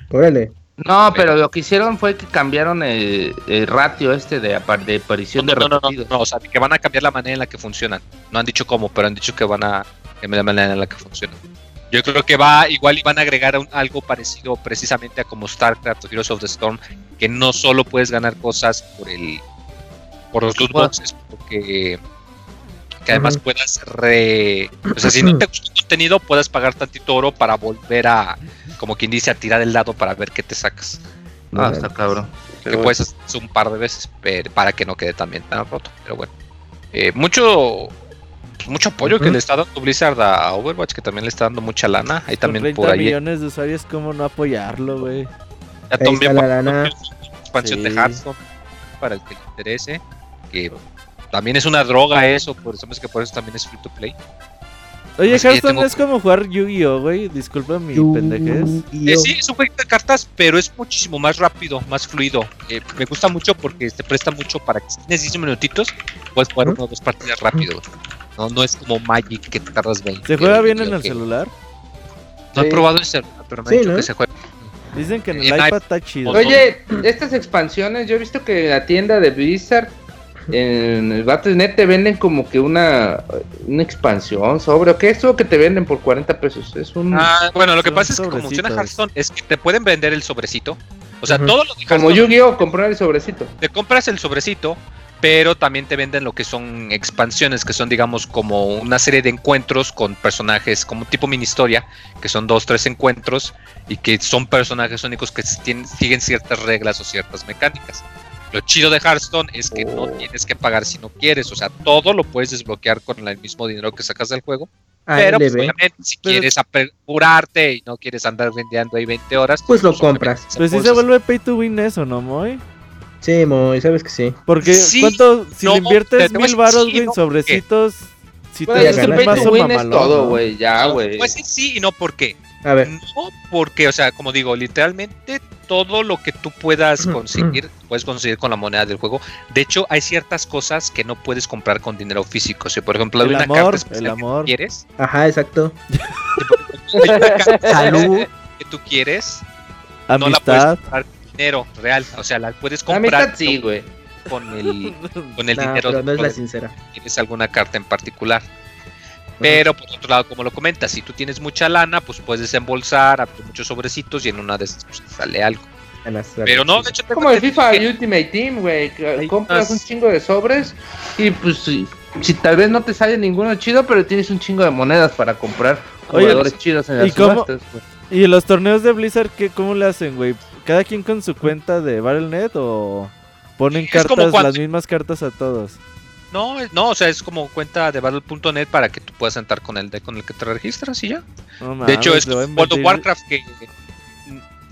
F: Órale.
C: No, pero lo que hicieron fue que cambiaron el, el ratio este de, apar- de aparición
G: No,
C: de
G: no, no, no,
C: repetidos.
G: no, o sea, que van a cambiar la manera en la que funcionan. No han dicho cómo, pero han dicho que van a cambiar la manera en la que funcionan. Yo creo que va, igual y van a agregar un- algo parecido precisamente a como StarCraft o Heroes of the Storm, que no solo puedes ganar cosas por el por los loot boxes, porque que además
F: Ujú.
G: puedas re, o sea, si no te gusta el contenido, puedas pagar tantito oro para volver a, como quien dice, a tirar el dado para ver qué te sacas.
C: Ah, está cabrón.
G: que puedes hacer un par de veces pero- para que no quede también tan roto. Pero bueno, Eh, mucho mucho apoyo que
F: Ujú.
G: le está dando Blizzard a Overwatch, que también le está dando mucha lana. Ahí
B: Con
G: también
B: 30
G: por ahí.
B: millones de usuarios, ¿cómo no apoyarlo, güey?
G: Ya
F: está la lana.
G: expansión de
B: Sí.
G: Hearthstone para el que le interese. Que también es una droga eso, por eso es que por eso también es free to play.
B: Oye,
G: Es que
B: Hearthstone
G: tengo-
B: es como jugar Yu-Gi-Oh, güey. Disculpa mi pendejez.
G: Eh, sí, es un juego de cartas, pero es muchísimo más rápido, más fluido. Eh, me gusta mucho porque te presta mucho para que si tienes 10 minutitos, puedes jugar
B: ¿Mm?
G: una o dos partidas rápido. No, no es como Magic que te tardas 20.
B: ¿Se juega bien en el
G: que-
B: celular?
G: No he probado el celular, pero me
F: Sí,
G: han dicho
F: ¿no?
G: que se juega.
B: Dicen que en el
G: En
B: iPad
G: iPad.
B: está chido.
C: Oye, estas expansiones, yo he visto que en la tienda de Blizzard, en el Battle.net te venden como que una, una expansión sobre, ¿o qué es eso que te venden por 40 pesos? Es un...
G: Ah, bueno, lo que pasa es que como funciona. Hearthstone es que te pueden vender el sobrecito. O sea, todo lo de
C: como Yu-Gi-Oh! comprar el sobrecito.
G: te compras el sobrecito, pero también te venden lo que son expansiones, que son, digamos, como una serie de encuentros con personajes, como tipo mini historia, que son dos, tres encuentros y que son personajes únicos que tienen- siguen ciertas reglas o ciertas mecánicas. Lo chido de Hearthstone es que no
F: Oh.
G: tienes que pagar si no quieres, o sea, todo lo puedes desbloquear con el mismo dinero que sacas del juego.
F: Ah,
G: pero pues, obviamente, si
B: Pero-
G: quieres apurarte y no quieres andar vendiendo ahí 20 horas,
F: Pues lo
G: obviamente
F: compras.
G: se
B: Pues sí se vuelve pay to win eso, ¿no, Moy?
F: Sí, Moy, sabes que sí.
B: Porque
G: Sí,
B: ¿cuánto? Si
G: no,
B: le
G: te-
B: inviertes
G: te
B: mil varos,
G: sí, no,
B: sobrecitos, si
C: Bueno,
B: te
F: el
B: ganas
F: pay
B: más
F: to
B: o
C: win es
B: mamalón,
C: todo,
B: ¿no?
C: güey, ya, güey.
G: Pues sí, sí y no, ¿por qué?
F: A ver.
G: No, porque, o sea, como digo, literalmente todo lo que tú puedas conseguir, puedes conseguir con la moneda del juego. De hecho, hay ciertas cosas que no puedes comprar con dinero físico. Si, por ejemplo, hay
B: El
G: una
B: amor,
G: carta
B: el
G: especial
B: amor.
G: que quieres,
F: Ajá, exacto.
G: hay una carta
F: Salud.
G: que tú quieres, no la puedes
B: Amistad.
G: comprar con dinero real. O sea, la puedes comprar
C: mitad sí, güey.
G: con el, con el dinero
F: pero no es la sincera.
G: tienes alguna carta en particular. Pero por otro lado, como lo comentas, si tú tienes mucha lana, pues puedes desembolsar, abrir muchos sobrecitos y en una de esas pues, te sale algo. Pero no, de hecho, tengo
C: Como el FIFA
G: que-
C: Ultimate Team, güey. Compras un chingo de sobres y pues si, si tal vez no te sale ninguno chido, pero tienes un chingo de monedas para comprar
B: Oye,
C: jugadores chidos en
B: ¿y
C: las subastas.
B: ¿Y los torneos de Blizzard qué, cómo le hacen, güey? ¿Cada quien con su cuenta de Battle.net o ponen
G: Es
B: cartas,
G: cuando-
B: las mismas cartas a todos?
G: No, es- no, o sea, es como cuenta de Battle.net para que tú puedas entrar con el de con el que te registras y ya.
B: No
G: de hecho, es World of Warcraft que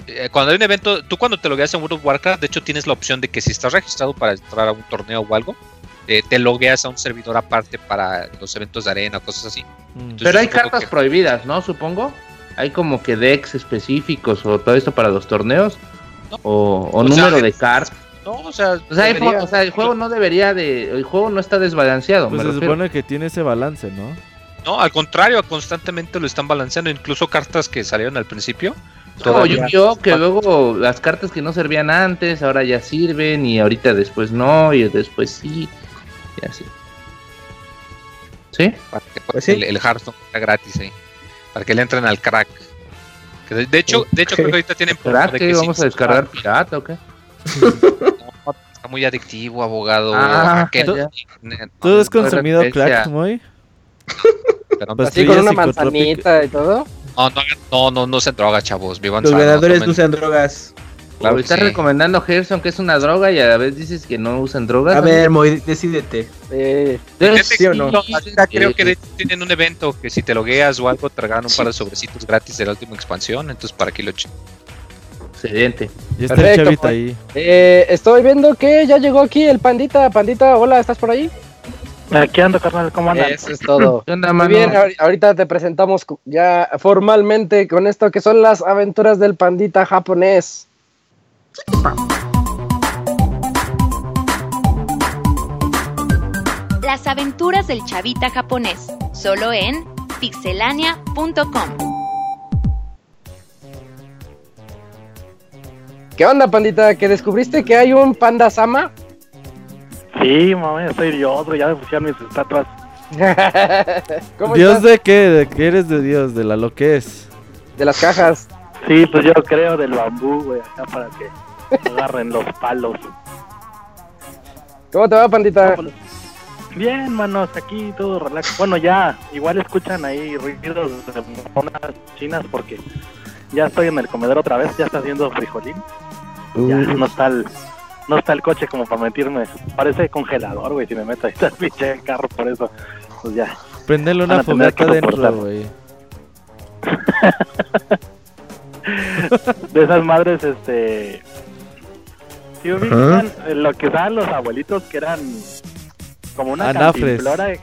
G: eh, cuando hay un evento, tú cuando te logueas en World of Warcraft, de hecho tienes la opción de que si estás registrado para entrar a un torneo o algo, eh, te logueas a un servidor aparte para los eventos de arena, cosas así.
B: Mm.
G: Entonces,
C: Pero hay cartas
G: que-
C: prohibidas, ¿no? Supongo. Hay como que decks específicos o todo esto para los torneos.
G: No.
C: O, o
G: O
C: número
G: sea,
C: de cartas.
G: No, o sea,
C: O sea, el
G: debería-
C: juego, o sea, el juego no debería de. El juego no está desbalanceado,
B: Pues se
C: refiero.
B: supone que tiene ese balance, ¿no?
G: No, al contrario, constantemente lo están balanceando, incluso cartas que salieron al principio.
C: Como
G: todavía-
C: Yu-Gi-Oh! que luego las cartas que no servían antes, ahora ya sirven y ahorita después no, y después sí. Y así. ¿Sí?
G: para que
F: Pues sí.
G: el, el Hearthstone está gratis ahí. Para que le entren al crack. Que de, de hecho, de hecho creo que ahorita tienen
C: ¿Será
G: de
C: que
G: que
C: vamos
G: sí,
C: a descargar pirata o qué?
G: No, está muy adictivo, abogado.
C: Ah, ya.
B: ¿Tú has
C: no,
B: consumido crack, muy? Pues
G: no,
A: Así con una manzanita y todo.
G: no, no, no, no se droga, chavos. Vivan
F: Los ganadores no usan drogas.
G: Claro
C: estás
G: sí.
C: recomendando Gerson que es una droga y a la vez dices que no usan drogas.
F: A ver, Moy, decídete.
A: Eh,
F: ¿Sí o
G: que
F: no?
G: ahorita creo
C: Sí,
G: que de hecho tienen un evento que si te logueas o algo te regalan un par de sobrecitos gratis de la última expansión, entonces para que lo echen.
C: Excelente.
B: Ya está
A: Perfecto,
B: el chavita
A: pues.
B: ahí.
A: Eh, estoy viendo que ya llegó aquí el pandita. Pandita, hola, ¿estás por ahí?
H: Aquí ando, carnal, ¿cómo andan?
A: Eso es todo.
C: ¿Qué onda,
A: Muy bien, ahori- ahorita te presentamos ya formalmente con esto que son las aventuras del pandita japonés.
I: Las aventuras del chavita japonés, solo en pixelania.com.
A: ¿Qué onda, pandita? ¿Que descubriste que hay un panda sama?
H: Sí, mami, soy Dios, güey, ya me pusieron mis estatuas.
A: ¿Cómo
B: ¿Dios
A: estás?
B: de qué? ¿De qué eres de Dios? ¿De la lo que es?
A: De las cajas.
H: Sí, pues yo creo del bambú, güey, acá para que agarren los palos.
A: ¿Cómo te va, pandita?
H: Bien, manos, aquí todo relax. Bueno, ya, igual escuchan ahí ruidos de monas chinas porque ya estoy en el comedor otra vez, ya está haciendo frijolín. Ya no está el, no está el coche como para meterme. Parece congelador, güey, si me meto ahí está el pinche carro por eso. Pues ya.
B: Prendele una fogata dentro, güey.
H: de esas madres, este. Si ubican eh, lo que usaban los abuelitos que eran como una
B: Anafres.
H: cantimplora.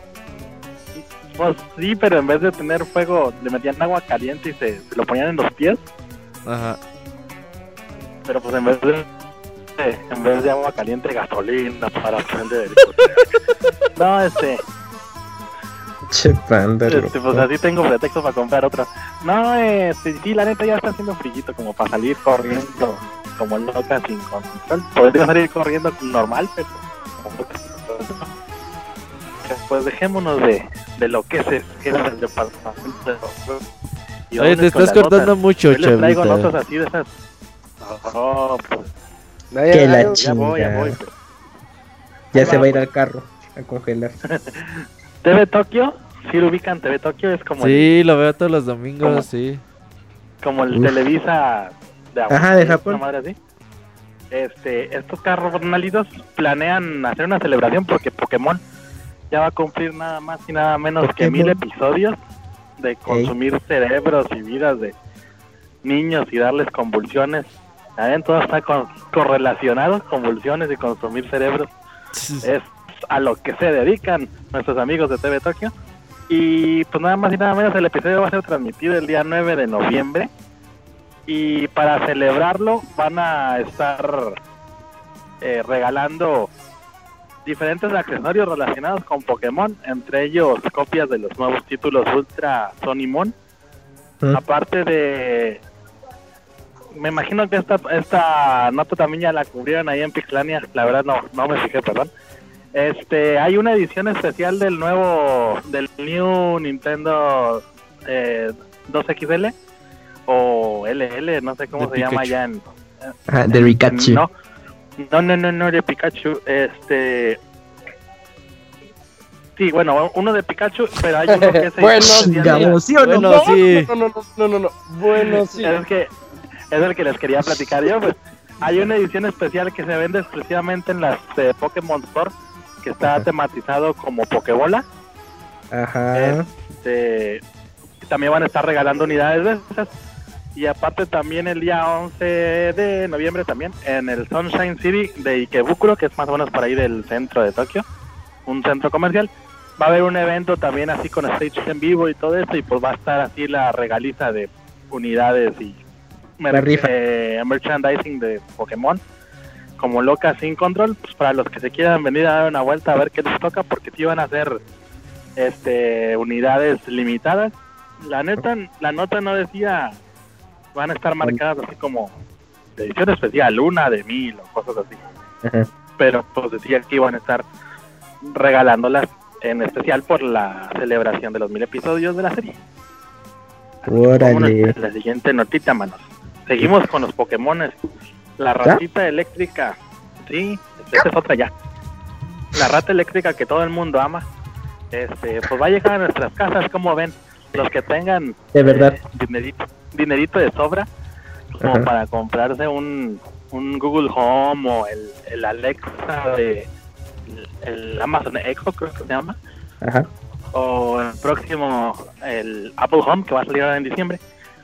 H: Pues sí, pero en vez de tener fuego, le metían agua caliente y se, se lo ponían en los pies.
B: Ajá.
H: Pero pues en vez de, en vez de agua caliente, gasolina para prender el coche. No, este.
F: Che panda,
H: Este, pues así tengo pretexto para comprar otra. No, sí, sí, la neta ya está haciendo frillito como para salir corriendo como loca sin control. Podría salir corriendo normal, pero... Pues dejémonos de, de lo que se queda del departamento de los juegos. Y
B: Oye, te estás cortando
H: notas.
B: mucho,
H: Hoy les traigo
B: chavita.
H: notas así de esas... Oh, pues,
A: Ay,
F: Que
A: ay,
F: la
H: ya
F: Chinga.
H: voy, ya voy. pues.
F: Ya
H: Ahí
F: se
H: va,
F: va a ir
H: pues.
F: al carro a congelar.
H: TV Tokio, si lo ubican, TV Tokio es como el
B: Sí, lo veo todos los domingos,
H: ¿Cómo?
B: sí.
H: como el
F: Uf.
H: Televisa de
F: Ajá, de Japón.
H: una madre así. Este, estos carnalitos planean hacer una celebración porque Pokémon ya va a cumplir nada más y nada menos que mil episodios de consumir cerebros y vidas de niños y darles convulsiones. Todo está con- correlacionado, convulsiones y consumir cerebros es a lo que se dedican nuestros amigos de TV Tokio. Y pues nada más y nada menos el episodio va a ser transmitido el día 9 de noviembre. Y para celebrarlo van a estar eh, regalando diferentes accesorios relacionados con Pokémon, entre ellos copias de los nuevos títulos Ultra Sun y Moon.
F: Mm.
H: Aparte de... Me imagino que esta, esta nota también ya la cubrieron ahí en Pixlania, la verdad no, no me fijé, perdón. Este, hay una edición especial del nuevo, del New Nintendo eh, 2XL o LL, no sé cómo se llama ya en,
F: Ajá, de Rikachu.
H: no, no, no, no, no, de Pikachu. Este. Sí, bueno, uno de Pikachu, pero hay uno que es el
A: Bueno.
F: Digamos, ¿sí o no?
B: Bueno, sí.
A: No, no, no, no, no, no. Bueno, sí.
H: Es que es el que les quería platicar yo. Pues hay una edición especial que se vende exclusivamente en las eh, Pokémon Store, que está
F: Ajá.
H: tematizado como Pokébola.
F: Ajá.
H: Este, también van a estar regalando unidades de esas. Y aparte también el día 11 de noviembre también en el Sunshine City de Ikebukuro, que es más o menos por ahí del centro de Tokio, un centro comercial. Va a haber un evento también así con stages en vivo y todo eso y pues va a estar así la regaliza de unidades y mer-
F: La rifa.
H: eh, merchandising de Pokémon como loca sin control, pues para los que se quieran venir a dar una vuelta a ver qué les toca, porque sí van a ser este unidades limitadas. La neta, la nota no decía van a estar marcadas así como de edición especial, una de mil o cosas así.
F: Ajá.
H: Pero pues decía que iban a estar regalándolas en especial por la celebración de los mil episodios de la serie.
F: Órale.
H: La siguiente notita, manos. Seguimos con los Pokémones. La ratita eléctrica. Sí, esta es otra ya. La rata eléctrica que todo el mundo ama. Este, pues va a llegar a nuestras casas, como ven. Los que tengan
F: De verdad.
H: eh, dinerito, dinerito de sobra, como
F: Ajá.
H: para comprarse un, un Google Home o el, el Alexa de el, el Amazon Echo, creo que se llama
F: Ajá.
H: o el próximo el Apple Home que va a salir ahora en diciembre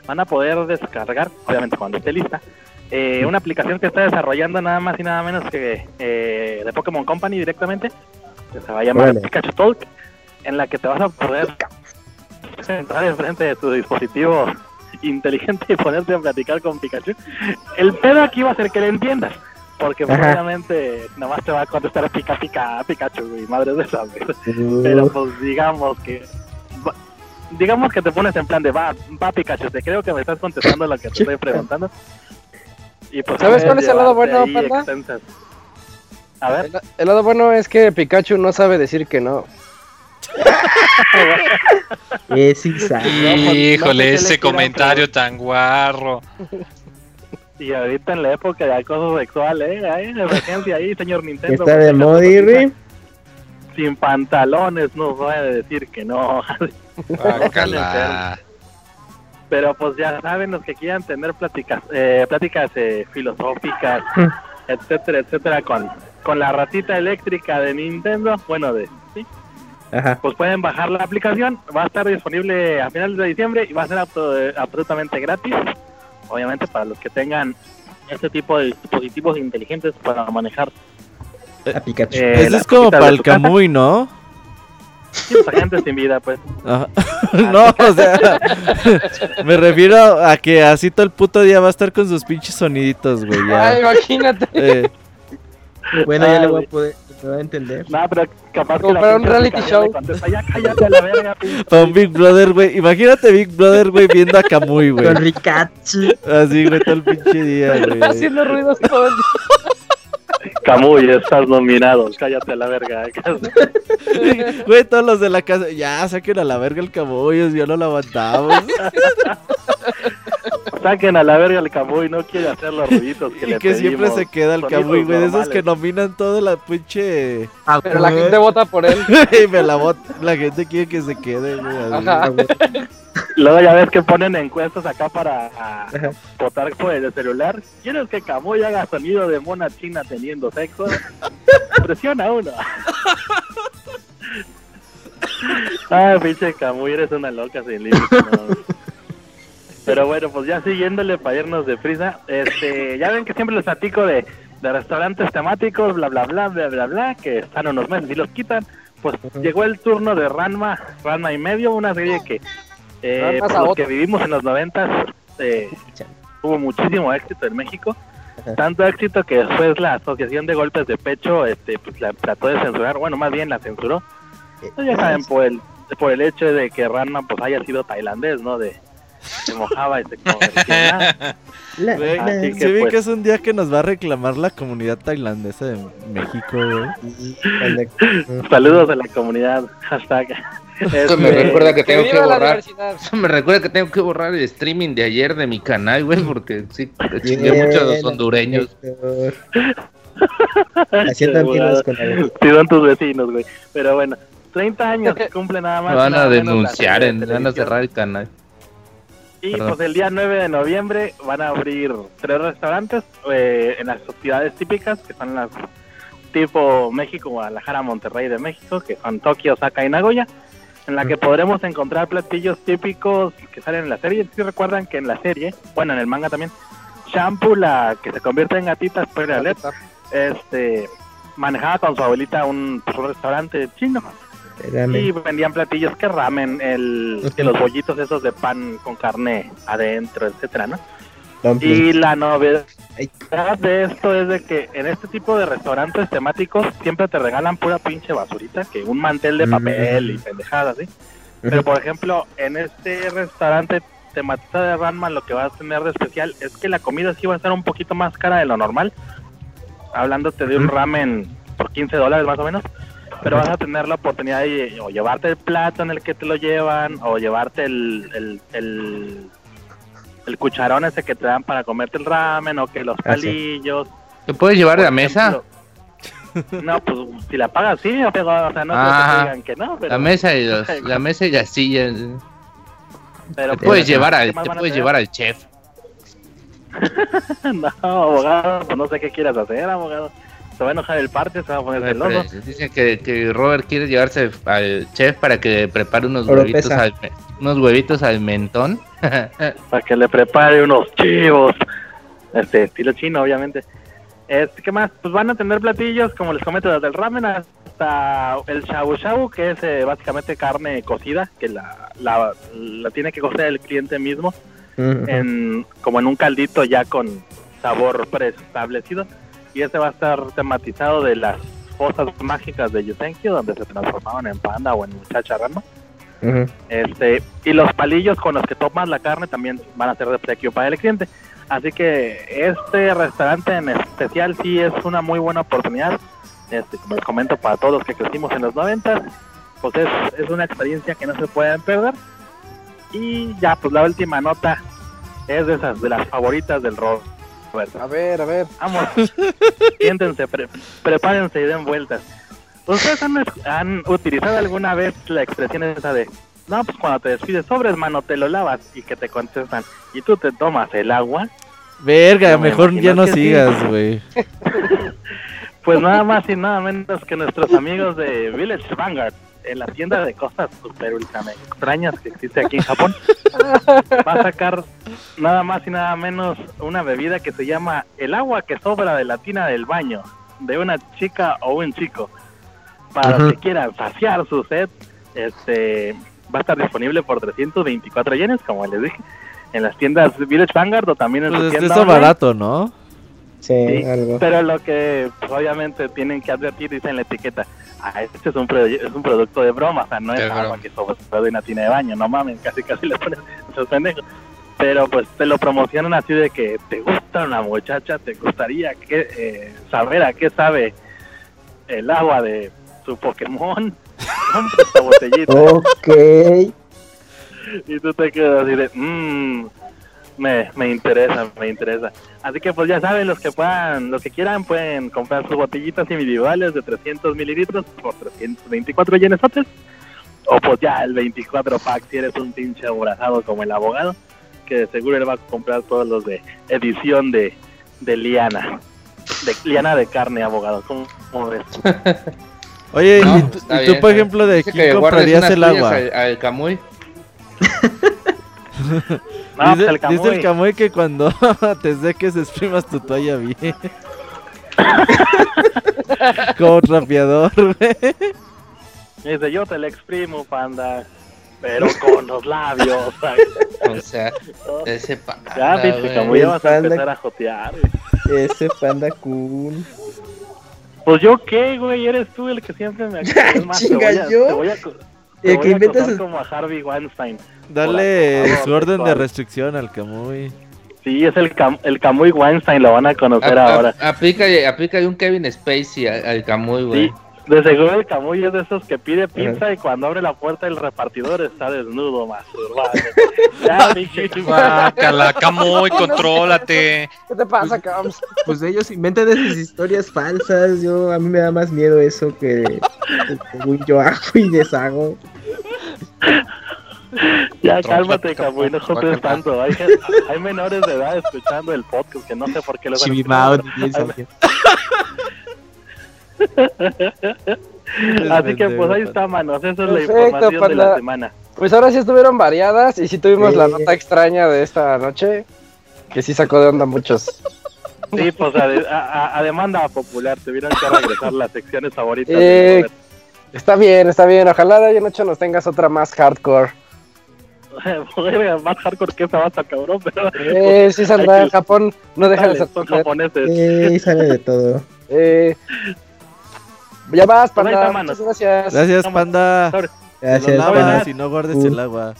H: van a poder descargar obviamente cuando esté lista eh, una aplicación que está desarrollando nada más y nada menos que eh, de Pokémon Company directamente, que se va a llamar
F: Órale.
H: Pikachu Talk, en la que te vas a poder sentar enfrente de tu dispositivo inteligente y ponerte a platicar con Pikachu. El pedo aquí va a ser que le entiendas. Porque obviamente nomás te va a contestar pica pica Pikachu y madre de esa güey. Pero pues digamos que digamos que te pones en plan de va, va Pikachu, te creo que me estás contestando lo que te estoy preguntando. Y pues
A: ¿Sabes cuál es el lado bueno,
H: extensas. A ver,
A: El, el lado bueno es que Pikachu no sabe decir que no.
F: Es
H: sé qué
G: Híjole,
H: le
G: ese comentario tan guarro.
H: y ahorita en la época de acoso sexual, eh, hay emergencia ahí, señor Nintendo.
F: Está de Ri.
H: Sin pantalones no puede decir que no. Pero pues ya saben, los que quieran tener pláticas, eh, pláticas eh, filosóficas,
F: Mm.
H: etcétera, etcétera, con, con la ratita eléctrica de Nintendo, bueno, de
F: Ajá.
H: pues pueden bajar la aplicación, va a estar disponible a finales de diciembre y va a ser eh, absolutamente gratis, obviamente para los que tengan este tipo de dispositivos inteligentes para manejar.
F: A Pikachu.
H: eh,
B: Eso
H: las
B: es como para el. Camuy, ¿no?
H: Sí, pues, gente sin vida, pues.
B: Ajá. No, o sea, me refiero a que así todo el puto día va a estar con sus pinches soniditos, güey. ya.
A: Ay, imagínate.
B: Eh,
F: Bueno, ya
H: Ah,
F: le voy
H: güey.
F: a poder me va a entender.
H: No, pero capaz
A: Como
H: que
A: para un reality show.
H: contesta, ya cállate a la verga,
B: un Big Brother, güey. Imagínate Big Brother, güey, viendo a Camuy, güey.
F: Con Rikachu.
B: Así, güey, todo el pinche día, güey.
A: Haciendo ruidos todo el día.
H: Camuy, estás nominado. Cállate a la verga.
B: Güey, todos los de la casa, ya, saquen a la verga el Camuy, ya no lo aguantamos.
H: Saquen a la verga el Camuy, no quiere hacer los ruiditos que
B: Y
H: le
B: que siempre se queda el Camuy, güey, de esos que nominan toda la pinche...
F: Ah,
A: Pero la gente vota por él.
B: Y me la gente quiere que se quede, güey.
H: Luego ya ves que ponen encuestas acá para votar por el celular. ¿Quieres que Camuy haga sonido de mona china teniendo sexo? Presiona uno. Ah, pinche Camuy, eres una loca sin límites. no. Pero bueno, pues ya siguiéndole para irnos de prisa. Este, ya ven que siempre les platico de, de restaurantes temáticos, bla, bla, bla, bla, bla, bla, que están unos meses y los quitan. Pues llegó el turno de Ranma, Ranma y medio, una serie que eh, por que vivimos en los noventas eh, tuvo muchísimo éxito en México. Tanto éxito que después la Asociación de Golpes de Pecho este, pues, la trató de censurar, bueno, más bien la censuró. Pues ya saben, por el, por el hecho de que Ranma pues haya sido tailandés, ¿no? De se mojaba y se convertía.
F: La- la-
H: Así
B: se
H: que,
B: ve
H: pues-
B: que es un día que nos va a reclamar la comunidad tailandesa de México.
H: Saludos a la comunidad. Hashtag.
C: Eso me
H: Este,
C: recuerda que tengo que
A: la
C: borrar. Eso me recuerda que tengo que borrar el streaming de ayer de mi canal, güey, porque sí, chingué mucho a los hondureños.
F: Haciendo amigos con la
H: Sí, son tus vecinos, güey. Pero bueno, 30 años cumple nada más.
C: Me van a denunciar, en, me van a cerrar el canal. Perdón.
H: pues el día 9 de noviembre van a abrir tres restaurantes eh, en las ciudades típicas, que son las tipo México, Guadalajara, Monterrey de México, que son Tokio, Osaka y Nagoya, en la que podremos encontrar platillos típicos que salen en la serie. Si recuerdan que en la serie, bueno, en el manga también, Shampoo, la que se convierte en gatita, spoiler alert, este, manejaba con su abuelita un, pues, un restaurante chino Y vendían platillos que ramen, el, que los bollitos esos de pan con carne adentro, etcétera, ¿no? Y la novedad de esto es de que en este tipo de restaurantes temáticos siempre te regalan pura pinche basurita, que un mantel de papel y pendejadas, ¿sí? Pero por ejemplo, en este restaurante tematizado de Ranma lo que va a tener de especial es que la comida sí va a estar un poquito más cara de lo normal. Hablándote de un ramen por 15 dólares más o menos. Pero vas a tener la oportunidad de o llevarte el plato en el que te lo llevan o llevarte el, el, el, el cucharón ese que te dan para comerte el ramen o que los
F: Ah,
H: palillos.
C: ¿Te puedes llevar
H: por
C: la mesa?
H: No, pues si la pagas sí, o sea, no creo que digan que no, pero...
C: La mesa y los, la mesa y las sillas.
H: pero
C: Te puedes
H: pues,
C: llevar
H: ¿qué
C: al, te puedes llevar al chef.
H: no, abogado, pues no sé qué quieras hacer, abogado. Se va a enojar el parte, se va a poner celoso.
C: Dicen que, que Robert quiere llevarse al chef para que prepare unos huevitos
F: pesa.
C: al, unos huevitos al mentón.
H: Para que le prepare unos chivos. este estilo chino, obviamente. Este, ¿Qué más? Pues van a tener platillos, como les comento, desde el ramen hasta el shabu shabu, que es eh, básicamente carne cocida, que la, la, la tiene que cocer el cliente mismo, en, como en un caldito ya con sabor preestablecido. Y este va a estar tematizado de las fosas mágicas de Yutenkyo, donde se transformaban en panda o en muchacha rama. Este, y los palillos con los que tomas la carne también van a ser de precio para el cliente. Así que este restaurante en especial sí es una muy buena oportunidad. Este, como les comento, para todos los que crecimos en los 90, pues es, es una experiencia que no se pueden perder. Y ya, pues la última nota es de esas, de las favoritas del
A: A ver, a ver.
H: Vamos, siéntense, pre- prepárense y den vueltas. ¿Ustedes han, han utilizado alguna vez la expresión esa de, no, pues cuando te despides sobres, mano, te lo lavas y que te contestan, y tú te tomas el agua?
B: Verga,
H: No
B: mejor ya no sigas, güey.
H: Pues nada más y nada menos que nuestros amigos de Village Vanguard, en la tienda de cosas super ultra extrañas que existe aquí en Japón, va a sacar nada más y nada menos una bebida que se llama el agua que sobra de la tina del baño, de una chica o un chico. Para que quieran saciar su sed, este va a estar disponible por 324 yenes, como les dije, en las tiendas Village Vanguard o también en
B: Pues
H: su
B: es
H: tienda
B: eso barato, ¿no?
F: Sí,
H: Sí,
F: algo.
H: Pero lo que pues, obviamente tienen que advertir, dice en la etiqueta, ah, este es un, es un producto de broma, o sea, no es agua que sobra de una tina de baño, no mamen, casi casi le ponen esos pendejos. Pero pues te lo promocionan así de que te gusta una muchacha, te gustaría que, eh, saber a qué sabe el agua de su Pokémon. Compra esta botellita
F: Ok.
H: y tú te quedas así de, mmm, me, me interesa, me interesa. Así que pues ya saben, los que puedan, los que quieran pueden comprar sus botellitas individuales de 300 mililitros por 324 yenesotes. O pues ya el 24 pack si eres un pinche abrazado como el abogado, que de seguro él va a comprar todos los de edición de, de liana. De liana de carne, abogado. ¿Cómo, cómo ves?
B: Oye,
C: No,
B: ¿y tú,
C: está
B: y tú,
C: bien,
B: por ejemplo, de quién comprarías el agua?
C: Al, al Camuy.
H: No,
B: dice,
H: pues el
B: dice el Camuy que cuando te seques exprimas tu toalla bien. Como trapeador, güey.
H: Dice, yo te la exprimo, panda. Pero con los labios. ¿sabes?
C: O sea, ese pa.
H: Ya, pinche. Camuy, ya vas a
F: Panda.
H: empezar a jotear. güey.
F: Ese panda cool.
H: Pues yo qué, güey, eres tú el que siempre me Es más, te
F: Chinga,
H: voy a,
F: ¿yo?
H: te voy a, te
F: El
H: voy
F: que
H: a
F: inventas
H: como a Harvey Weinstein. Favor,
B: su orden de restricción al Camuy.
H: Sí, es el, Cam el Camuy Weinstein, lo van a conocer
C: A-
H: ahora.
C: Aplica, aplica un Kevin Spacey al, al Camuy, güey.
H: Sí, de seguro el Camuy es de esos que pide pizza y cuando abre la puerta el repartidor está desnudo, masturbado. ya, pinche Camuy.
G: Contrólate.
A: ¿Qué te pasa, Cams?
F: Pues ellos inventan esas historias falsas. Yo a mí me da más miedo eso que, que yo hago y deshago.
H: Ya, cálmate, Camuy, no
G: guácala.
H: tanto. Hay, hay menores de edad escuchando el podcast que no sé por qué lo Ay, Así que pues ahí está, manos. Esa es la
A: Perfecto,
H: información de la semana.
A: Pues ahora sí estuvieron variadas y sí tuvimos la nota extraña de esta noche, que sí sacó de onda a muchos.
H: Sí, pues a, de- a- a- a demanda popular tuvieron que regresar las secciones favoritas.
A: Eh. Está bien, está bien. Ojalá de hoy en noche nos tengas otra más hardcore.
H: Joder, más hardcore que esa basta, cabrón, pero
A: Eh, sí saldrá en Japón, no deja de ser
H: son japoneses.
F: Sí, sale de todo.
A: Eh, ya vas,
H: Pues
A: panda. Muchas gracias.
B: Gracias, panda.
F: Gracias.
B: no lavas y no guardes
F: Uh.
B: el agua.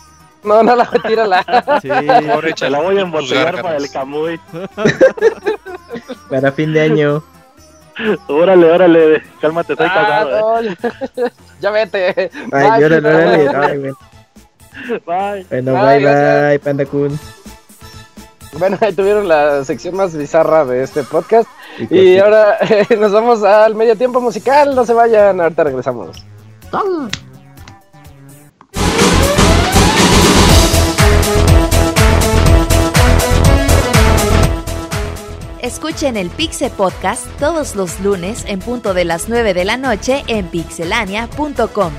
A: No, no la tírala.
B: Sí.
H: Te la voy a
G: tus
H: embotellar para el Camuy.
F: Para fin de año.
H: Órale, órale, cálmate, estoy
A: Ah,
H: casado. eh.
A: no, ya, ya vete.
F: Ay,
A: Bye,
F: órale,
A: panda.
F: órale. Ay, bueno.
H: Bye.
F: Bueno,
A: Bye,
F: bye, bye, Panda Kun.
A: Bueno, ahí tuvieron la sección más bizarra de este podcast. Y ahora eh, nos vamos al medio tiempo musical. No se vayan, ahorita regresamos.
E: Escuchen el Pixe Podcast todos los lunes en punto de las 9 de la noche en pixelania.com.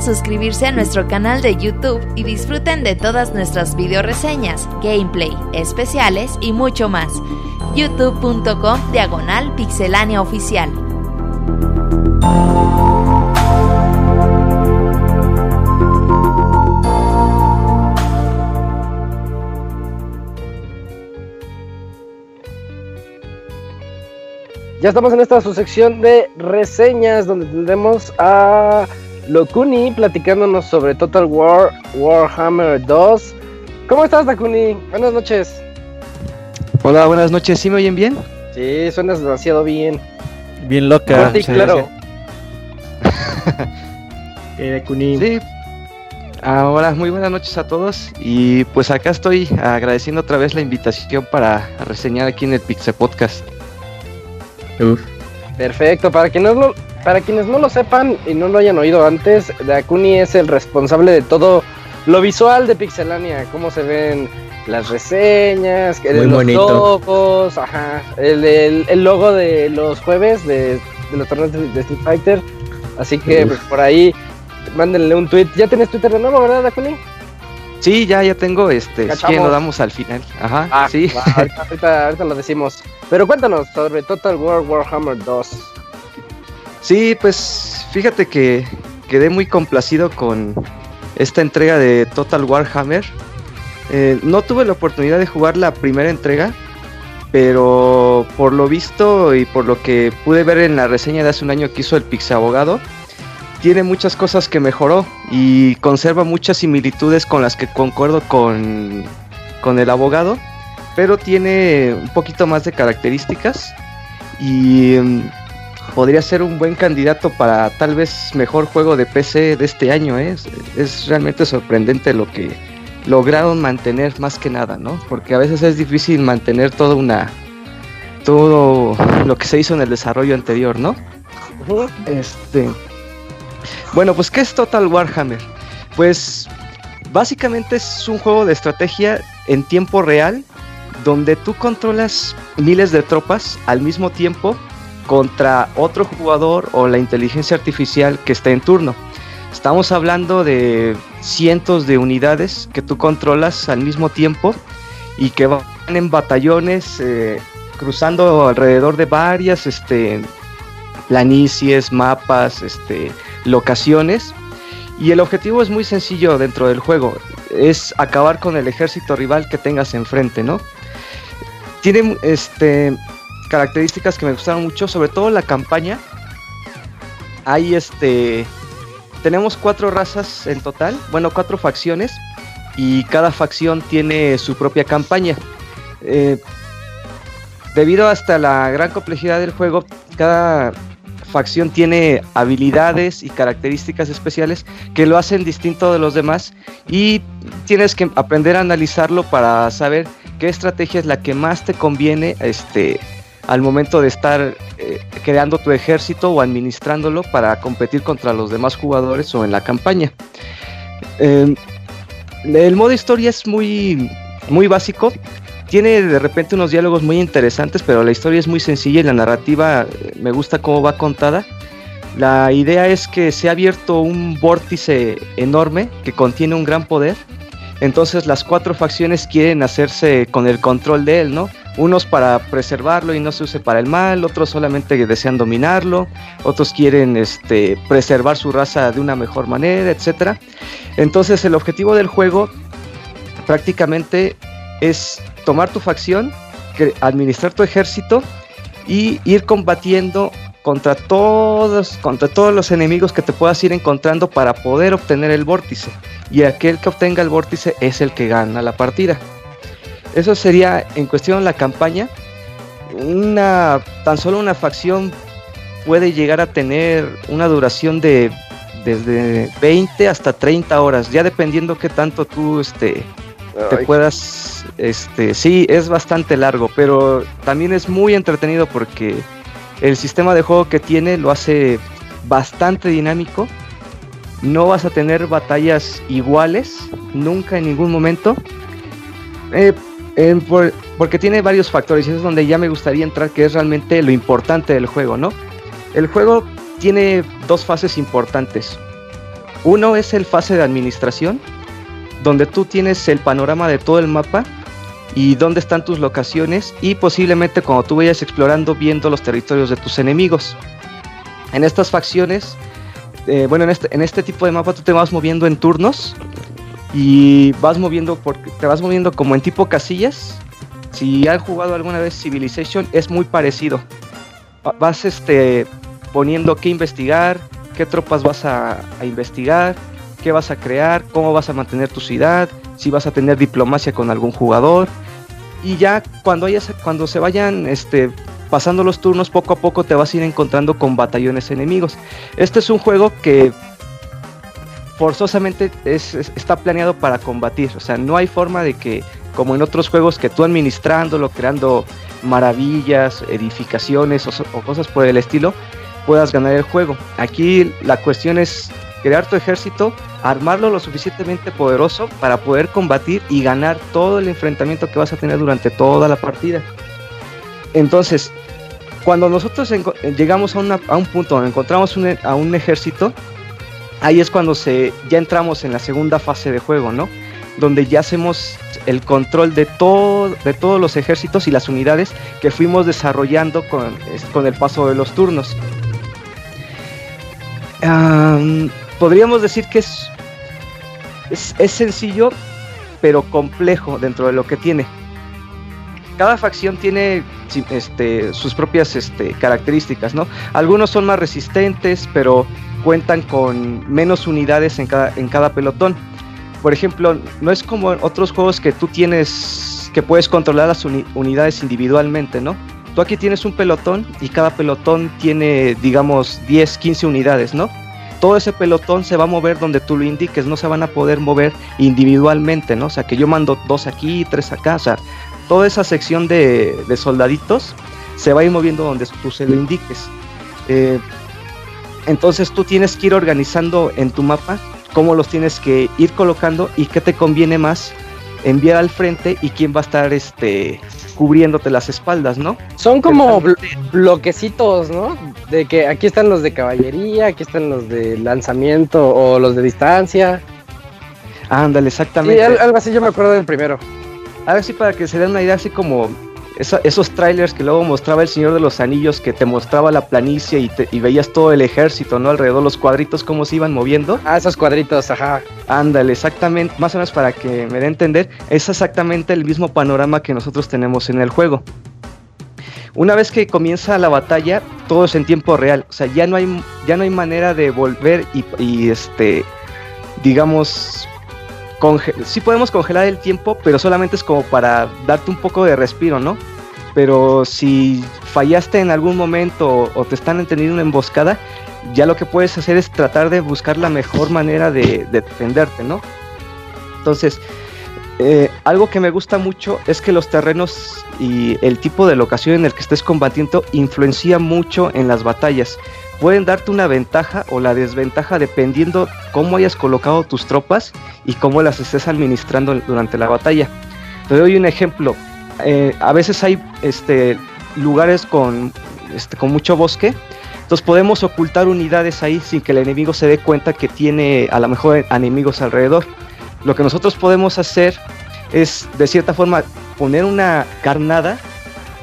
E: Suscribirse a nuestro canal de YouTube y disfruten de todas nuestras video reseñas, gameplay, especiales y mucho más. youtube.com diagonal pixelánea oficial.
A: Ya estamos en esta su sección de reseñas donde tendremos a Lokuni platicándonos sobre Total War Warhammer 2. ¿Cómo estás, Takuni? Buenas noches.
J: Hola, buenas noches. ¿Sí me oyen bien?
A: Sí, suenas demasiado bien.
B: Bien loca.
A: Y claro.
F: Eh, Kuni.
J: Sí. Ahora, muy buenas noches a todos. Y pues acá estoy agradeciendo otra vez la invitación para reseñar aquí en el Pixel Podcast.
F: Uf.
A: Perfecto, para quienes, no, para quienes no lo sepan y no lo hayan oído antes, Dakuni es el responsable de todo lo visual de Pixelania, cómo se ven las reseñas,
F: Muy
A: los
F: bonito.
A: logos, ajá, el, el- el logo de los jueves de, de los torneos de, de Street Fighter. Así que pues, por ahí mándenle un tweet. ¿Ya tienes Twitter de nuevo, verdad, Dakuni?
J: Sí, ya, ya tengo, este, lo damos al final. Ajá,
A: Ah,
J: sí.
A: va, ahorita, ahorita- ahorita lo decimos. Pero cuéntanos sobre Total War Warhammer 2.
J: Sí, pues fíjate que quedé muy complacido con esta entrega de Total Warhammer. Eh, no tuve la oportunidad de jugar la primera entrega, pero por lo visto y por lo que pude ver en la reseña de hace un año que hizo el Pixabogado, tiene muchas cosas que mejoró y conserva muchas similitudes con las que concuerdo con, con el abogado, pero tiene un poquito más de características y mm, podría ser un buen candidato para tal vez mejor juego de PC de este año. ¿eh? Es, es realmente sorprendente lo que lograron mantener más que nada, ¿no? Porque a veces es difícil mantener toda una todo lo que se hizo en el desarrollo anterior, ¿no? Este. Bueno, pues ¿qué es Total Warhammer? Pues básicamente es un juego de estrategia en tiempo real donde tú controlas miles de tropas al mismo tiempo contra otro jugador o la inteligencia artificial que está en turno. Estamos hablando de cientos de unidades que tú controlas al mismo tiempo y que van en batallones eh, cruzando alrededor de varias este, planicies, mapas, este, locaciones. Y el objetivo es muy sencillo dentro del juego, es acabar con el ejército rival que tengas enfrente, ¿no? Tiene este, características que me gustaron mucho, sobre todo la campaña. Hay este, tenemos cuatro razas en total, bueno, cuatro facciones, y cada facción tiene su propia campaña. Eh, debido hasta la gran complejidad del juego, cada facción tiene habilidades y características especiales que lo hacen distinto de los demás y tienes que aprender a analizarlo para saber qué estrategia es la que más te conviene este al momento de estar eh, creando tu ejército o administrándolo para competir contra los demás jugadores o en la campaña. Eh, el modo historia es muy muy básico, tiene de repente unos diálogos muy interesantes, pero la historia es muy sencilla y la narrativa eh, me gusta cómo va contada. La idea es que se ha abierto un vórtice enorme que contiene un gran poder. Entonces las cuatro facciones quieren hacerse con el control de él, ¿no? Unos para preservarlo y no se use para el mal, otros solamente desean dominarlo, otros quieren este, preservar su raza de una mejor manera, etc. Entonces el objetivo del juego prácticamente es tomar tu facción, administrar tu ejército y ir combatiendo contra todos, contra todos los enemigos que te puedas ir encontrando para poder obtener el vórtice. Y aquel que obtenga el vórtice es el que gana la partida. Eso sería en cuestión de la campaña. Una, tan solo una facción puede llegar a tener una duración de desde 20 hasta 30 horas, ya dependiendo qué tanto tú este, te
A: Ay,
J: puedas, este, sí, es bastante largo, pero también es muy entretenido porque el sistema de juego que tiene lo hace bastante dinámico. No vas a tener batallas iguales, nunca en ningún momento. Eh, por- porque tiene varios factores y es donde ya me gustaría entrar, que es realmente lo importante del juego, ¿no? El juego tiene dos fases importantes. Uno es el fase de administración, donde tú tienes el panorama de todo el mapa y dónde están tus locaciones y posiblemente cuando tú vayas explorando viendo los territorios de tus enemigos. En estas facciones, eh, bueno, en este, en este tipo de mapa tú te vas moviendo en turnos y vas moviendo porque te vas moviendo como en tipo casillas. Si han jugado alguna vez Civilization es muy parecido. Va- Vas este poniendo qué investigar, qué tropas vas a, a investigar, qué vas a crear, cómo vas a mantener tu ciudad, si vas a tener diplomacia con algún jugador. Y ya cuando, hayas, cuando se vayan este, pasando los turnos, poco a poco te vas a ir encontrando con batallones enemigos. Este es un juego que forzosamente es- es- está planeado para combatir. O sea, no hay forma de que, como en otros juegos, que tú administrándolo, creando maravillas, edificaciones o, cosas por el estilo, puedas ganar el juego. Aquí la cuestión es crear tu ejército, armarlo lo suficientemente poderoso para poder combatir y ganar todo el enfrentamiento que vas a tener durante toda la partida. Entonces, cuando nosotros llegamos a, una- un punto donde encontramos un a un ejército, ahí es cuando se, ya entramos en la segunda fase de juego, ¿no? Donde ya hacemos el control de, todo, de todos los ejércitos y las unidades que fuimos desarrollando con, con el paso de los turnos. Am, podríamos decir que es, es, es sencillo, pero complejo dentro de lo que tiene. Cada facción tiene este, sus propias este, características, ¿no? Algunos son más resistentes, pero cuentan con menos unidades en cada, en cada pelotón. Por ejemplo, no es como en otros juegos que tú tienes, que puedes controlar las uni- unidades individualmente, ¿no? Tú aquí tienes un pelotón y cada pelotón tiene, digamos, 10, 15 unidades, ¿no? Todo ese pelotón se va a mover donde tú lo indiques, no se van a poder mover individualmente, ¿no? O sea, que yo mando dos aquí, tres acá, o sea, toda esa sección de, de soldaditos se va a ir moviendo donde tú se lo indiques. Eh, entonces tú tienes que ir organizando en tu mapa cómo los tienes que ir colocando y qué te conviene más enviar al frente y quién va a estar este cubriéndote las espaldas, ¿no?
A: Son como blo- bloquecitos, ¿no? De que aquí están los de caballería, aquí están los de lanzamiento o los de distancia.
J: Ándale,
A: Sí,
J: exactamente.
A: al- algo así yo me acuerdo del primero.
J: A ver si para que se den una idea, así como esa- esos trailers que luego mostraba el Señor de los Anillos, que te mostraba la planicie y, te- y veías todo el ejército, ¿no? Alrededor los cuadritos, cómo se iban moviendo.
A: Ah, esos cuadritos, ajá.
J: Ándale, exactamente, más o menos para que me dé a entender, es exactamente el mismo panorama que nosotros tenemos en el juego. Una vez que comienza la batalla, todo es en tiempo real, o sea, ya no hay, ya no hay manera de volver y, y, este, digamos, sí podemos congelar el tiempo, pero solamente es como para darte un poco de respiro, ¿no? Pero si fallaste en algún momento o, te están teniendo una emboscada, ya lo que puedes hacer es tratar de buscar la mejor manera de, de defenderte, ¿no? Entonces, eh, algo que me gusta mucho es que los terrenos y el tipo de locación en el que estés combatiendo influencia mucho en las batallas. Pueden darte una ventaja o la desventaja dependiendo cómo hayas colocado tus tropas y cómo las estés administrando durante la batalla. Te doy un ejemplo. Eh, a veces hay este, lugares con, este, con mucho bosque entonces podemos ocultar unidades ahí sin que el enemigo se dé cuenta que tiene a lo mejor enemigos alrededor. Lo que nosotros podemos hacer es de cierta forma poner una carnada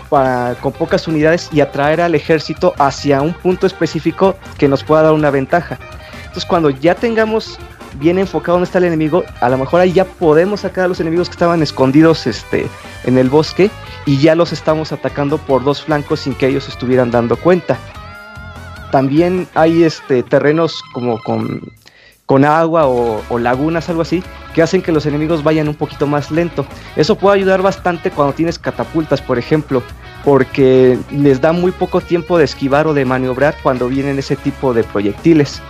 J: con pocas unidades y atraer al ejército hacia un punto específico que nos pueda dar una ventaja. Entonces cuando ya tengamos bien enfocado dónde está el enemigo, a lo mejor ahí ya podemos sacar a los enemigos que estaban escondidos este, en el bosque y ya los estamos atacando por dos flancos sin que ellos estuvieran dando cuenta también hay este terrenos como con, con agua o, lagunas, algo así, que hacen que los enemigos vayan un poquito más lento. Eso puede ayudar bastante cuando tienes catapultas, por ejemplo, porque les da muy poco tiempo de esquivar o de maniobrar cuando vienen ese tipo de proyectiles.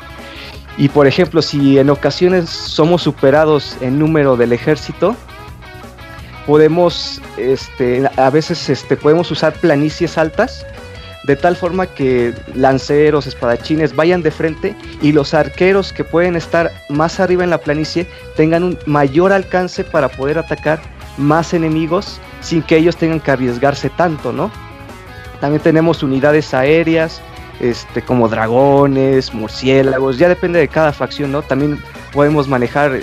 J: Y por ejemplo, si en ocasiones somos superados en número del ejército, podemos, este, a veces este, podemos usar planicies altas de tal forma que lanceros, espadachines vayan de frente y los arqueros que pueden estar más arriba en la planicie tengan un mayor alcance para poder atacar más enemigos sin que ellos tengan que arriesgarse tanto, ¿no? También tenemos unidades aéreas, este, como dragones, murciélagos, ya depende de cada facción, ¿no? También podemos manejar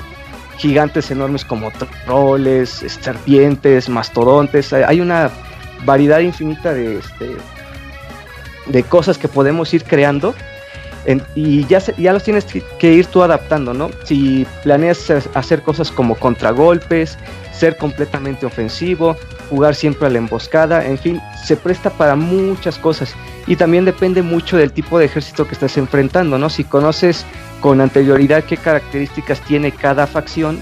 J: gigantes enormes como troles, serpientes, mastodontes, hay una variedad infinita de, este, de cosas que podemos ir creando y ya, ya los tienes que ir tú adaptando, ¿no? Si planeas hacer cosas como contragolpes, ser completamente ofensivo, jugar siempre a la emboscada, en fin, se presta para muchas cosas. Y también depende mucho del tipo de ejército que estás enfrentando, ¿no? Si conoces con anterioridad qué características tiene cada facción,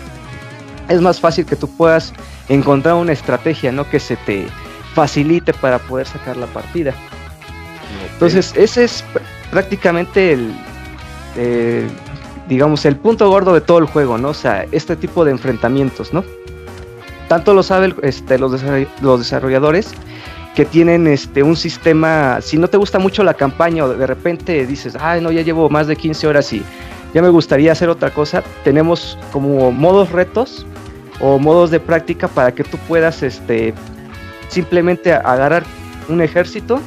J: es más fácil que tú puedas encontrar una estrategia, ¿no? Que se te facilite para poder sacar la partida. Entonces, ese es prácticamente el, eh, digamos, el punto gordo de todo el juego, ¿no? O sea, este tipo de enfrentamientos, ¿no? Tanto lo saben este, los, desarrolladores que tienen este un sistema, si no te gusta mucho la campaña o de repente dices, ay no, ya llevo más de 15 horas y ya me gustaría hacer otra cosa, tenemos como modos retos o modos de práctica para que tú puedas este simplemente agarrar un ejército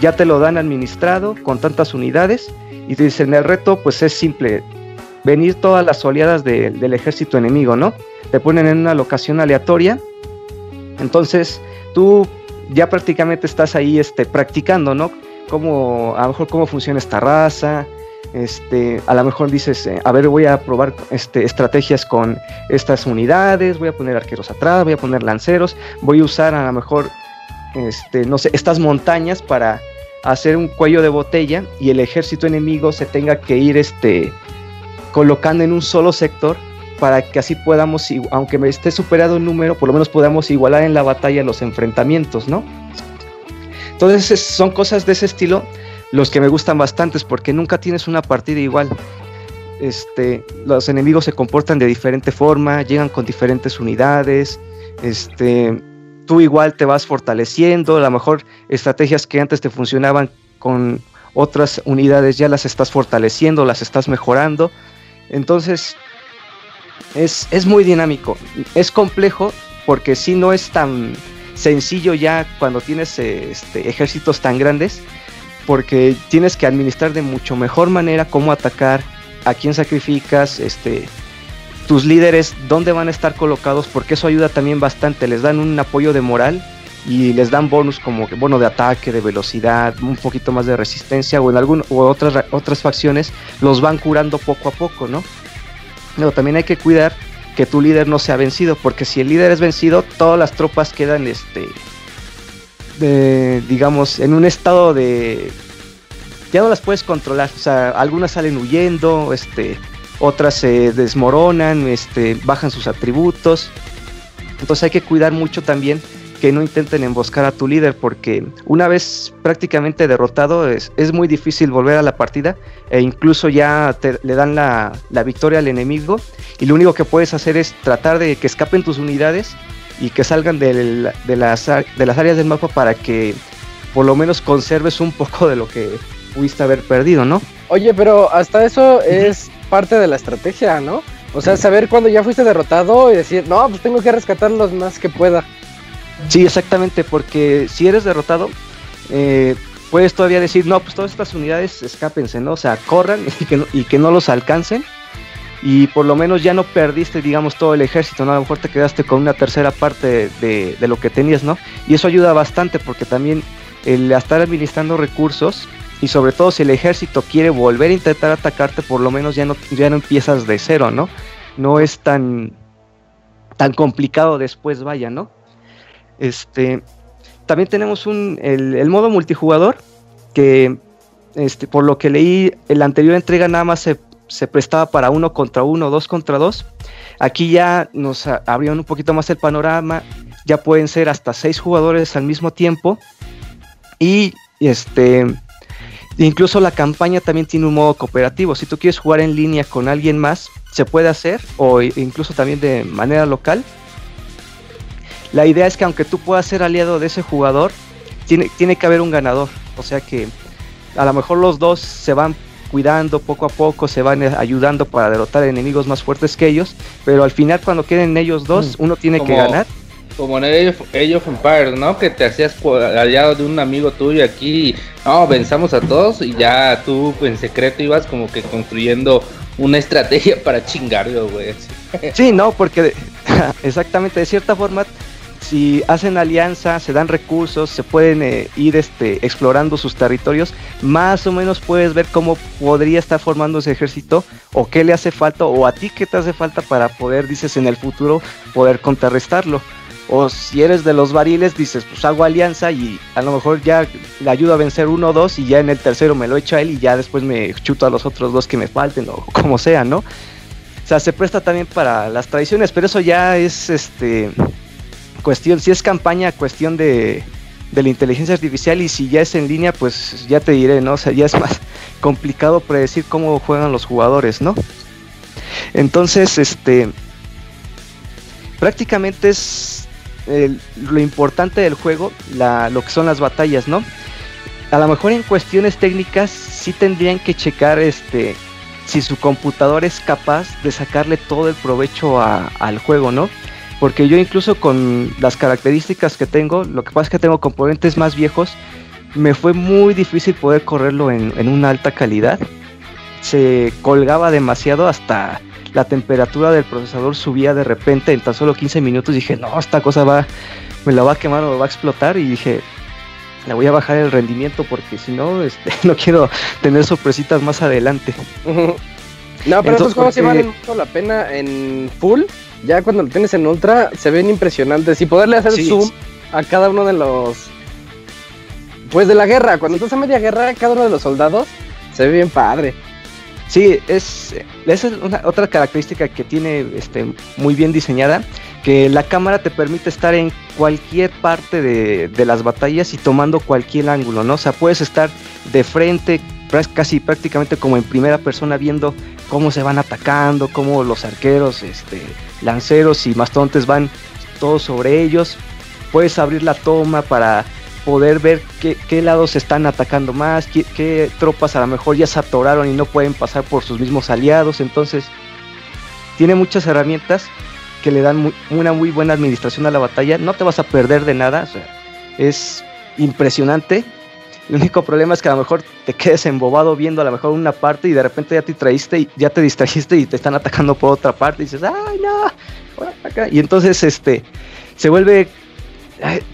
J: ya te lo dan administrado con tantas unidades y te dicen el reto pues es simple, venir todas las oleadas del ejército enemigo, ¿no? Te ponen en una locación aleatoria, entonces tú ya prácticamente estás ahí este, practicando, ¿no? Cómo, a lo mejor cómo funciona esta raza, este, a lo mejor dices, eh, a ver, voy a probar este, estrategias con estas unidades, voy a poner arqueros atrás, voy a poner lanceros, voy a usar a lo mejor este, no sé, estas montañas para hacer un cuello de botella y el ejército enemigo se tenga que ir este, colocando en un solo sector para que así podamos, aunque me esté superado el número, por lo menos podamos igualar en la batalla los enfrentamientos, ¿no? Entonces son cosas de ese estilo los que me gustan bastantes porque nunca tienes una partida igual. Este, los enemigos se comportan de diferente forma, llegan con diferentes unidades, este, tú igual te vas fortaleciendo, a lo mejor estrategias que antes te funcionaban con otras unidades ya las estás fortaleciendo, las estás mejorando. Entonces, es, es muy dinámico. Es complejo porque si no es tan sencillo ya cuando tienes este, ejércitos tan grandes, porque tienes que administrar de mucho mejor manera cómo atacar, a quién sacrificas, este, tus líderes dónde van a estar colocados, porque eso ayuda también bastante, les dan un apoyo de moral y les dan bonus como bono de ataque, de velocidad, un poquito más de resistencia o en algún o otras otras facciones los van curando poco a poco, ¿no? Pero también hay que cuidar que tu líder no sea vencido, porque si el líder es vencido, todas las tropas quedan este digamos en un estado de ya no las puedes controlar, o sea, algunas salen huyendo, este otras se desmoronan, este, bajan sus atributos. Entonces hay que cuidar mucho también que no intenten emboscar a tu líder porque una vez prácticamente derrotado es, muy difícil volver a la partida e incluso ya le dan la, victoria al enemigo y lo único que puedes hacer es tratar de que escapen tus unidades y que salgan de, las, de las áreas del mapa para que por lo menos conserves un poco de lo que pudiste haber perdido, ¿no?
A: Oye, pero hasta eso es parte de la estrategia, ¿no? O sea, saber cuando ya fuiste derrotado y decir, no, pues tengo que rescatar los más que pueda.
J: Sí, exactamente, porque si eres derrotado, eh, puedes todavía decir, no, pues todas estas unidades escápense, ¿no? O sea, corran y que no, y que no los alcancen. Y por lo menos ya no perdiste, digamos, todo el ejército, ¿no? A lo mejor te quedaste con una tercera parte de lo que tenías, ¿no? Y eso ayuda bastante porque también el estar administrando recursos y sobre todo si el ejército quiere volver a intentar atacarte, por lo menos ya no, ya no empiezas de cero, ¿no? No es tan, tan complicado después, vaya, ¿no? Este, también tenemos un, el, modo multijugador, que este, por lo que leí, la anterior entrega nada más se, se prestaba para uno contra uno, dos contra dos. Aquí ya nos abrieron un poquito más el panorama, ya pueden ser hasta seis jugadores al mismo tiempo. Y este Incluso la campaña también tiene un modo cooperativo. Si tú quieres jugar en línea con alguien más, se puede hacer, o incluso también de manera local. La idea es que aunque tú puedas ser aliado de ese jugador, tiene, tiene que haber un ganador. O sea que a lo mejor los dos se van cuidando poco a poco, se van ayudando para derrotar enemigos más fuertes que ellos, pero al final cuando queden ellos dos, mm, uno tiene que ganar
C: Como en Age of, Age of Empires, ¿no? Que te hacías aliado de un amigo tuyo aquí. No, pensamos a todos y ya tú en secreto ibas como que construyendo una estrategia para chingarlo, güey.
J: Sí, no, porque exactamente, de cierta forma, si hacen alianza, se dan recursos, se pueden eh, ir este, explorando sus territorios, más o menos puedes ver cómo podría estar formando ese ejército, o qué le hace falta, o a ti qué te hace falta para poder, dices, en el futuro, poder contrarrestarlo. O si eres de los variles, dices, pues hago alianza y a lo mejor ya le ayudo a vencer uno o dos y ya en el tercero me lo echo a él y ya después me chuto a los otros dos que me falten o como sea, ¿no? O sea, se presta también para las tradiciones, pero eso ya es este cuestión, si es campaña, cuestión de, de la inteligencia artificial y si ya es en línea, pues ya te diré, ¿no? O sea, ya es más complicado predecir cómo juegan los jugadores, ¿no? Entonces, este prácticamente es lo importante del juego, lo que son las batallas, ¿no? A lo mejor en cuestiones técnicas sí tendrían que checar este si su computador es capaz de sacarle todo el provecho al juego, ¿no? Porque yo incluso con las características que tengo, lo que pasa es que tengo componentes más viejos, me fue muy difícil poder correrlo en una alta calidad. Se colgaba demasiado hasta la temperatura del procesador subía de repente en tan solo 15 minutos. Dije, no, esta cosa va, me la va a quemar o va a explotar. Y dije, le voy a bajar el rendimiento porque si no, este, no quiero tener sorpresitas más adelante.
A: No, pero
J: Entonces,
A: estos juegos sí
J: porque-
A: valen mucho la pena en full. Ya cuando lo tienes en ultra se ven impresionantes. Y poderle hacer
J: Sí,
A: zoom
J: sí.
A: a cada uno de los. Pues de la guerra. Cuando estás a media guerra, cada uno de los soldados se ve bien padre.
J: Sí, es, esa es otra característica que tiene este, muy bien diseñada, que la cámara te permite estar en cualquier parte de, de las batallas y tomando cualquier ángulo, ¿no? O sea, puedes estar de frente, casi prácticamente como en primera persona, viendo cómo se van atacando, cómo los arqueros, este, lanceros y mastontes van todos sobre ellos. Puedes abrir la toma para poder ver qué, qué lados están atacando más, qué, qué tropas a lo mejor ya se atoraron y no pueden pasar por sus mismos aliados. Entonces, tiene muchas herramientas que le dan una muy buena administración a la batalla. No te vas a perder de nada, o sea, es impresionante. El único problema es que a lo mejor te quedes embobado viendo a lo mejor una parte y de repente ya te traíste y ya te distrajiste y te están atacando por otra parte y dices, ay no. Y entonces este se vuelve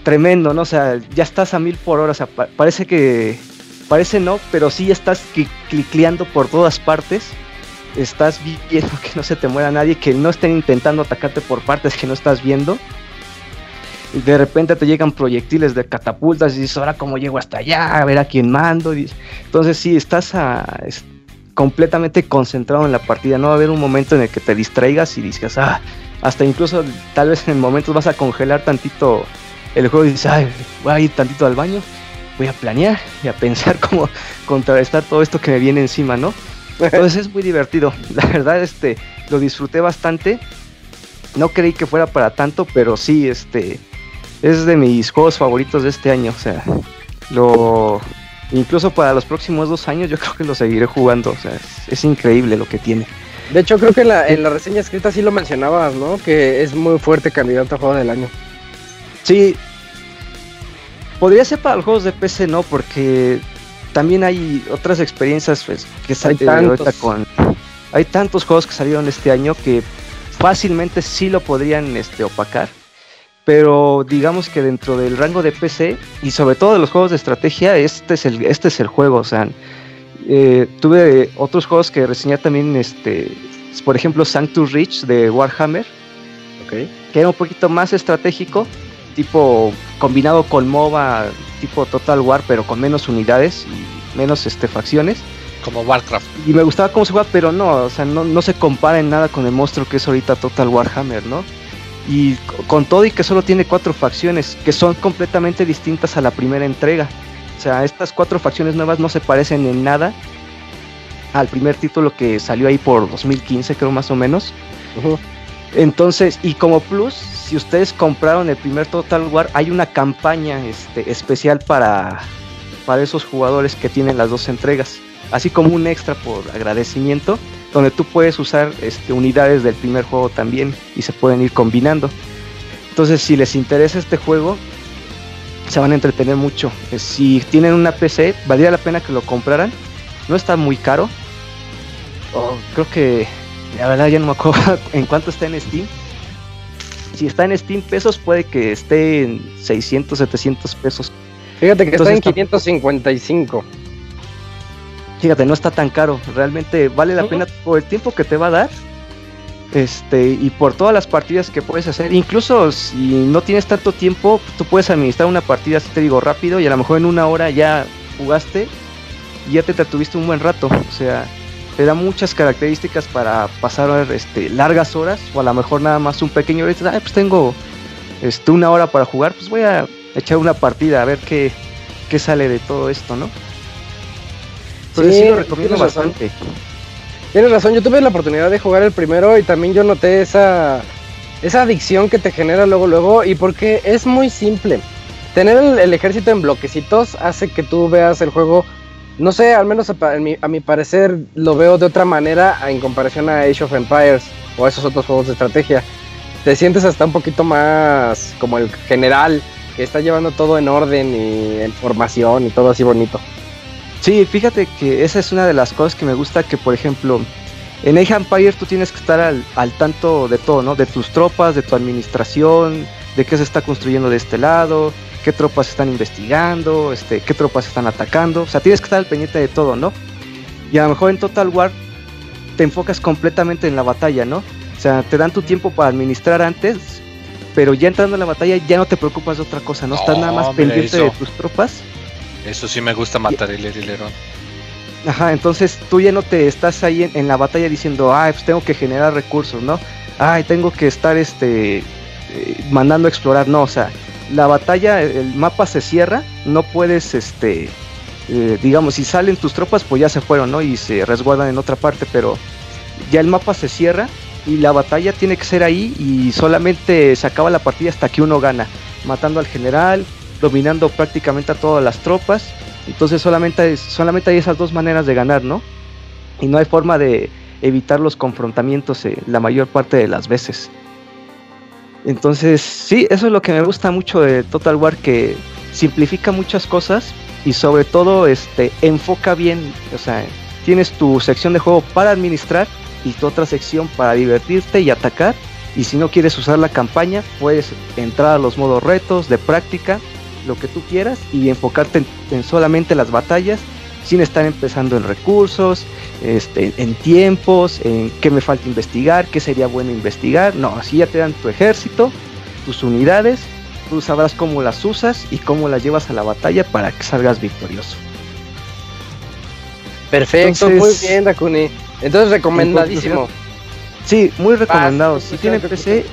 J: tremendo, ¿no? O sea, ya estás a mil por hora, o sea, pa- parece que, parece no, pero sí estás cli- clicleando por todas partes, estás viendo que no se te muera nadie, que no estén intentando atacarte por partes que no estás viendo, de repente te llegan proyectiles de catapultas y dices, ahora cómo llego hasta allá, a ver a quién mando, entonces sí, estás completamente concentrado en la partida, no va a haber un momento en el que te distraigas y dices, ah, hasta incluso tal vez en momentos vas a congelar tantito el juego y dices, ay, voy a ir tantito al baño, voy a planear y a pensar cómo contrarrestar todo esto que me viene encima, ¿no? Entonces es muy divertido, la verdad, este, lo disfruté bastante, no creí que fuera para tanto, pero sí, este, es de mis juegos favoritos de este año, o sea, lo, incluso para los próximos dos años yo creo que lo seguiré jugando, o sea, es, es increíble lo que tiene.
A: De hecho, creo que en la, en la reseña escrita sí lo mencionabas, ¿no? Que es muy fuerte candidato a juego del año.
J: Sí. Podría ser para los juegos de PC, no, porque también hay otras experiencias pues, que salen ahorita con. Hay tantos juegos que salieron este año que fácilmente sí lo podrían este, opacar. Pero digamos que dentro del rango de PC y sobre todo de los juegos de estrategia, este es el, este es el juego. O sea, eh, tuve otros juegos que reseñé también, este, por ejemplo, Sanctus Reach de Warhammer que era un poquito más estratégico, tipo combinado con MOBA, tipo Total War, pero con menos unidades y menos este, facciones.
G: Como Warcraft.
J: Y me gustaba cómo se juega, pero no, o sea, no, no se compara en nada con el monstruo que es ahorita Total Warhammer, ¿no? Y co- con todo y que solo tiene cuatro facciones, que son completamente distintas a la primera entrega. O sea, estas cuatro facciones nuevas no se parecen en nada al primer título que salió ahí por 2015, creo más o menos. Entonces, y como plus, si ustedes compraron el primer Total War, hay una campaña este, especial para, para esos jugadores que tienen las dos entregas. Así como un extra por agradecimiento, donde tú puedes usar este, unidades del primer juego también y se pueden ir combinando. Entonces, si les interesa este juego, se van a entretener mucho. Eh, Si tienen una PC, valdría la pena que lo compraran. No está muy caro. Oh, creo que, la verdad, ya no me acuerdo en cuánto está en Steam. Si está en Steam pesos, puede que esté en 600, 700 pesos.
A: Fíjate que
J: Entonces
A: está en
J: está-
A: 555.
J: Fíjate, no está tan caro. Realmente vale la pena por el tiempo que te va a dar. Este, y por todas las partidas que puedes hacer. Incluso si no tienes tanto tiempo, tú puedes administrar una partida, así te digo, rápido. Y a lo mejor en una hora ya jugaste y ya te tuviste un buen rato. O sea, te da muchas características para pasar este, largas horas. O a lo mejor nada más un pequeño. Y dices, "Ay, pues tengo este, una hora para jugar. Pues voy a echar una partida a ver qué, qué sale de todo esto, ¿no? Entonces sí, lo recomiendo
A: tienes razón.
J: bastante.
A: Tienes razón, yo tuve la oportunidad de jugar el primero y también yo noté esa, esa adicción que te genera luego, luego, y porque es muy simple. Tener el, el ejército en bloquecitos hace que tú veas el juego, no sé, al menos a, mi, a mi parecer lo veo de otra manera en comparación a Age of Empires o a esos otros juegos de estrategia. Te sientes hasta un poquito más como el general que está llevando todo en orden y en formación y todo así bonito.
J: Sí, fíjate que esa es una de las cosas que me gusta que, por ejemplo, en Age of Empire tú tienes que estar al, al tanto de todo, ¿no? De tus tropas, de tu administración, de qué se está construyendo de este lado, qué tropas están investigando, este, qué tropas están atacando. O sea, tienes que estar al pendiente de todo, ¿no? Y a lo mejor en Total War te enfocas completamente en la batalla, ¿no? O sea, te dan tu tiempo para administrar antes, pero ya entrando en la batalla ya no te preocupas de otra cosa, ¿no? Estás nada más pendiente
G: eso.
J: de tus tropas.
G: Eso sí me gusta matar el herilerón.
J: Ajá, entonces tú ya no te estás ahí en, en la batalla diciendo, ay, pues tengo que generar recursos, ¿no? Ay, tengo que estar este eh, mandando a explorar, no, o sea, la batalla, el mapa se cierra, no puedes, este, eh, digamos, si salen tus tropas, pues ya se fueron, ¿no? Y se resguardan en otra parte, pero ya el mapa se cierra y la batalla tiene que ser ahí y solamente se acaba la partida hasta que uno gana, matando al general, dominando prácticamente a todas las tropas. Entonces solamente, solamente hay esas dos maneras de ganar, ¿no? Y no hay forma de evitar los confrontamientos eh, la mayor parte de las veces. Entonces, sí, eso es lo que me gusta mucho de Total War, que simplifica muchas cosas y sobre todo este, enfoca bien, o sea, tienes tu sección de juego para administrar y tu otra sección para divertirte y atacar. Y si no quieres usar la campaña, puedes entrar a los modos retos, de práctica, lo que tú quieras y enfocarte en, en solamente las batallas sin estar empezando en recursos, este, en tiempos, en qué me falta investigar, qué sería bueno investigar. No, así ya te dan tu ejército, tus unidades, tú sabrás cómo las usas y cómo las llevas a la batalla para que salgas victorioso.
A: Perfecto,
J: Entonces-
A: muy bien, Dakuni. Entonces, recomendadísimo.
J: Sí, muy recomendado.
A: Sí,
J: si
A: sí,
J: PC,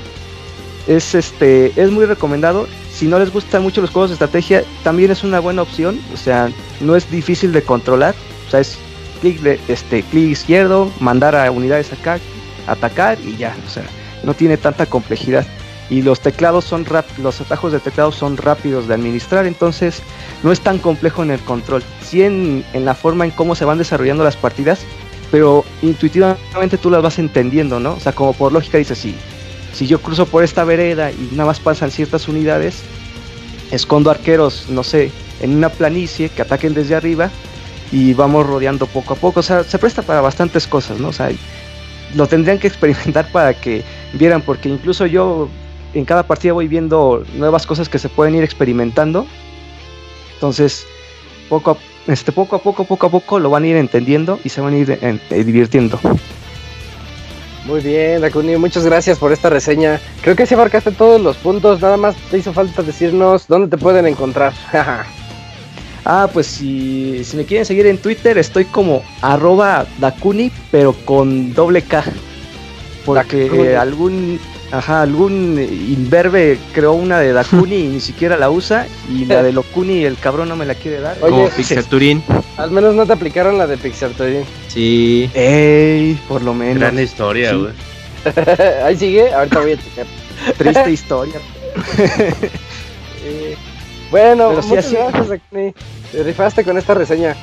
J: es este, es muy recomendado. Si no les gustan mucho los juegos de estrategia, también es una buena opción. O sea, no es difícil de controlar. O sea, es clic este clic izquierdo, mandar a unidades acá, atacar y ya. O sea, no tiene tanta complejidad. Y los teclados son rap los atajos de teclado son rápidos de administrar, entonces no es tan complejo en el control. Sí en, en la forma en cómo se van desarrollando las partidas, pero intuitivamente tú las vas entendiendo, ¿no? O sea, como por lógica dices, si, si yo cruzo por esta vereda y nada más pasan ciertas unidades, escondo arqueros, no sé, en una planicie que ataquen desde arriba y vamos rodeando poco a poco. O sea, se presta para bastantes cosas, ¿no? O sea, lo tendrían que experimentar para que vieran, porque incluso yo en cada partida voy viendo nuevas cosas que se pueden ir experimentando. Entonces, poco a, este, poco a poco, poco a poco lo van a ir entendiendo y se van a ir en- eh, divirtiendo.
A: Muy bien, Dakuni, muchas gracias por esta reseña. Creo que sí abarcaste todos los puntos, nada más te hizo falta decirnos dónde te pueden encontrar.
J: Ah, pues si, si me quieren seguir en Twitter, estoy como arroba Dakuni, pero con doble K. Porque eh, algún ajá, algún imberbe creó una de Dakuni y ni siquiera la usa. Y la de Lokuni, el cabrón no me la quiere dar.
A: Oye,
F: Como Pixelturín.
A: Al menos no te aplicaron la de Pixartoy.
F: Sí.
J: Ey, por lo menos.
K: Gran historia,
J: Sí.
K: güey.
A: Ahí sigue, ahorita voy a checar.
J: Triste historia.
A: Eh, bueno,
J: Pero
A: muchas gracias, Dakuni. Te rifaste con esta reseña.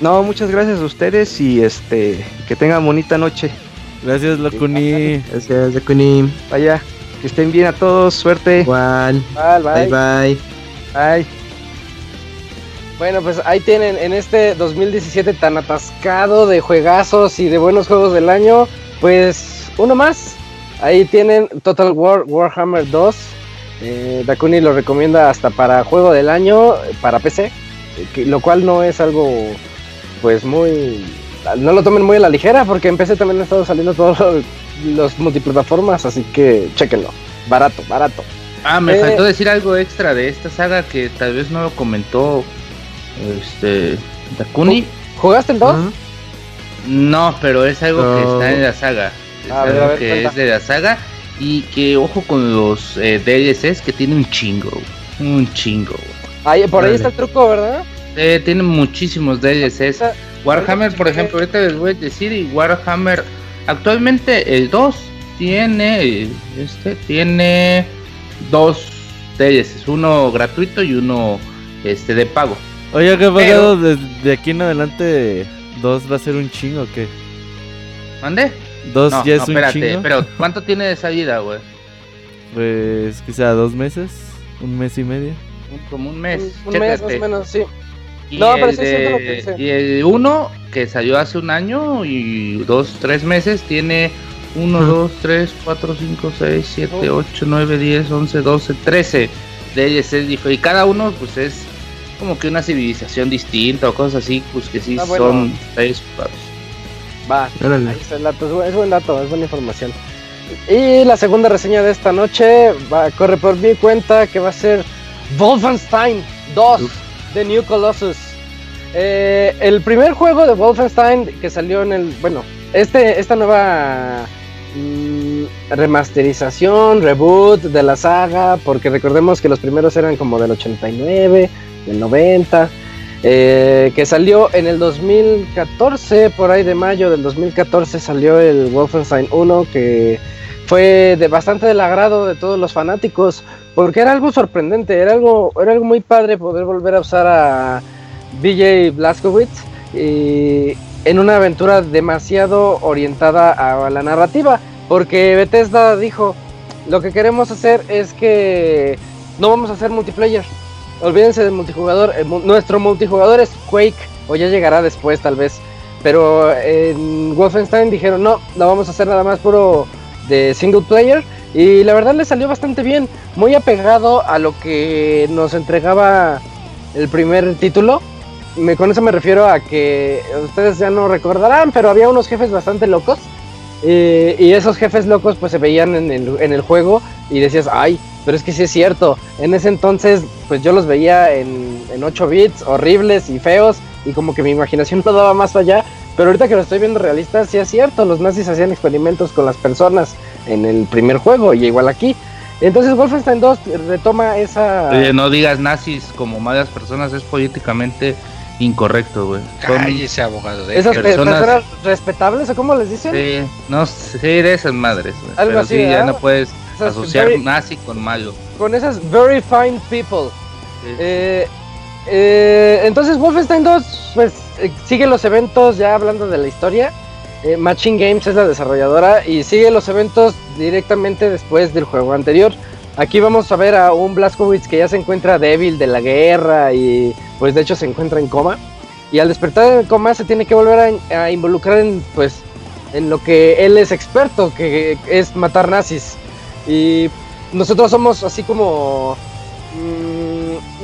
J: No, muchas gracias a ustedes y este que tengan bonita noche.
B: Gracias, Locuni.
F: Gracias, Dakuni.
J: Vaya. Que estén bien a todos, suerte.
F: Igual.
A: Bye, bye.
F: Bye bye.
J: Bye.
A: Bueno, pues ahí tienen en este 2017 tan atascado de juegazos y de buenos juegos del año, pues uno más. Ahí tienen Total War Warhammer 2. Eh, Dakuni lo recomienda hasta para juego del año para PC, eh, que- lo cual no es algo pues muy no lo tomen muy a la ligera porque en PC también han estado saliendo todos los, los multiplataformas, así que chequenlo. Barato, barato.
C: Ah, me
A: Eh.
C: faltó decir algo extra de esta saga que tal vez no lo comentó este Dakuni.
A: ¿Jugaste el 2?
F: Ajá.
C: No, pero es algo que está en la saga. Es
A: A ver,
C: algo
A: a ver,
C: que
A: cuenta.
C: es de la saga. Y que ojo con los eh, DLCs que tiene un chingo. Un chingo.
A: Ahí, por ahí está el truco, ¿verdad?
C: Eh, tiene muchísimos DLCs. Warhammer, por ejemplo, ahorita les voy a decir, y Warhammer, actualmente el 2 tiene, este, tiene dos DLCs, uno gratuito y uno este de pago.
B: Oye, ¿qué ha pasado? Desde aquí en adelante, dos va a ser un chingo, ¿o qué?
C: ¿Mande?
B: Dos
C: No,
B: ya
C: no,
B: es un
C: espérate,
B: chingo.
C: pero ¿cuánto tiene de salida, güey?
B: Pues quizá dos meses, un mes y medio.
C: Un- Como un mes.
A: Un, un mes más o menos, sí.
C: Y
A: No, pero
C: el
A: sí lo que.
C: Y el uno que salió hace un año y dos, tres meses tiene 1,
F: Ujú.
C: 2, 3, 4, 5, 6, 7, 8, 9, 10, 11, 12, 13 DLCs diferentes. Y cada uno pues es como que una civilización distinta o cosas así, pues que sí
A: Ah, bueno.
C: son.
A: Va,
F: Órale.
A: ahí está el dato, es buen, es buen dato, es buena información. Y la segunda reseña de esta noche va, corre por mi cuenta que va a ser Wolfenstein 2 The New Colossus. Eh, el primer juego de Wolfenstein que salió en el, bueno, este, esta nueva mm, remasterización, reboot de la saga, porque recordemos que los primeros eran como del 89, del 90. Eh, que salió en el 2014, por ahí de mayo del 2014 salió el Wolfenstein 1 que fue de bastante del agrado de todos los fanáticos porque era algo sorprendente, era algo, era algo muy padre poder volver a usar a BJ Blazkowicz y en una aventura demasiado orientada a la narrativa porque Bethesda dijo lo que queremos hacer es que no vamos a hacer multiplayer olvídense del multijugador. el nuestro multijugador es Quake, o ya llegará después tal vez. Pero en Wolfenstein dijeron, no, lo vamos a hacer nada más puro de single player. Y la verdad le salió bastante bien, muy apegado a lo que nos entregaba el primer título. Me, con eso me refiero a que ustedes ya no recordarán, pero había unos jefes bastante locos. eh, y esos jefes locos pues se veían en el, en el juego y decías, ay, pero es que sí es cierto. En ese entonces, pues yo los veía en, en 8 bits, horribles y feos, y como que mi imaginación no daba más allá. Pero ahorita que lo estoy viendo realista, sí es cierto. Los nazis hacían experimentos con las personas en el primer juego, y igual aquí. Entonces, Wolfenstein 2 retoma esa.
C: Oye, no digas nazis como malas personas, es políticamente incorrecto, güey. Son-
D: Cállese, abogado. De
A: esas pe-
C: personas-
A: personas respetables, o cómo les dicen.
C: Sí, no sé de esas madres, güey.
A: Algo
C: Pero
A: así,
C: sí, ya no puedes
A: Esas
C: asociar
A: very-
C: nazi con malo.
A: Con esas very fine people.
C: Sí.
A: Eh, eh, entonces Wolfenstein 2 pues sigue los eventos ya hablando de la historia. Eh, Machine Games es la desarrolladora y sigue los eventos directamente después del juego anterior. Aquí vamos a ver a un Blazkowicz que ya se encuentra débil de la guerra y pues de hecho se encuentra en coma. Y al despertar del coma se tiene que volver a, a involucrar en pues en lo que él es experto, que es matar nazis. Y nosotros somos así como Mm,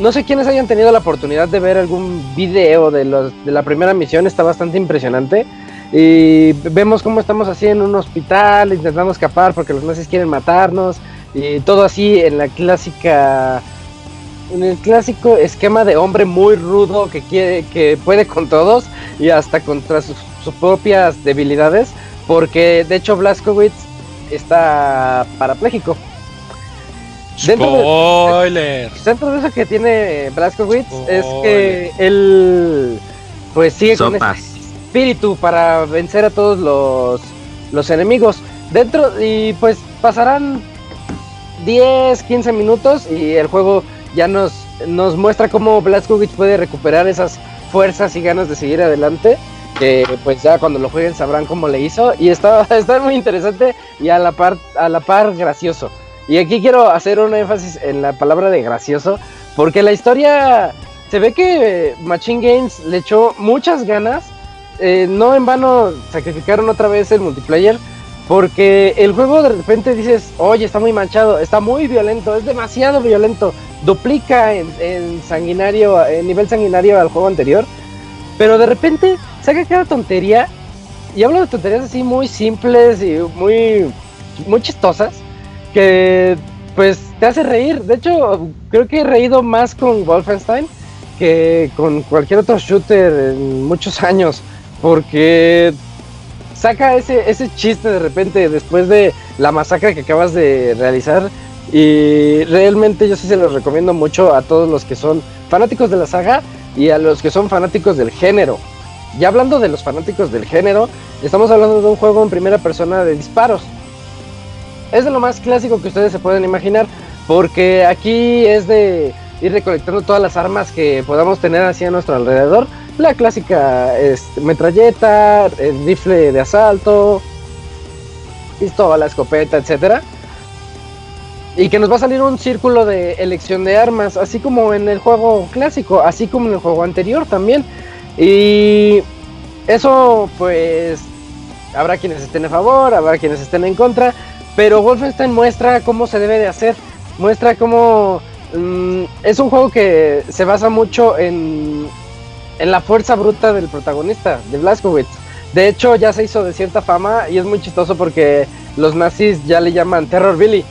A: no sé quiénes hayan tenido la oportunidad de ver algún video de, los, de la primera misión, está bastante impresionante. Y vemos cómo estamos así en un hospital, intentando escapar porque los nazis quieren matarnos. Y todo así en la clásica. En el clásico esquema de hombre muy rudo que quiere, que puede con todos y hasta contra sus, propias debilidades. Porque de hecho Blaskowitz está parapléjico. Dentro de-
D: Spoiler.
A: Dentro de eso que tiene Blaskowitz es que él pues sigue con este espíritu para vencer a todos los, los enemigos. Dentro y pues pasarán 10, 15 minutos y el juego ya nos, nos muestra cómo Blaskowitz puede recuperar esas fuerzas y ganas de seguir adelante. Que pues ya cuando lo jueguen sabrán cómo le hizo. Y está, está muy interesante y a la par, a la par gracioso. Y aquí quiero hacer un énfasis en la palabra de gracioso, porque la historia se ve que Machine Games le echó muchas ganas. Eh, no en vano sacrificaron otra vez el multiplayer. Porque el juego de repente dices, oye, está muy manchado, está muy violento, es demasiado violento, duplica en, sanguinario, en nivel sanguinario al juego anterior. Pero de repente saca cada tontería. Y hablo de tonterías así muy simples y muy, muy chistosas. Que pues te hace reír. De hecho, creo que he reído más con Wolfenstein que con cualquier otro shooter en muchos años. Porque saca ese, ese chiste de repente después de la masacre que acabas de realizar. Y realmente yo sí se los recomiendo mucho a todos los que son fanáticos de la saga y a los que son fanáticos del género. Y hablando de los fanáticos del género, estamos hablando de un juego en primera persona de disparos. Es de lo más clásico que ustedes se pueden imaginar, porque aquí es de ir recolectando todas las armas que podamos tener así a nuestro alrededor la clásica metralleta, el rifle de asalto, pistola, escopeta, etcétera. Y que nos va a salir un círculo de elección de armas, así como en el juego clásico, así como en el juego anterior también. Y eso pues habrá quienes estén a favor, habrá quienes estén en contra, pero Wolfenstein muestra cómo se debe de hacer, muestra cómo mm, es un juego que se basa mucho en en la fuerza bruta del protagonista, de Blaskowitz. De hecho, ya se hizo de cierta fama y es muy chistoso porque los nazis ya le llaman Terror Billy.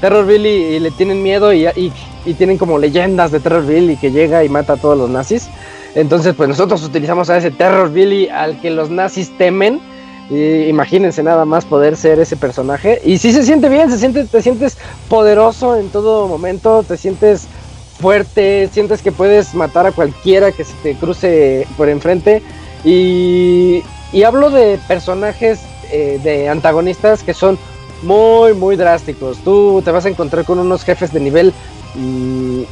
A: Terror Billy y le tienen miedo y, tienen como leyendas de Terror Billy que llega y mata a todos los nazis. Entonces, pues nosotros utilizamos a ese Terror Billy al que los nazis temen. Imagínense nada más poder ser ese personaje. Y sí se siente bien, se siente, te sientes poderoso en todo momento, te sientes fuerte, sientes que puedes matar a cualquiera que se te cruce por enfrente. Y, hablo de personajes, eh, de antagonistas que son muy, muy drásticos. Tú te vas a encontrar con unos jefes de nivel mm,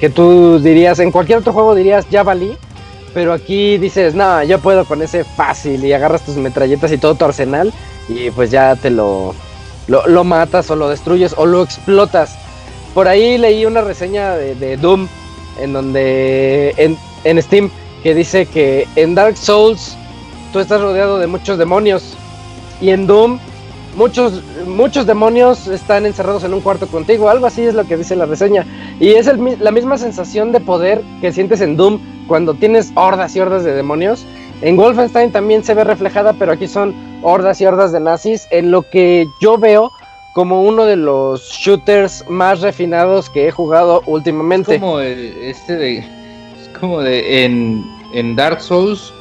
A: que tú dirías, en cualquier otro juego dirías, ya valí. Pero aquí dices, no, yo puedo con ese fácil y agarras tus metralletas y todo tu arsenal y pues ya te lo, lo, lo matas o lo destruyes o lo explotas. Por ahí leí una reseña de, Doom en donde en, Steam que dice que en Dark Souls tú estás rodeado de muchos demonios y en Doom muchos muchos demonios están encerrados en un cuarto contigo, algo así es lo que dice la reseña y es la misma sensación de poder que sientes en Doom cuando tienes hordas y hordas de demonios. En Wolfenstein también se ve reflejada, pero aquí son hordas y hordas de nazis. En lo que yo veo como uno de los shooters más refinados que he jugado últimamente.
C: Es como este de. Es como de. En, en Dark Souls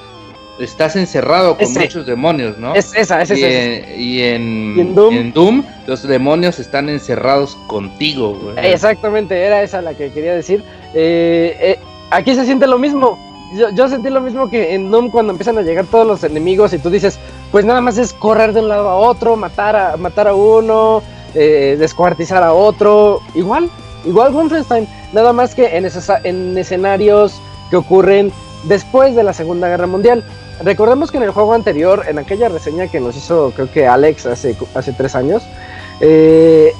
C: estás encerrado con muchos demonios, ¿no?
A: Es esa, es
C: y, En, y, en, Doom? los demonios están encerrados contigo,
A: güey. Exactamente, era esa la que quería decir. Eh, eh, aquí se siente lo mismo. Yo, sentí lo mismo que en Doom cuando empiezan a llegar todos los enemigos y tú dices, pues nada más es correr de un lado a otro, matar a, matar a uno, eh, descuartizar a otro. Igual, igual Wolfenstein, nada más que en, en escenarios que ocurren después de la Segunda Guerra Mundial. Recordemos que en el juego anterior, en aquella reseña que nos hizo creo que Alex hace, hace tres años, eh,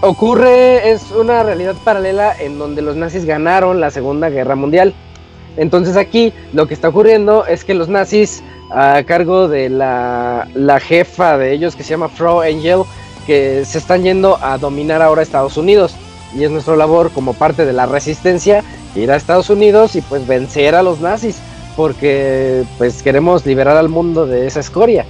A: ocurre, es una realidad paralela en donde los nazis ganaron la Segunda Guerra Mundial. Entonces aquí lo que está ocurriendo es que los nazis a cargo de la, jefa de ellos que se llama Frau Angel, que se están yendo a dominar ahora Estados Unidos. Y es nuestra labor como parte de la resistencia ir a Estados Unidos y pues vencer a los nazis, porque pues queremos liberar al mundo de esa escoria.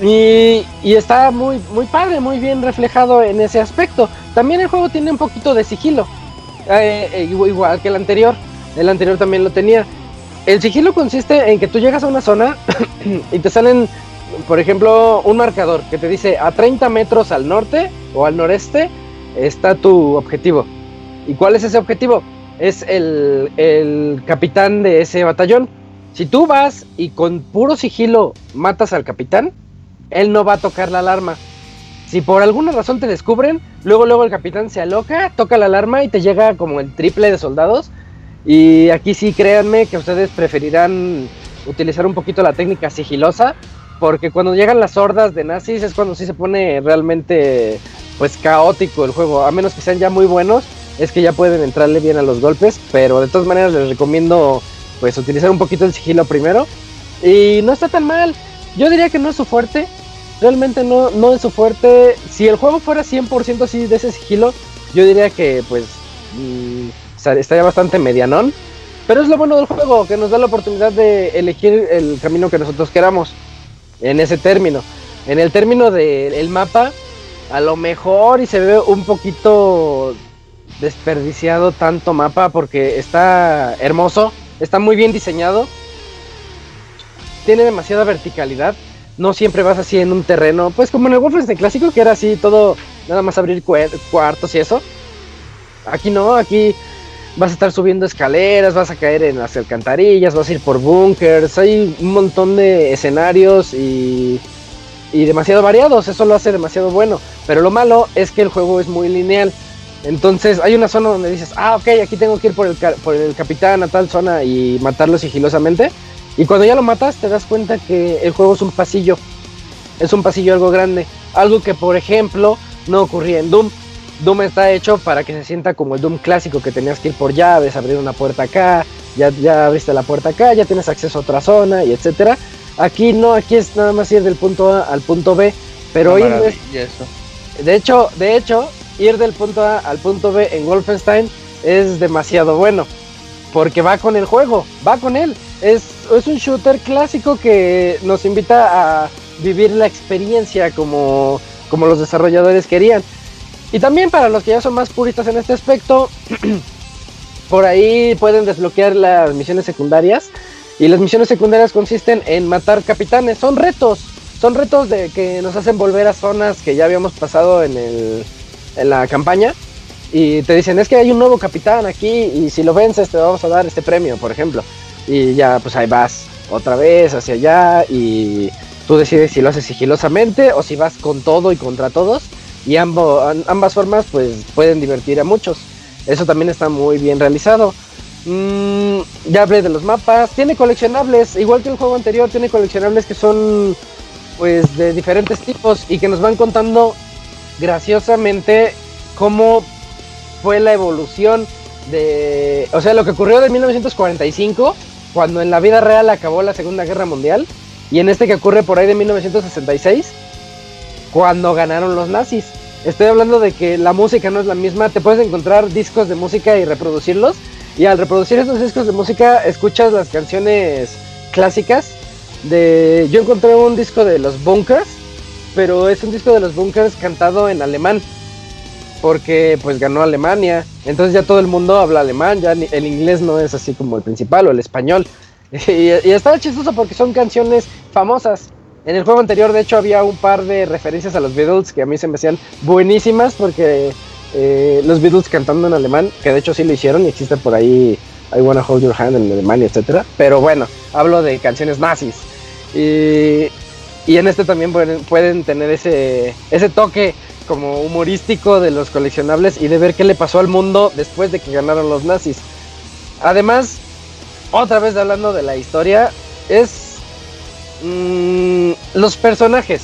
A: Y, está muy, muy padre, muy bien reflejado en ese aspecto. También el juego tiene un poquito de sigilo, eh, eh, igual que el anterior. El anterior también lo tenía. El sigilo consiste en que tú llegas a una zona y te salen, por ejemplo, un marcador que te dice a 30 metros al norte o al noreste está tu objetivo. ¿Y cuál es ese objetivo? Es el, el capitán de ese batallón. Si tú vas y con puro sigilo matas al capitán, él no va a tocar la alarma. Si por alguna razón te descubren, luego luego el capitán se aloca, toca la alarma y te llega como el triple de soldados y aquí sí, créanme que ustedes preferirán utilizar un poquito la técnica sigilosa, porque cuando llegan las hordas de nazis es cuando sí se pone realmente pues caótico el juego, a menos que sean ya muy buenos, es que ya pueden entrarle bien a los golpes, pero de todas maneras les recomiendo pues utilizar un poquito el sigilo primero y no está tan mal. Yo diría que no es su fuerte, realmente no, no es su fuerte. Si el juego fuera 100% así de ese sigilo, yo diría que pues mm, estaría bastante medianón. Pero es lo bueno del juego, que nos da la oportunidad de elegir el camino que nosotros queramos en ese término. En el término del mapa, a lo mejor y se ve un poquito desperdiciado tanto mapa porque está hermoso, está muy bien diseñado, tiene demasiada verticalidad, no siempre vas así en un terreno, pues como en el Wolfenstein clásico que era así todo, nada más abrir cuartos y eso. Aquí no, aquí vas a estar subiendo escaleras, vas a caer en las alcantarillas, vas a ir por bunkers, hay un montón de escenarios y, y demasiado variados, eso lo hace demasiado bueno. Pero lo malo es que el juego es muy lineal. Entonces hay una zona donde dices, ah, ok, aquí tengo que ir por el, por el capitán a tal zona y matarlo sigilosamente. Y cuando ya lo matas te das cuenta que el juego es un pasillo. Es un pasillo algo grande. Algo que por ejemplo no ocurría en Doom. Doom está hecho para que se sienta como el Doom clásico, que tenías que ir por llaves, abrir una puerta acá, ya, ya abriste la puerta acá, ya tienes acceso a otra zona y etcétera. Aquí no, aquí es nada más ir del punto A al punto B, pero ir de, hecho, de hecho, ir del punto A al punto B en Wolfenstein es demasiado bueno, porque va con el juego, va con él. Es, es un shooter clásico que nos invita a vivir la experiencia como, como los desarrolladores querían. Y también para los que ya son más puristas en este aspecto, por ahí pueden desbloquear las misiones secundarias. Y las misiones secundarias consisten en matar capitanes. Son retos. Son retos de que nos hacen volver a zonas que ya habíamos pasado en, el, en la campaña. Y te dicen, es que hay un nuevo capitán aquí y si lo vences te vamos a dar este premio, por ejemplo. Y ya pues ahí vas otra vez hacia allá y tú decides si lo haces sigilosamente o si vas con todo y contra todos y ambas formas pues pueden divertir a muchos. Eso también está muy bien realizado. Mm, ya hablé de los mapas, tiene coleccionables, igual que el juego anterior, tiene coleccionables que son pues de diferentes tipos y que nos van contando graciosamente cómo fue la evolución de, o sea, lo que ocurrió de 1945, cuando en la vida real acabó la Segunda Guerra Mundial, y en este que ocurre por ahí de 1966, cuando ganaron los nazis. Estoy hablando de que la música no es la misma, te puedes encontrar discos de música y reproducirlos, y al reproducir esos discos de música escuchas las canciones clásicas de... Yo encontré un disco de los Bunkers, pero es un disco de los Bunkers cantado en alemán, porque pues ganó Alemania, entonces ya todo el mundo habla alemán, ya el inglés no es así como el principal o el español. y, y está chistoso porque son canciones famosas. En el juego anterior, de hecho, había un par de referencias a los Beatles que a mí se me hacían buenísimas porque eh, los Beatles cantando en alemán, que de hecho sí lo hicieron y existe por ahí I Wanna Hold Your Hand en Alemania, etcétera. Pero bueno, hablo de canciones nazis. Y, y en este también pueden, pueden tener ese, ese toque como humorístico de los coleccionables y de ver qué le pasó al mundo después de que ganaron los nazis. Además, otra vez hablando de la historia, es Mm, los personajes.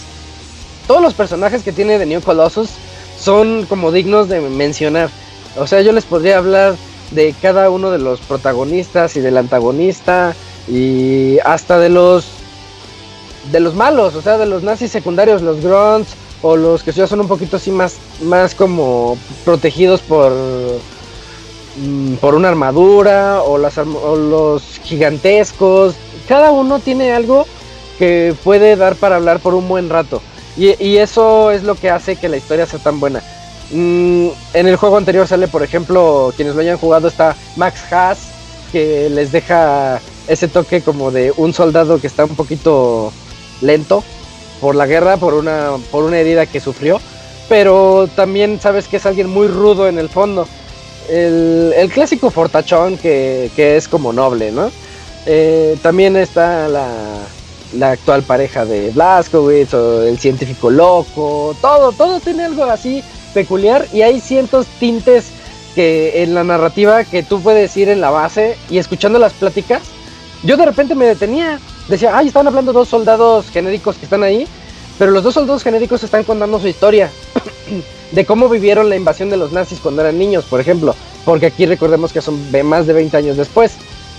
A: Todos los personajes que tiene The New Colossus son como dignos de mencionar. O sea, yo les podría hablar de cada uno de los protagonistas y del antagonista y hasta de los de los malos, o sea, de los nazis secundarios, los grunts o los que ya son un poquito así más más como protegidos por mm, por una armadura o, los gigantescos. Cada uno tiene algo que puede dar para hablar por un buen rato. Y, eso es lo que hace que la historia sea tan buena. Mm, en el juego anterior sale, por ejemplo, quienes lo hayan jugado, está Max Haas, que les deja ese toque como de un soldado que está un poquito lento por la guerra, por una, por una herida que sufrió. Pero también sabes que es alguien muy rudo en el fondo. El, clásico fortachón que, es como noble, ¿no? Eh, también está la, la actual pareja de Blaskowitz el científico loco, todo, todo tiene algo así peculiar y hay cientos tintes que en la narrativa que tú puedes ir en la base y escuchando las pláticas, yo de repente me detenía, decía, ay, están hablando dos soldados genéricos que están ahí, pero los dos soldados genéricos están contando su historia. de cómo vivieron la invasión de los nazis cuando eran niños, por ejemplo, porque aquí recordemos que son más de 20 años después.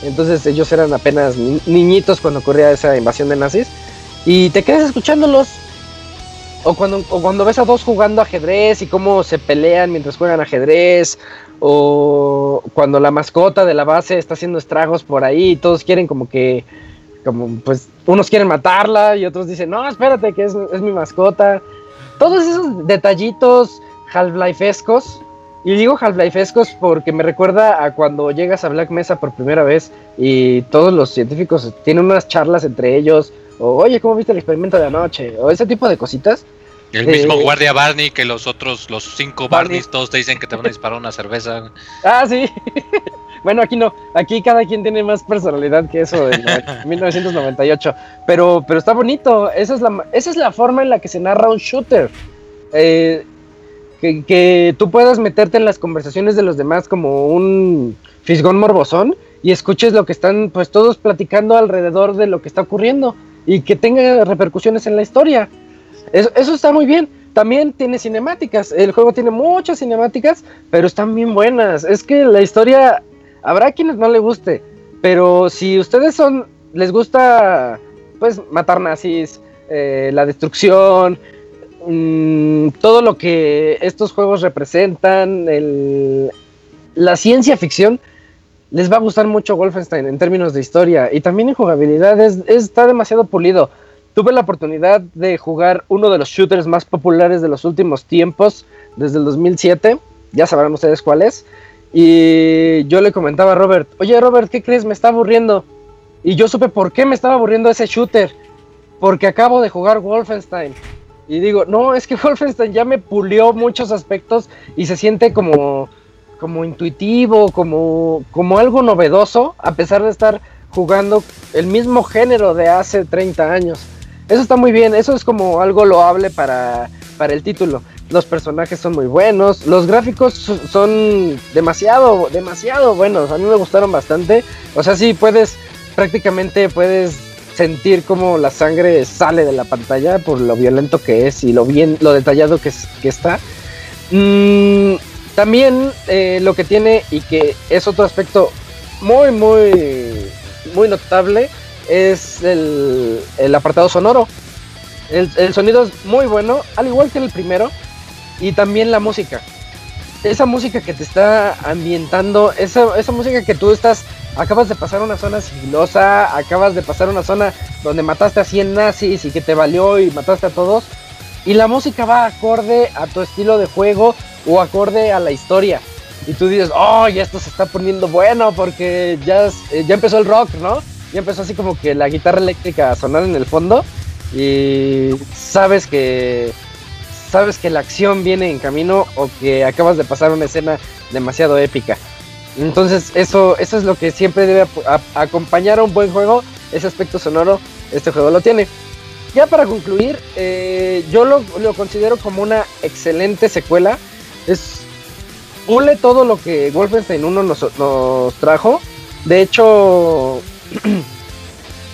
A: Entonces ellos eran apenas ni- niñitos cuando ocurría esa invasión de nazis. Y te quedas escuchándolos. O cuando, o cuando ves a dos jugando ajedrez y cómo se pelean mientras juegan ajedrez. O cuando la mascota de la base está haciendo estragos por ahí y todos quieren como que... Como pues unos quieren matarla y otros dicen, no, espérate, que es, es mi mascota. Todos esos detallitos Half-Life-escos. Y digo Half-Life-escos porque me recuerda a cuando llegas a Black Mesa por primera vez y todos los científicos tienen unas charlas entre ellos. O, oye, ¿cómo viste el experimento de anoche? O ese tipo de cositas.
G: El mismo
A: Eh,
G: guardia Barney que los otros, los cinco
A: Barney.
G: Barneys, todos te dicen que te van a disparar una cerveza.
A: Ah, sí. bueno, aquí no. Aquí cada quien tiene más personalidad que eso de 1998. Pero, pero está bonito. Esa es, la, esa es la forma en la que se narra un shooter. Eh, que, que tú puedas meterte en las conversaciones de los demás como un fisgón morbosón y escuches lo que están pues todos platicando alrededor de lo que está ocurriendo y que tenga repercusiones en la historia. Eso, eso está muy bien. También tiene cinemáticas. El juego tiene muchas cinemáticas, pero están bien buenas. Es que la historia, habrá quienes no le guste, pero si ustedes son, les gusta, pues, matar nazis, eh, la destrucción, mm, todo lo que estos juegos representan, la ciencia ficción, les va a gustar mucho Wolfenstein en términos de historia y también en jugabilidad. Es- está demasiado pulido. Tuve la oportunidad de jugar uno de los shooters más populares de los últimos tiempos, desde el 2007, ya sabrán ustedes cuál es, y yo le comentaba a Robert, oye Robert, ¿qué crees? Me está aburriendo. Y yo supe por qué me estaba aburriendo ese shooter, porque acabo de jugar Wolfenstein. Y digo, no, es que Wolfenstein ya me pulió muchos aspectos y se siente como, como intuitivo, como, como algo novedoso, a pesar de estar jugando el mismo género de hace 30 años. Eso está muy bien, eso es como algo loable para, para el título. Los personajes son muy buenos, los gráficos so- son demasiado, demasiado buenos. A mí me gustaron bastante. O sea, sí puedes, prácticamente puedes sentir como la sangre sale de la pantalla por lo violento que es y lo bien, lo detallado que, es- que está. Mm, también eh, lo que tiene y que es otro aspecto muy, muy, muy notable es el, el apartado sonoro. El sonido es muy bueno, al igual que el primero, y también la música. Esa música que te está ambientando, esa, esa música que tú estás, acabas de pasar una zona sigilosa, acabas de pasar una zona donde mataste a 100 nazis y que te valió y mataste a todos, y la música va acorde a tu estilo de juego o acorde a la historia. Y tú dices, oh, ya esto se está poniendo bueno porque ya, eh, ya empezó el rock, ¿no? Ya empezó así como que la guitarra eléctrica a sonar en el fondo y sabes que sabes que la acción viene en camino o que acabas de pasar una escena demasiado épica. Entonces eso, eso es lo que siempre debe acompañar a un buen juego, ese aspecto sonoro, este juego lo tiene. Ya para concluir, eh, yo lo, lo considero como una excelente secuela. Es pule todo lo que Wolfenstein 1 nos, nos trajo. De hecho,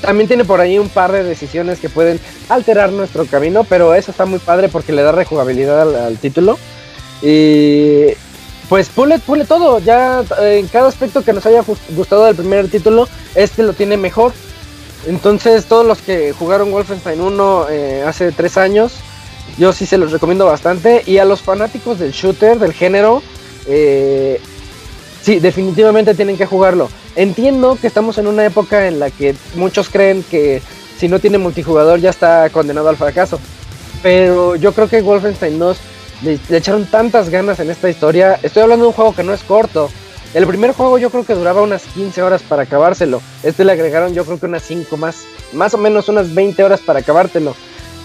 A: también tiene por ahí un par de decisiones que pueden alterar nuestro camino, pero eso está muy padre porque le da rejugabilidad al, título. Y pues pule, pule todo, ya eh, en cada aspecto que nos haya gus- gustado del primer título, este lo tiene mejor. Entonces todos los que jugaron Wolfenstein 1 eh, hace tres años, yo sí se los recomiendo bastante. Y a los fanáticos del shooter, del género, eh, sí, definitivamente tienen que jugarlo. Entiendo que estamos en una época en la que muchos creen que si no tiene multijugador ya está condenado al fracaso. Pero yo creo que Wolfenstein 2 le, echaron tantas ganas en esta historia. Estoy hablando de un juego que no es corto. El primer juego yo creo que duraba unas 15 horas para acabárselo. Este le agregaron yo creo que unas 5 más. Más o menos unas 20 horas para acabártelo.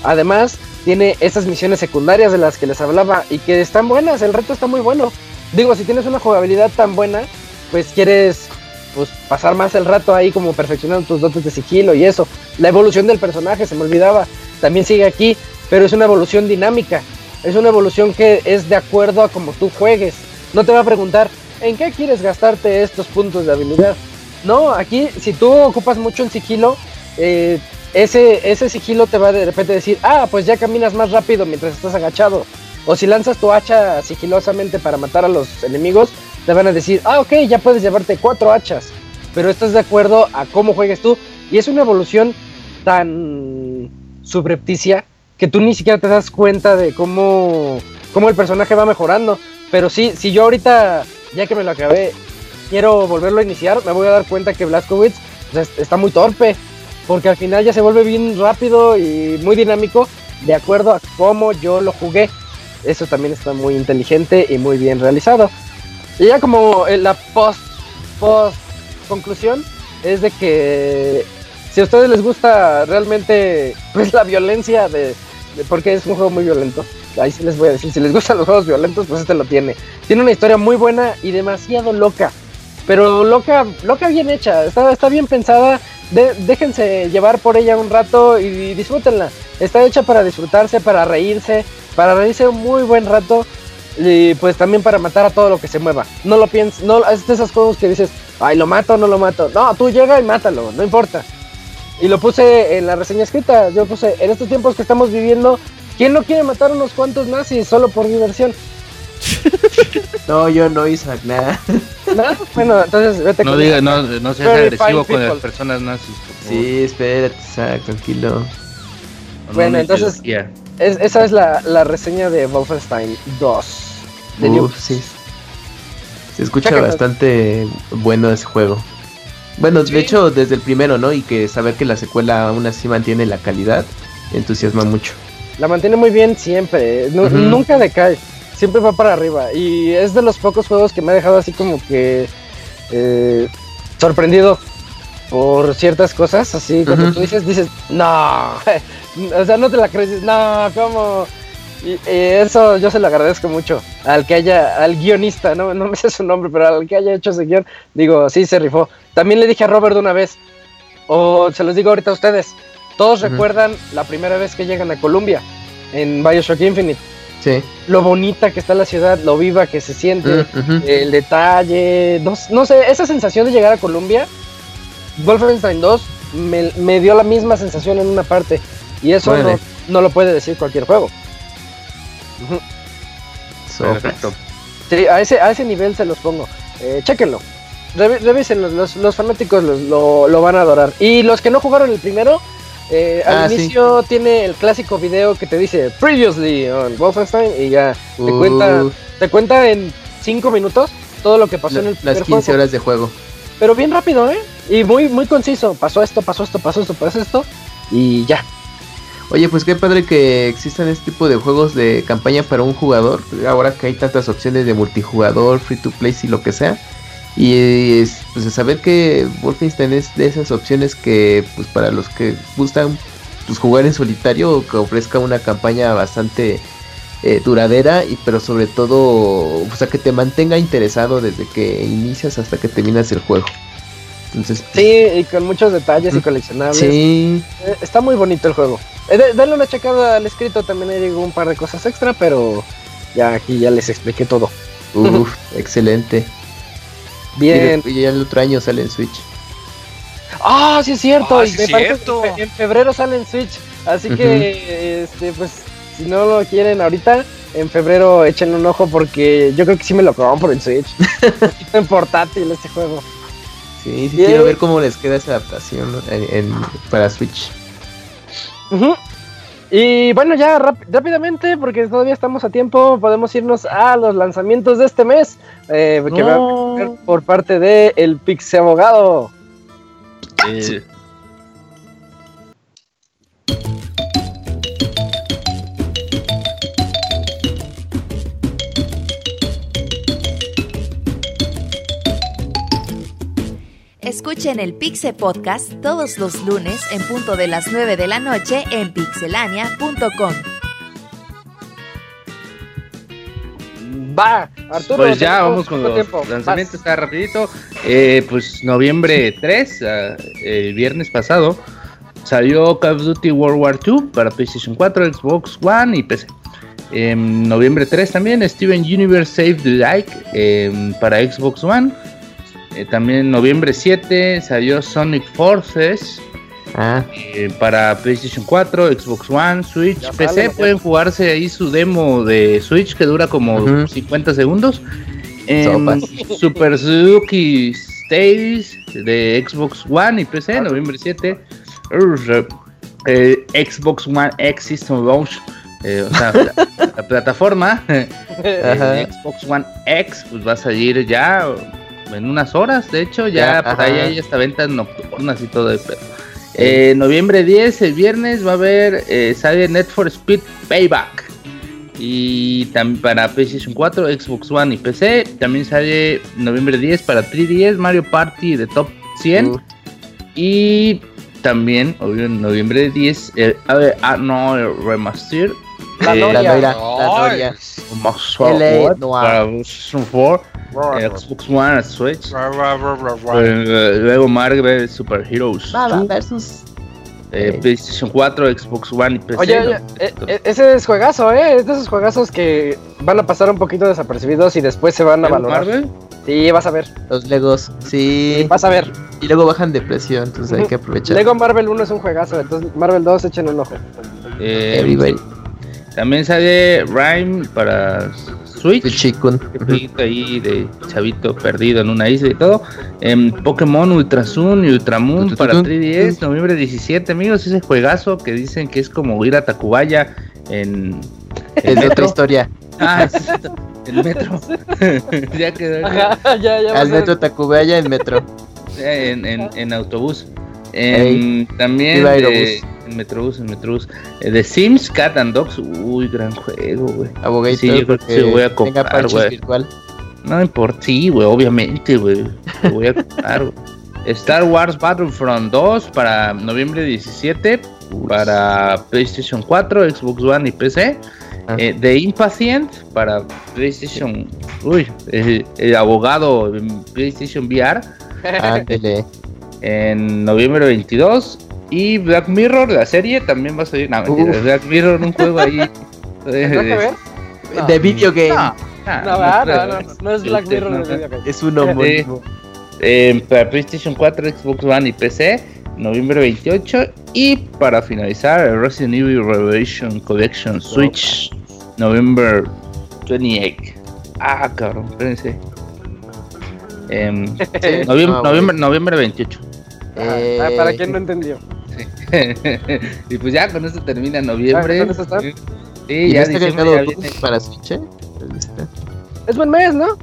A: Además, tiene esas misiones secundarias de las que les hablaba y que están buenas. El reto está muy bueno. Digo, si tienes una jugabilidad tan buena, pues quieres pues pasar más el rato ahí como perfeccionando tus dotes de sigilo y eso. La evolución del personaje, se me olvidaba, también sigue aquí, pero es una evolución dinámica. Es una evolución que es de acuerdo a como tú juegues. No te va a preguntar, ¿en qué quieres gastarte estos puntos de habilidad? No, aquí si tú ocupas mucho el sigilo, eh, ese, ese sigilo te va de repente decir, ah, pues ya caminas más rápido mientras estás agachado. O si lanzas tu hacha sigilosamente para matar a los enemigos, te van a decir, ah, ok, ya puedes llevarte cuatro hachas. Pero esto es de acuerdo a cómo juegues tú. Y es una evolución tan subrepticia que tú ni siquiera te das cuenta de cómo, cómo el personaje va mejorando. Pero sí, si yo ahorita, ya que me lo acabé, quiero volverlo a iniciar, me voy a dar cuenta que Blaskowitz pues, está muy torpe. Porque al final ya se vuelve bien rápido y muy dinámico de acuerdo a cómo yo lo jugué. Eso también está muy inteligente y muy bien realizado. Y ya como la post, post conclusión es de que si a ustedes les gusta realmente pues la violencia de, porque es un juego muy violento. Ahí sí les voy a decir, si les gustan los juegos violentos, pues este lo tiene. Tiene una historia muy buena y demasiado loca. Pero loca, loca bien hecha, está, está bien pensada. déjense llevar por ella un rato y disfrútenla. Está hecha para disfrutarse, para reírse, para reírse un muy buen rato y pues también para matar a todo lo que se mueva. No lo pienses, no es de esos juegos que dices, ay, lo mato o no lo mato. No, tú llega y mátalo, no importa. Y lo puse en la reseña escrita, yo puse, en estos tiempos que estamos viviendo, ¿quién no quiere matar unos cuantos nazis solo por diversión?
F: no, yo no, hice nada.
A: Bueno, entonces vete
C: No diga, no, no seas agresivo con las personas nazis.
F: Sí, espérate, tranquilo.
A: Bueno, entonces, esa es la, la, reseña de Wolfenstein 2.
F: De Uf, sí. Se escucha bastante bueno ese juego. Bueno, de hecho, desde el primero, ¿no? Y que saber que la secuela aún así mantiene la calidad, entusiasma mucho.
A: La mantiene muy bien siempre, nunca decae siempre va para arriba. Y es de los pocos juegos que me ha dejado así como que eh, sorprendido por ciertas cosas. Así, cuando tú dices, dices, no, o sea, no te la crees, no, ¿cómo? Y, eso yo se lo agradezco mucho al que haya, al guionista, no, no me sé su nombre, pero al que haya hecho ese guion, digo, sí, se rifó. También le dije a Robert una vez, o se los digo ahorita a ustedes, todos recuerdan la primera vez que llegan a Columbia en Bioshock Infinite. Lo bonita que está la ciudad, lo viva que se siente, el detalle, no, sé, esa sensación de llegar a Colombia, Wolfenstein 2 me, dio la misma sensación en una parte y eso no, lo puede decir cualquier juego.
C: Perfecto.
A: a ese, a ese nivel se los pongo. Eh, chéquenlo. revisen, los, fanáticos lo, lo, van a adorar. Y los que no jugaron el primero, eh, al ah, inicio tiene el clásico video que te dice Previously on Wolfenstein y ya te cuenta te cuenta en 5 minutos todo lo que pasó en el
F: primer Las 15 horas de juego.
A: Pero bien rápido, ¿eh? Y muy muy conciso. Pasó esto, pasó esto, pasó esto, pasó esto y ya.
F: Oye, pues qué padre que existan este tipo de juegos de campaña para un jugador. Ahora que hay tantas opciones de multijugador, free to play y lo que sea. Y es, pues saber que Wolfenstein es de esas opciones que pues para los que gustan pues jugar en solitario que ofrezca una campaña bastante eh, duradera y pero sobre todo o sea que te mantenga interesado desde que inicias hasta que terminas el juego. Entonces
A: pues, sí y con muchos detalles y coleccionables.
F: Sí.
A: Eh, está muy bonito el juego eh, dale una checada al escrito también hay un par de cosas extra pero ya aquí ya les expliqué todo
F: Uf, excelente
A: Bien.
F: Y, ya el otro año sale en Switch.
A: Ah, sí es cierto. Ah, cierto. En febrero sale en Switch. Así que, este, pues, si no lo quieren ahorita, en febrero echen un ojo porque yo creo que sí me lo por en Switch. en portátil este juego.
F: Sí, sí quiero ver cómo les queda esa adaptación en, para Switch.
A: Y bueno, ya rápidamente, porque todavía estamos a tiempo, podemos irnos a los lanzamientos de este mes, eh, que va a ser por parte de El Pixie Abogado. Eh,
E: Escuchen el Pixel Podcast todos los lunes en punto de las 9 de la noche en pixelania.com.
A: Va, Arturo.
C: Pues ya vamos con los lanzamientos, está rapidito. Eh, pues noviembre 3, ah, el viernes pasado, salió Call of Duty World War II para PlayStation 4, Xbox One y PC. En noviembre 3 también Steven Universe Save the Like em, para Xbox One. Eh, también en noviembre 7 salió Sonic Forces
F: Ah,
C: Eh, para PlayStation 4, Xbox One, Switch,
A: Ya
C: PC
A: sale,
C: pueden jugarse ahí su demo de Switch que dura como
F: Ujú.
C: 50 segundos. En. Super Suzuki Stage de Xbox One y PC, noviembre 7. Urr, eh, Xbox One X System Launch, eh, o sea, la, la plataforma eh. Xbox One X, pues va a salir ya en unas horas, de hecho, ya,
F: Ya,
C: por ahí hay hasta ventas nocturnas y todo el pedo. Eh, noviembre 10, el viernes, va a haber eh, sale Net for Speed Payback. Y también para PlayStation 4, Xbox One y PC. También sale noviembre 10 para 3DS, Mario Party de Top 100.
F: Uh.
C: Y también, obvio, en noviembre 10, el, a ver, ah, no, el Remaster.
A: La
C: eh,
A: Noria.
F: la Noria, la
G: Ay,
F: Noria.
C: Remaster
F: LA
C: What?
F: Noir.
C: para PlayStation 4, eh, Xbox One, Switch.
D: Ra.
C: Eh, luego Marvel Super Heroes.
F: Baba
C: 2,
F: versus.
C: eh, PlayStation 4, Xbox One y PC.
A: Oye, oye, eh, eh, ese es juegazo, ¿eh? Es de esos juegazos que van a pasar un poquito desapercibidos y después se van a
C: ¿Lego
A: valorar.
C: Marvel?
A: Sí, vas a ver.
F: Los Legos, sí.
A: Vas a ver.
F: Y luego bajan de precio, entonces hay que aprovechar.
A: Lego Marvel 1 es un juegazo, entonces Marvel 2 echen un ojo.
C: Eh,
F: Everybody.
C: también sale Rhyme para Switch. Un ahí de chavito perdido en una isla y todo. Em, Pokémon Ultra Sun y Ultramoon para
F: Ultrasun.
C: 3DS, noviembre 17, amigos. Ese juegazo que dicen que es como ir a Tacubaya en. en
F: Es otra historia.
C: Ah, es el metro. ya quedó.
A: Ajá, ya, ya.
F: Al metro Tacubaya en metro.
C: en, en, en autobús. Em, también de- en Metrobús, en Metrobús. Eh, de Sims, Cat and Dogs. Uy, gran juego, güey.
F: Abogator,
C: Sí, yo creo que voy a comprar, güey.
F: virtual.
C: No importa, sí, güey, obviamente, güey. Lo voy a comprar, güey. Star Wars Battlefront 2 para noviembre 17 para PlayStation 4, Xbox One y PC.
F: Ah.
C: Eh, The Impatient para PlayStation. Uy, el, el abogado en PlayStation VR
F: Ándele.
C: En noviembre 22. Y Black Mirror, la serie, también va a salir. No, mentira. Black Mirror, un juego ahí.
A: ¿Tendrá que ver?
C: No,
F: de video game.
C: No, no,
A: No,
C: no
A: ¿verdad?
C: creo.
A: no, no, no es Black Mirror de video game.
F: Es un homónimo.
C: Eh, para PlayStation 4, Xbox One y PC, noviembre 28. Y para finalizar, el Resident Evil Revelation Collection Switch, noviembre 28. Ah, cabrón, espérense. Em, noviembre,
F: Ah,
C: noviembre, noviembre 28.
F: Eh,
A: Ah, para quien no entendió.
C: y pues ya con eso termina noviembre.
A: Ah, ¿con eso está?
C: Sí,
F: ¿Y
C: ya
F: no agregado
C: ya viene.
F: para Switch? eh?
A: Es buen mes, ¿no?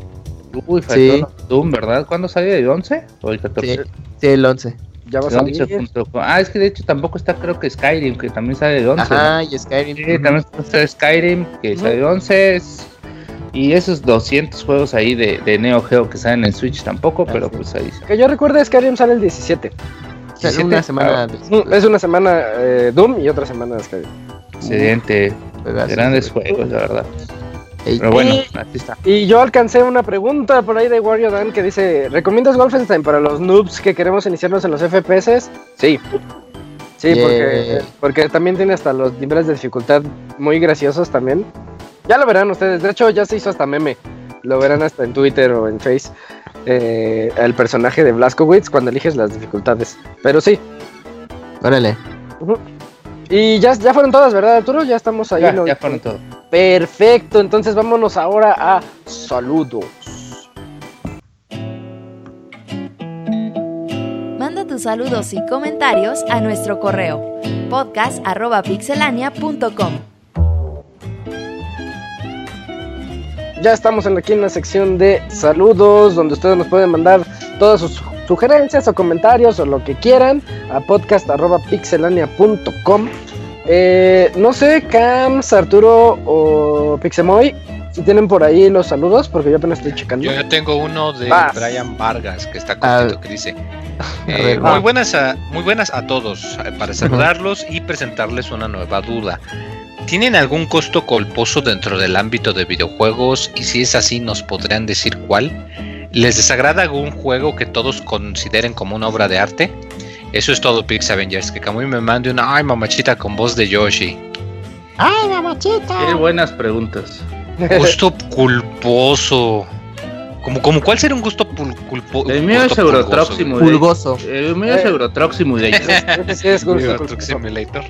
C: Uy, faltó
F: Sí.
C: Doom, ¿verdad? ¿Cuándo sale? ¿El 11 o el 14?
F: Sí, sí, el 11.
A: Ya va a
C: El 11
A: salir.
C: Ah, es que de hecho tampoco está, creo que Skyrim, que también sale el 11.
F: Ajá, y Skyrim.
C: Sí, también está Skyrim, que sale el 11. es- Y esos 200 juegos ahí de, de Neo Geo que salen en Switch tampoco, pero
F: sí.
C: pues ahí está.
A: Que yo recuerde, Skyrim sale el 17.
F: O sea,
C: 17,
F: una semana
A: Mm, Es una semana eh, Doom y otra semana Skyrim.
C: Excelente. Grandes juegos, la verdad.
F: Ey,
C: Pero bueno,
A: Y-
C: así está.
A: Y yo alcancé una pregunta por ahí de Wario Dan que dice: ¿Recomiendas Wolfenstein para los noobs que queremos iniciarnos en los FPS? Sí. Sí,
F: Yeah.
A: porque, porque también tiene hasta los niveles de dificultad muy graciosos también. Ya lo verán ustedes. De hecho, ya se hizo hasta meme. Lo verán hasta en Twitter o en Face. eh, el personaje de Blaskowitz cuando eliges las dificultades. Pero sí.
F: Órale.
A: Y ya, ya fueron todas, ¿verdad, Arturo? Ya estamos ahí.
C: Ya,
A: ¿no?
C: ya fueron todos.
A: Perfecto, entonces vámonos ahora a saludos.
E: Manda tus saludos y comentarios a nuestro correo podcast.pixelania.com.
A: Ya estamos en- aquí en la sección de saludos, donde ustedes nos pueden mandar todas sus sugerencias o comentarios o lo que quieran a podcast.pixelania.com. Eh, no sé, Cams, Arturo o Pixemoy, si tienen por ahí los saludos, porque yo apenas estoy checando.
G: Yo tengo uno de
A: Vas.
G: Brian Vargas que está
F: Ah.
G: cortito que dice eh, muy buenas a muy buenas a todos eh, para saludarlos y presentarles una nueva duda. ¿Tienen algún costo colposo dentro del ámbito de videojuegos? Y si es así, ¿nos podrían decir cuál? ¿Les desagrada algún juego que todos consideren como una obra de arte? Eso es todo, Pix Avengers. Que Camuy me mande una ay mamachita con voz de Yoshi.
C: Qué buenas preguntas.
G: Gusto culposo. Como, como cuál sería un gusto pul- culpo-
C: El mío es
G: güey.
C: Simulator.
F: Pulgoso.
C: El mío es
A: Eh.
C: Eurotruck Simulator.
A: Sí es.
G: Simulator.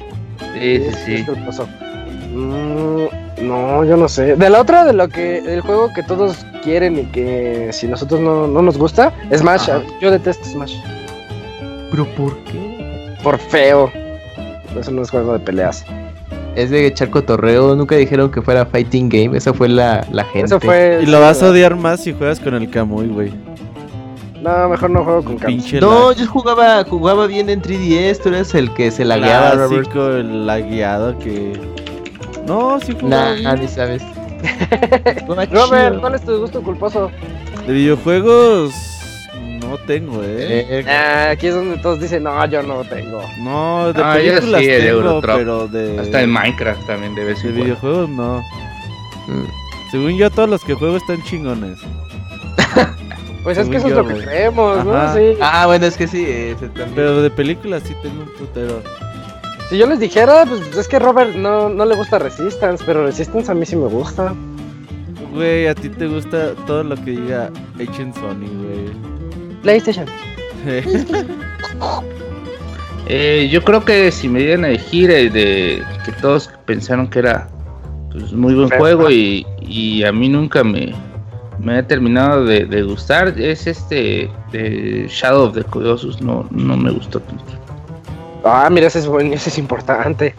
C: Sí, sí,
A: es
C: sí.
A: Mm, no, yo no sé. De la otra, de lo que el juego que todos quieren y que si nosotros no, no nos gusta, Smash.
C: Ajá.
A: Yo detesto Smash.
F: ¿Pero por qué?
A: Por feo. Eso no es juego de peleas.
F: Es de echar cotorreo. Nunca dijeron que fuera fighting game. Esa fue la, la gente.
A: Eso fue.
B: Y lo vas a odiar más si juegas con el Kamui, güey.
A: No, mejor no juego con Camus.
B: Pinche
F: No,
B: lag
F: yo jugaba, jugaba bien en 3DS. Tú eres el que se lagueaba,
B: clásico, el lagueado que... No, sí jugaba
F: Nah, ni sabes.
A: Robert. ¿cuál es tu gusto culposo?
B: De videojuegos no tengo, eh.
F: Eh,
A: Ah, aquí es donde todos dicen, no, yo no tengo.
B: No, de
C: Ah,
B: películas
C: sí, de
B: tengo, pero de...
C: Hasta en Minecraft también de vez
B: De
C: en cuando.
B: videojuegos no.
F: mm.
B: Según yo, todos los que juego están chingones.
A: Pues es que eso es lo que creemos, ¿no? Sí.
F: Ah, bueno, es que sí. ese también.
B: Pero de películas sí tengo un putero.
A: Si yo les dijera, pues es que Robert no, no le gusta Resistance, pero Resistance a mí sí me gusta.
B: Güey, a ti te gusta todo lo que diga Agent Sony, güey.
A: PlayStation.
C: Eh, yo creo que si me dieran a elegir eh, de que todos pensaron que era pues, muy buen juego y, y a mí nunca me, me ha terminado de, de gustar es este de Shadow of the Colossus no no me gustó tanto.
A: Ah, mira, ese es bueno, ese es importante.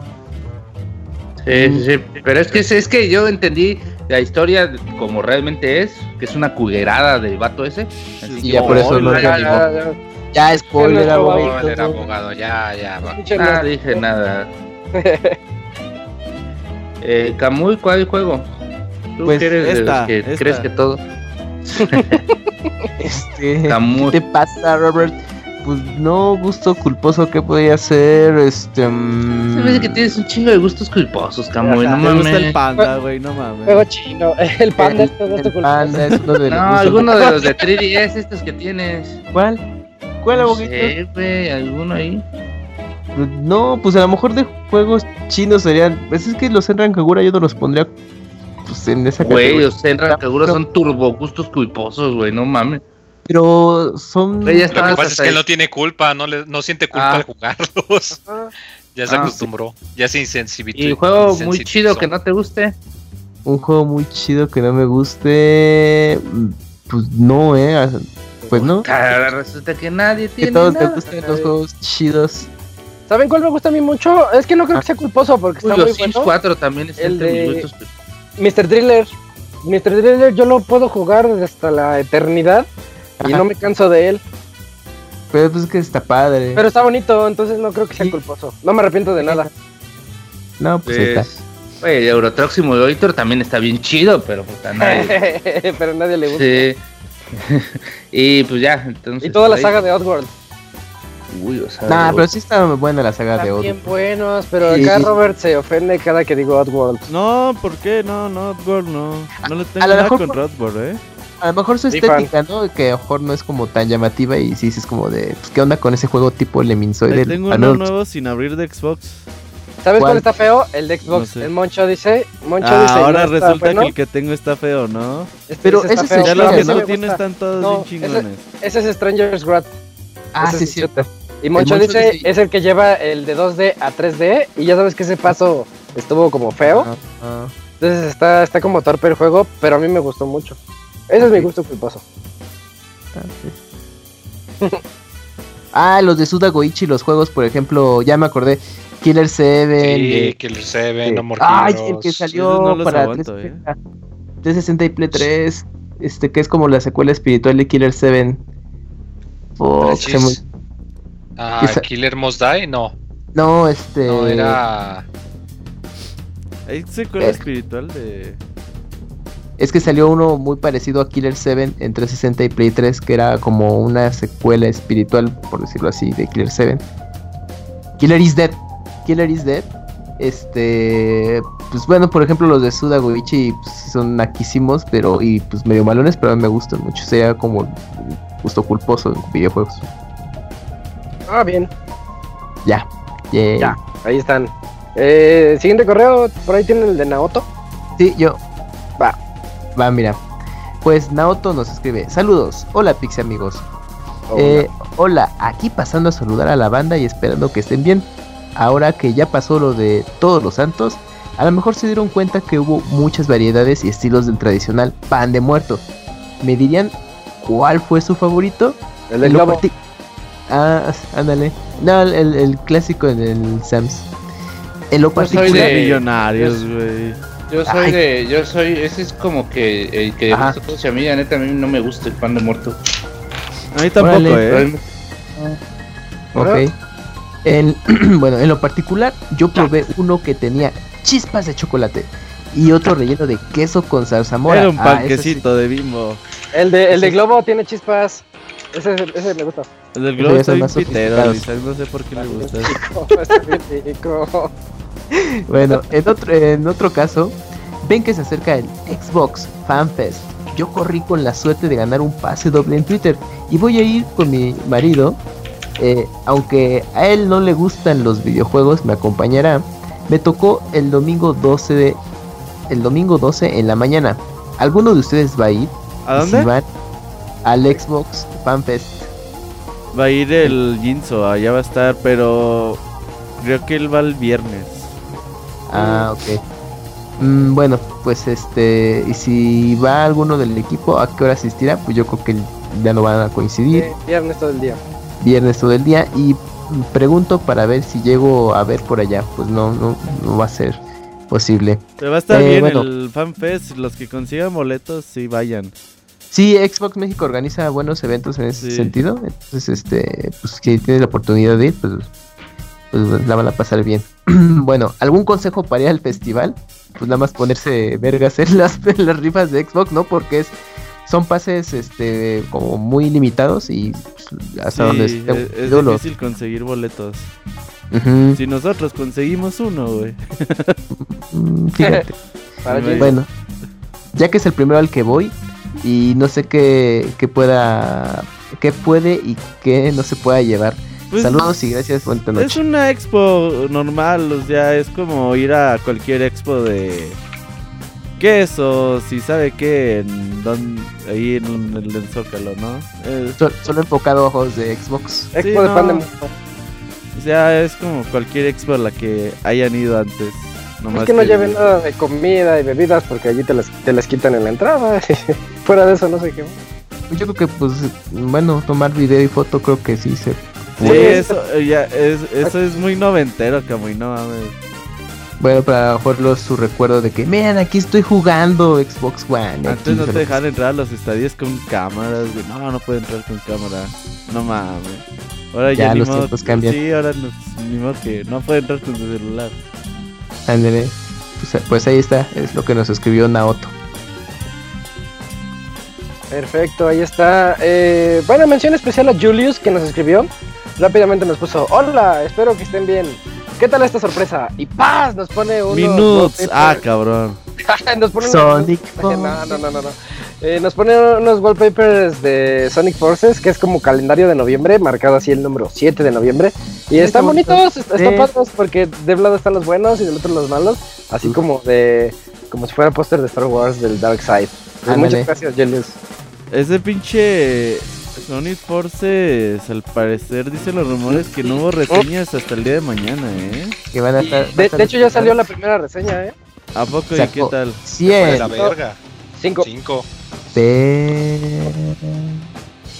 C: Sí, sí, sí, pero es que es que yo entendí la historia como realmente es, que es una cuguerada del vato ese. Así
F: Sí,
C: que,
F: ya por eso no
C: ya, ya.
A: Ya, ya.
F: Spoiler, abogado.
G: Era abogado, ya, ya,
A: nuestro-
C: dije nada. Eh, Camuy, ¿cuál juego? Tú
F: Pues
C: que eres de
B: esta,
C: los que
B: esta.
C: crees que todo.
F: Este,
C: Camuy.
F: ¿Qué te pasa, Robert? Pues no, gusto culposo, ¿qué podría ser? Este. mm,
C: Se me hace que tienes un chingo de gustos culposos, Camuy, no
B: Me gusta el
C: mames.
B: panda, güey, no mames.
A: Juego chino. El panda
F: el-
A: es tu gusto culposo.
F: panda es uno de los
C: No, alguno de los de 3DS, estos que tienes.
F: ¿Cuál? ¿Cuál,
C: No sé, güey, alguno ahí.
F: No, pues a lo mejor de juegos chinos serían. Pues es que los Enran Kagura yo no los pondría pues, en esa
C: Güey, los Senran Kagura son turbo gustos culposos, güey, no mames.
F: Pero son.
G: Lo que pasa es que él no tiene culpa, no, le, no siente culpa
C: Ah.
G: al jugarlos.
A: Ah,
G: Ya se
C: Ah,
G: acostumbró, ya se insensibilizó.
C: Y juego muy chido que no te guste.
F: Un juego muy chido que no me guste. Pues no, eh. Pues no.
C: Cara, resulta que nadie
F: Que
C: tiene
F: todos te
C: nada.
F: gustan los juegos chidos.
A: ¿Saben cuál me gusta a mí mucho? Es que no creo que sea culposo porque
C: Uy,
A: está muy
C: los Sims
A: bueno.
C: 4 también es
A: El
C: entre
A: de-. Mr. Driller. Mr. Driller yo lo puedo jugar hasta la eternidad y
F: Ajá.
A: no me canso de él.
F: Pero pues es que está padre.
A: Pero está bonito, entonces no creo que sea
F: Sí.
A: culposo. No me arrepiento de nada.
F: No, pues ahí está.
C: Pues, Oye, el Eurotruck Simulator también está bien chido, pero puta nadie.
A: Pero a nadie le gusta.
C: sí. y pues ya, entonces.
A: Y toda la
C: ahí-
A: saga de Oddworld.
C: Uy, o sea.
F: Nah, pero sí está buena la saga de
A: Están
F: Odd.
A: bien buenos, pero
F: Sí.
A: acá Robert se ofende cada que digo Oddworld.
B: No, ¿por qué? No, no, Oddworld no. No le tengo
F: a
B: nada
F: mejor
B: con
F: por-
B: Oddworld, eh.
F: A lo mejor su estética, ¿no? Que a lo mejor no es como tan llamativa y sí, sí es como de, pues, ¿qué onda con ese juego tipo Leminsoide?
B: Ahí tengo uno
F: no,
B: nuevo sin abrir de Xbox.
A: ¿Sabes cuál,
F: ¿Cuál?
A: está feo? El de Xbox.
B: No sé.
A: El Moncho dice. Moncho
B: Ah,
A: dice.
B: ahora
A: no
B: resulta
A: bueno.
B: que el que tengo está feo, ¿no?
A: Este
F: Pero ese es
B: Ya los que
A: ese
B: no
A: me
B: tiene
A: gusta.
B: están todos
A: No,
B: bien chingones.
A: Ese es Stranger's Wrath.
F: Ah,
A: Ese
F: sí,
A: es
F: sí.
A: idiota. Y Moncho,
F: Moncho
A: dice,
F: dice-
A: es el que lleva el de 2D a 3D. Y ya sabes que ese paso estuvo como feo.
F: Ah, ah.
A: Entonces está, está como torpe el juego, pero a mí me gustó mucho. Ese es mi gusto culposo.
F: Ah, los de Suda Goichi, los juegos, por ejemplo, ya me acordé. Killer 7.
G: Sí,
F: de-
G: Killer 7,
F: de-
G: No More
F: Ay, el que salió
B: no
F: para
B: aguanto,
F: 360, 360 y Play 3. Este, que es como la secuela espiritual de Killer 7. Fuck,
G: Preciso.
F: se me-
G: Ah,
F: Esa-
G: Killer Must Die, no.
F: No, este.
G: No, era.
B: Hay secuela
F: Eh.
B: espiritual de.
F: Es que salió uno muy parecido a Killer 7 en 360 y Play 3, que era como una secuela espiritual, por decirlo así, de Killer 7. Killer is Dead. Killer is Dead. Este. Pues bueno, por ejemplo, los de Suda Goichi pues, son naquísimos, pero. Y pues medio malones, pero a mí me gustan mucho. Sería como gusto culposo en videojuegos.
A: Ah, bien.
F: Ya.
A: Ya. Ahí están. Eh, siguiente correo, por ahí tienen el de Naoto.
F: Sí, yo.
A: Va.
F: Mira. Pues Naoto nos escribe, saludos, hola Pixie amigos.
A: Hola.
F: Eh, hola, aquí pasando a saludar a la banda y esperando que estén bien. Ahora que ya pasó lo de todos los santos, a lo mejor se dieron cuenta que hubo muchas variedades y estilos del tradicional pan de muerto. ¿Me dirían cuál fue su favorito?
A: El
F: lo
A: globo.
F: Ah, ándale. No, el, clásico en el Sams. En lo
C: Yo soy
F: particular.
C: de-
B: millonarios, güey.
C: Yo soy
F: Ay.
C: de, yo soy, ese es como que el que
F: Ajá.
C: gusta a mí, la neta, a mí no me gusta el pan de muerto.
B: A mí tampoco,
F: Órale.
B: eh.
F: Ok. En, bueno, en lo particular, yo probé uno que tenía chispas de chocolate y otro relleno de queso con salsa mora.
B: Era un
F: Ah,
B: panquecito de bimbo.
A: El de, el de globo tiene chispas. Ese, ese me gusta.
B: El del globo está bien pitero, no sé por qué le gusta.
A: Está bien rico.
F: Bueno, en otro, en otro caso, ven que se acerca el Xbox Fan Fest. Yo corrí con la suerte de ganar un pase doble en Twitter y voy a ir con mi marido. eh, aunque a él no le gustan los videojuegos, me acompañará. Me tocó el domingo 12 de el domingo 12 en la mañana. ¿Alguno de ustedes va a ir?
B: ¿A dónde?
F: Si van al Xbox Fan Fest.
B: Va a ir el Jinzo, allá va a estar, pero creo que él va el viernes.
F: Ah, ok. Mm, bueno, pues este, y si va alguno del equipo, ¿a qué hora asistirá? Pues yo creo que ya no van a coincidir.
A: Eh, viernes todo el día.
F: Viernes todo el día. Y pregunto para ver si llego a ver por allá. Pues no, no, no va a ser posible.
B: Pero va a estar
F: Eh,
B: bien
F: bueno.
B: el FanFest, los que consigan boletos, sí vayan.
F: Sí, Xbox México organiza buenos eventos en ese
B: Sí.
F: sentido. Entonces, este, pues si tienes la oportunidad de ir, pues, pues la van a pasar bien. bueno, ¿algún consejo para ir al festival? Pues nada más ponerse vergas en las, en las rifas de Xbox, ¿no? Porque es son pases este como muy limitados y pues, hasta
B: Sí,
F: donde
B: es,
F: esté-
B: es
F: lo-
B: difícil conseguir boletos. Si nosotros conseguimos uno, güey.
F: mm, fíjate.
A: Para.
B: Bueno,
F: ya que es el primero al que voy y no sé qué, qué pueda, qué puede y qué no se pueda llevar.
B: Pues,
F: Saludos y gracias, buena
B: Es
F: noche.
B: una expo normal, o sea, es como ir a cualquier expo de quesos y sabe qué, en don- ahí en, el en Zócalo, ¿no? Es-
F: Sol- Solo enfocado a juegos de Xbox.
A: Expo
B: Sí,
A: de
B: no.
A: de muerto.
B: o sea, es como cualquier expo a la que hayan ido antes. nomás
A: Es que no lleven nada de comida y bebidas porque allí te las, te las quitan en la entrada. Fuera de eso no sé qué.
F: Yo creo que, pues, bueno, tomar video y foto creo que sí se...
B: Sí, eso, eh, ya, es, eso es muy noventero, Camuy, no mames.
F: Bueno, para jugarlo su recuerdo de que, miren, aquí estoy jugando Xbox One.
B: Antes no te dejaban entrar a los estadios con cámaras, güey. No, no puede entrar con cámara. No mames. Ahora ya,
F: los
B: modo.
F: tiempos cambian.
B: Sí, ahora no, ni modo que no puede entrar con su celular.
F: Ándele. Pues, pues ahí está, es lo que nos escribió Naoto.
A: Perfecto, ahí está. Eh, bueno, mención especial a Julius que nos escribió. Rápidamente nos puso, hola, espero que estén bien. ¿Qué tal esta sorpresa? Y paz, nos pone unos
B: Minutos. Ah, cabrón.
A: nos pone unos-
F: Sonic
A: No, no, no, no, no. Eh, nos pone unos wallpapers de Sonic Forces, que es como calendario de noviembre, marcado así el número 7 de noviembre. Y
F: está
A: están
F: bonito.
A: bonitos, est- están
F: Sí.
A: padres, porque de un lado están los buenos y del otro los malos. Así como de. Como si fuera póster de Star Wars del Dark Side. Pues muchas gracias, Julius.
B: Ese pinche Sonic Forces, al parecer, dicen los rumores que no hubo reseñas hasta el día de mañana, ¿eh?
F: Que van a estar,
A: de, de hecho, ya salió la primera reseña, ¿eh?
B: ¿A poco y qué tal?
F: 100
G: de la verga.
A: 5.
G: Cinco.
F: de...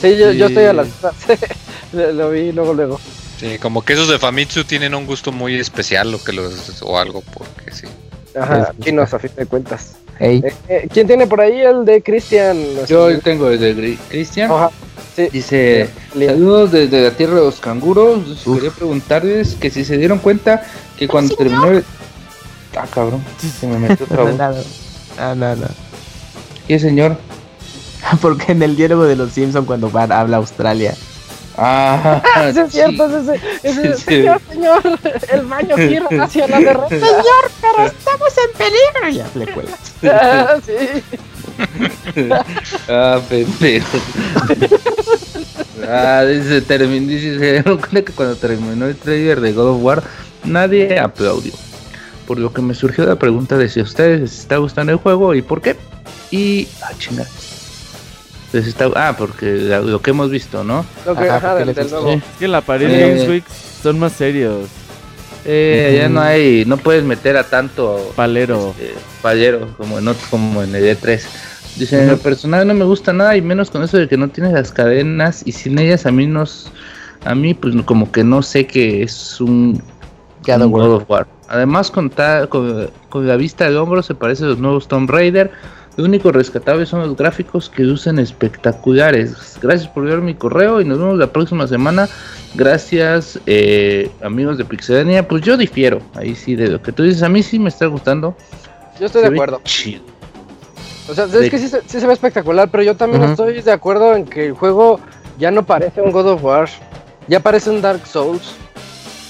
A: Sí, yo, estoy a las. lo, lo vi luego, luego.
G: Sí, como que esos de Famitsu tienen un gusto muy especial o que los o algo porque sí.
A: Ajá, chinos a fin de cuentas.
F: Hey,
A: Eh, eh, ¿Quién tiene por ahí el de Cristian?
C: Yo tengo desde Gri- Cristian.
A: Sí.
C: Dice, saludos desde la tierra de los canguros.
F: Uf.
C: Quería preguntarles que si se dieron cuenta que cuando terminó el... Ah, cabrón, se me metió otra
F: no,
C: voz.
F: nada. Ah, no, no.
C: ¿Qué señor?
F: Porque en el diálogo de los Simpson cuando van habla Australia.
C: Ah,
A: Sí, es cierto, es ese, ese,
C: Sí, sí.
A: señor, señor, el baño gira hacia la derecha. Señor, pero estamos en peligro.
F: Ya le cuelga.
A: Ah, sí.
C: Ah, pendejo. ah, dice, terminó, dice, se dieron cuenta que cuando terminó el trailer de God of War, nadie aplaudió. Por lo que me surgió la pregunta de si a ustedes les está gustando el juego y por qué. Y, ah, chinga. Les está- ah, porque la- lo que hemos visto, ¿no?
A: Lo que,
F: Ajá,
A: del,
F: les
A: del nuevo.
B: Es que en la pared
C: Eh.
B: Games Week son más serios.
C: Eh, ya
F: Ujú.
C: no hay, no puedes meter a tanto
B: Palero.
C: este, payero como en otro- como en el E3. Dice, en lo personal no me gusta nada y menos con eso de que no tienes las cadenas y sin ellas a mí nos, a mí pues como que no sé que es un,
F: God of War.
C: Además con, ta- con, con la vista del hombro se parece a los nuevos Tomb Raider. Lo único rescatable son los gráficos que lucen espectaculares. Gracias por ver mi correo y nos vemos la próxima semana. Gracias eh, amigos de Pixelania. Pues yo difiero ahí sí de lo que tú dices. A mí sí me está gustando.
A: Yo estoy
C: Se
A: de acuerdo.
C: chido.
A: O sea, es
C: De-
A: que sí, se- sí se ve espectacular, pero yo también estoy de acuerdo en que el juego ya no parece un God of War, ya parece un Dark Souls.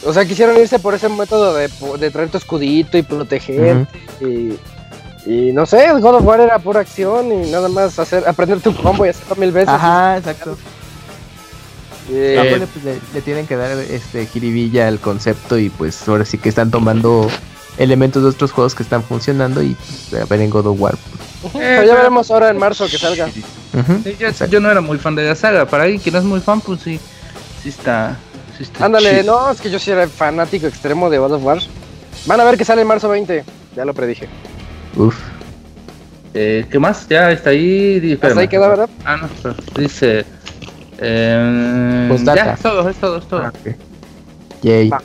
A: O sea, quisieron irse por ese método de traer tu escudito y proteger. y, y no sé, el God of War era pura acción y nada más hacer aprender tu combo y hacerlo mil veces.
F: Ajá, exacto.
A: Y-
F: Aparte, pues, le, le tienen que dar este jiribilla al concepto y pues ahora sí que están tomando elementos de otros juegos que están funcionando y pues, a ver en God of War.
A: Pero ya veremos ahora en marzo que salga.
C: Sí, yo, yo no era muy fan de la saga. Para alguien que no es muy fan, pues sí, sí está. sí está
A: Ándale,
C: chido.
A: no, es que yo sí era fanático extremo de God of War. Van a ver que sale en marzo 20, ya lo predije.
F: Uf.
C: Eh, ¿Qué más? Ya está ahí.
A: Hasta ahí queda, ¿verdad?
C: Ah, no, espera, dice. Eh, ya, es todo, es todo, es todo.
F: Ah, ok. Yay.
A: Va.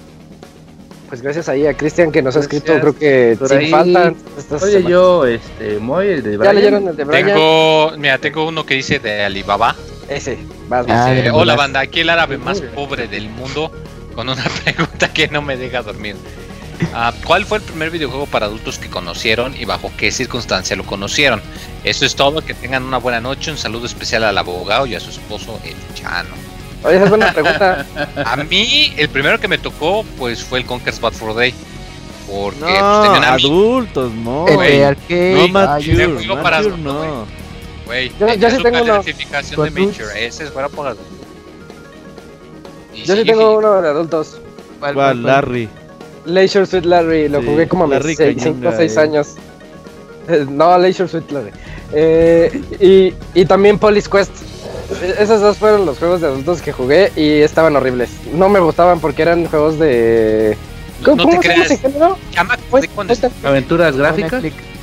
A: Pues gracias ahí a Cristian que nos ha escrito, creo que
C: Por
A: sin
C: ahí-
A: falta. estas
C: Oye,
A: semanas.
C: yo, este, Moy, el de
A: ¿Ya
C: Brian.
A: leyeron el de Brian?
G: Tengo, mira, tengo uno que dice de Alibaba.
A: Ese, vas,
F: Ah,
A: vas.
F: De
G: Hola banda, aquí el árabe más pobre del mundo con una pregunta que no me deja dormir. Ah, ¿Cuál fue el primer videojuego para adultos que conocieron y bajo qué circunstancia lo conocieron? Eso es todo, que tengan una buena noche, un saludo especial al abogado y a su esposo el Chano.
A: Oye, esa es buena pregunta.
G: A mí el primero que me tocó pues fue el Conker's Bad for Day. Porque
B: No,
G: pues,
B: adultos, no.
F: El
G: güey.
F: de arcade.
B: No,
F: ay,
B: Mature,
G: ese juego para
B: Mature
G: adultos,
B: no.
G: güey.
A: Yo- yo sí
G: su
A: tengo uno.
G: calificación de Mature, ese es fuera por adultos. Y
A: Yo sí
G: sí,
A: tengo uno de adultos.
F: ¿cuál,
B: ¿Cuál?
F: cuál, cuál?
B: Larry.
A: Leisure Suit Larry, lo
B: Sí,
A: jugué como a mis
B: Larry
A: 5
B: Cañonga,
A: o 6
B: eh.
A: años. No, Leisure Suit Larry. Eh, y, y también Police Quest. Esos dos fueron los juegos de adultos que jugué y estaban horribles. No me gustaban porque eran juegos de...
G: No te
A: se llama
G: creas.
A: fue-
C: Aventuras gráficas.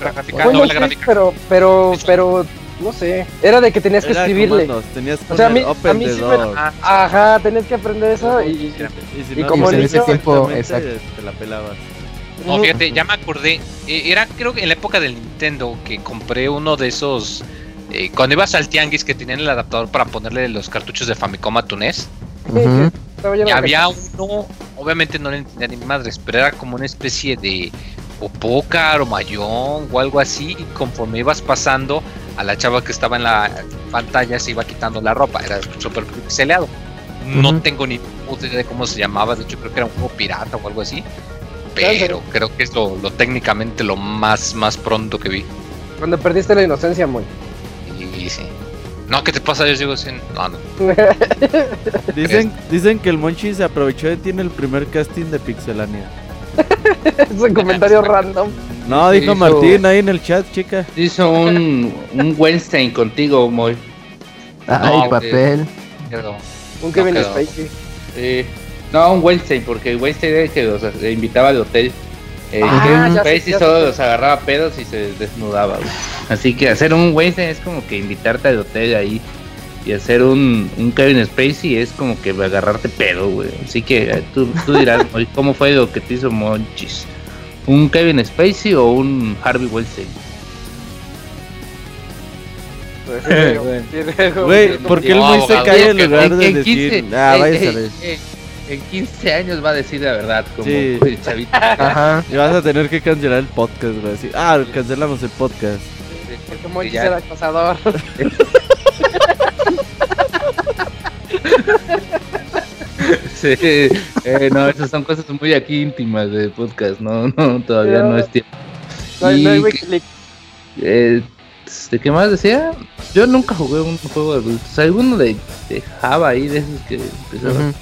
G: Gráfica, gráfica.
A: pero, pero, pero, no sé. Era de que tenías que
B: Era
A: escribirle.
B: comandos, Tenías que
A: O sea, a mí-
B: poner
A: a mí
B: the
A: sí me-
B: door.
A: Ajá, tenías que aprender eso y...
B: Y, si
A: y
B: no,
A: como
B: pues,
A: en ese
F: tiempo,
B: exactamente,
F: exacto.
B: Te la pelabas.
G: No, fíjate, ya me acordé. eh, Era creo que en la época del Nintendo que compré uno de esos. eh, cuando ibas al tianguis que tenían el adaptador para ponerle los cartuchos de Famicom a tu NES.
F: Ujú.
A: Estaba lleno
G: Y
A: de
G: había uno, obviamente no le entendía ni madres, pero era como una especie de o pócar o mayón o algo así. Y conforme ibas pasando a la chava que estaba en la pantalla se iba quitando la ropa. Era súper pixeleado. No tengo ni puta idea de cómo se llamaba. De hecho, creo que era un juego pirata o algo así. Pero creo que es lo, lo técnicamente lo más, más pronto que vi.
A: Cuando perdiste la inocencia, muy.
G: Y, sí. No, ¿qué te pasa? Yo sigo sin. No, no.
B: Dicen, dicen que el Monchi se aprovechó de ti en el primer casting de Pixelania.
A: es un comentario random.
B: No, dijo
C: Hizo-
B: Martín ahí en el chat, chica.
C: Hizo un, un Weinstein contigo, Moy.
F: Ay,
G: No,
F: papel.
A: Un Kevin
G: quedó.
A: Spacey.
C: Sí. No, un Weinstein, porque el Weinstein era el que los le invitaba al hotel. Eh,
A: Ah,
C: Kevin Spacey solo
A: sé.
C: los agarraba pedos y se desnudaba. güey. Así que hacer un Weinstein es como que invitarte al hotel ahí. Y hacer un, un Kevin Spacey es como que agarrarte pedo, güey. Así que eh, tú, tú dirás, ¿cómo fue lo que te hizo Monchis? ¿Un Kevin Spacey o un Harvey Weinstein?
A: Pues, sí, güey. Güey.
B: Güey, ¿por qué el
G: No,
B: Moy se cae en lugar de decir,
C: 15,
B: ah,
C: eh,
B: váyase a
C: eh,
B: ver"?
C: eh, En 15 años va a decir la verdad, como
B: Sí.
C: el chavito.
F: Ajá.
B: Y vas a tener que cancelar el podcast, güey. ah, cancelamos el podcast.
A: Porque Monchis era acosador.
C: Sí, eh, no, esas son cosas muy aquí íntimas del podcast, no, no, todavía no es tiempo.
A: No, hay- no hay
C: Y. Eh, ¿De qué más decía? Yo nunca jugué un juego de adultos, alguno de, de Java ahí, de esos que empezaron.
F: Ujú.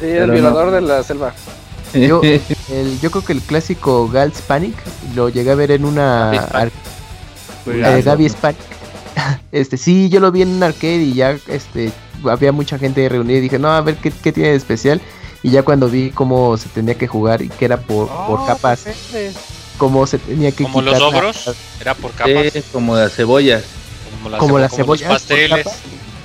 A: Sí, el
C: Pero
A: violador de la selva.
F: Yo, el, yo creo que el clásico Gals Panic lo llegué a ver en una
C: Panic.
F: eh, Gaby's Panic Este, sí, yo lo vi en un arcade y ya este había mucha gente reunida y dije, no, a ver qué, qué tiene de especial. Y ya cuando vi cómo se tenía que jugar y que era por, por
A: Oh,
F: capas, cómo se tenía que
G: Como los
F: quitar la-
G: ogros, era por capas.
C: Sí, como las cebollas.
G: Como las,
F: como
G: cebo-
F: las
G: como los
F: cebollas por
G: pasteles.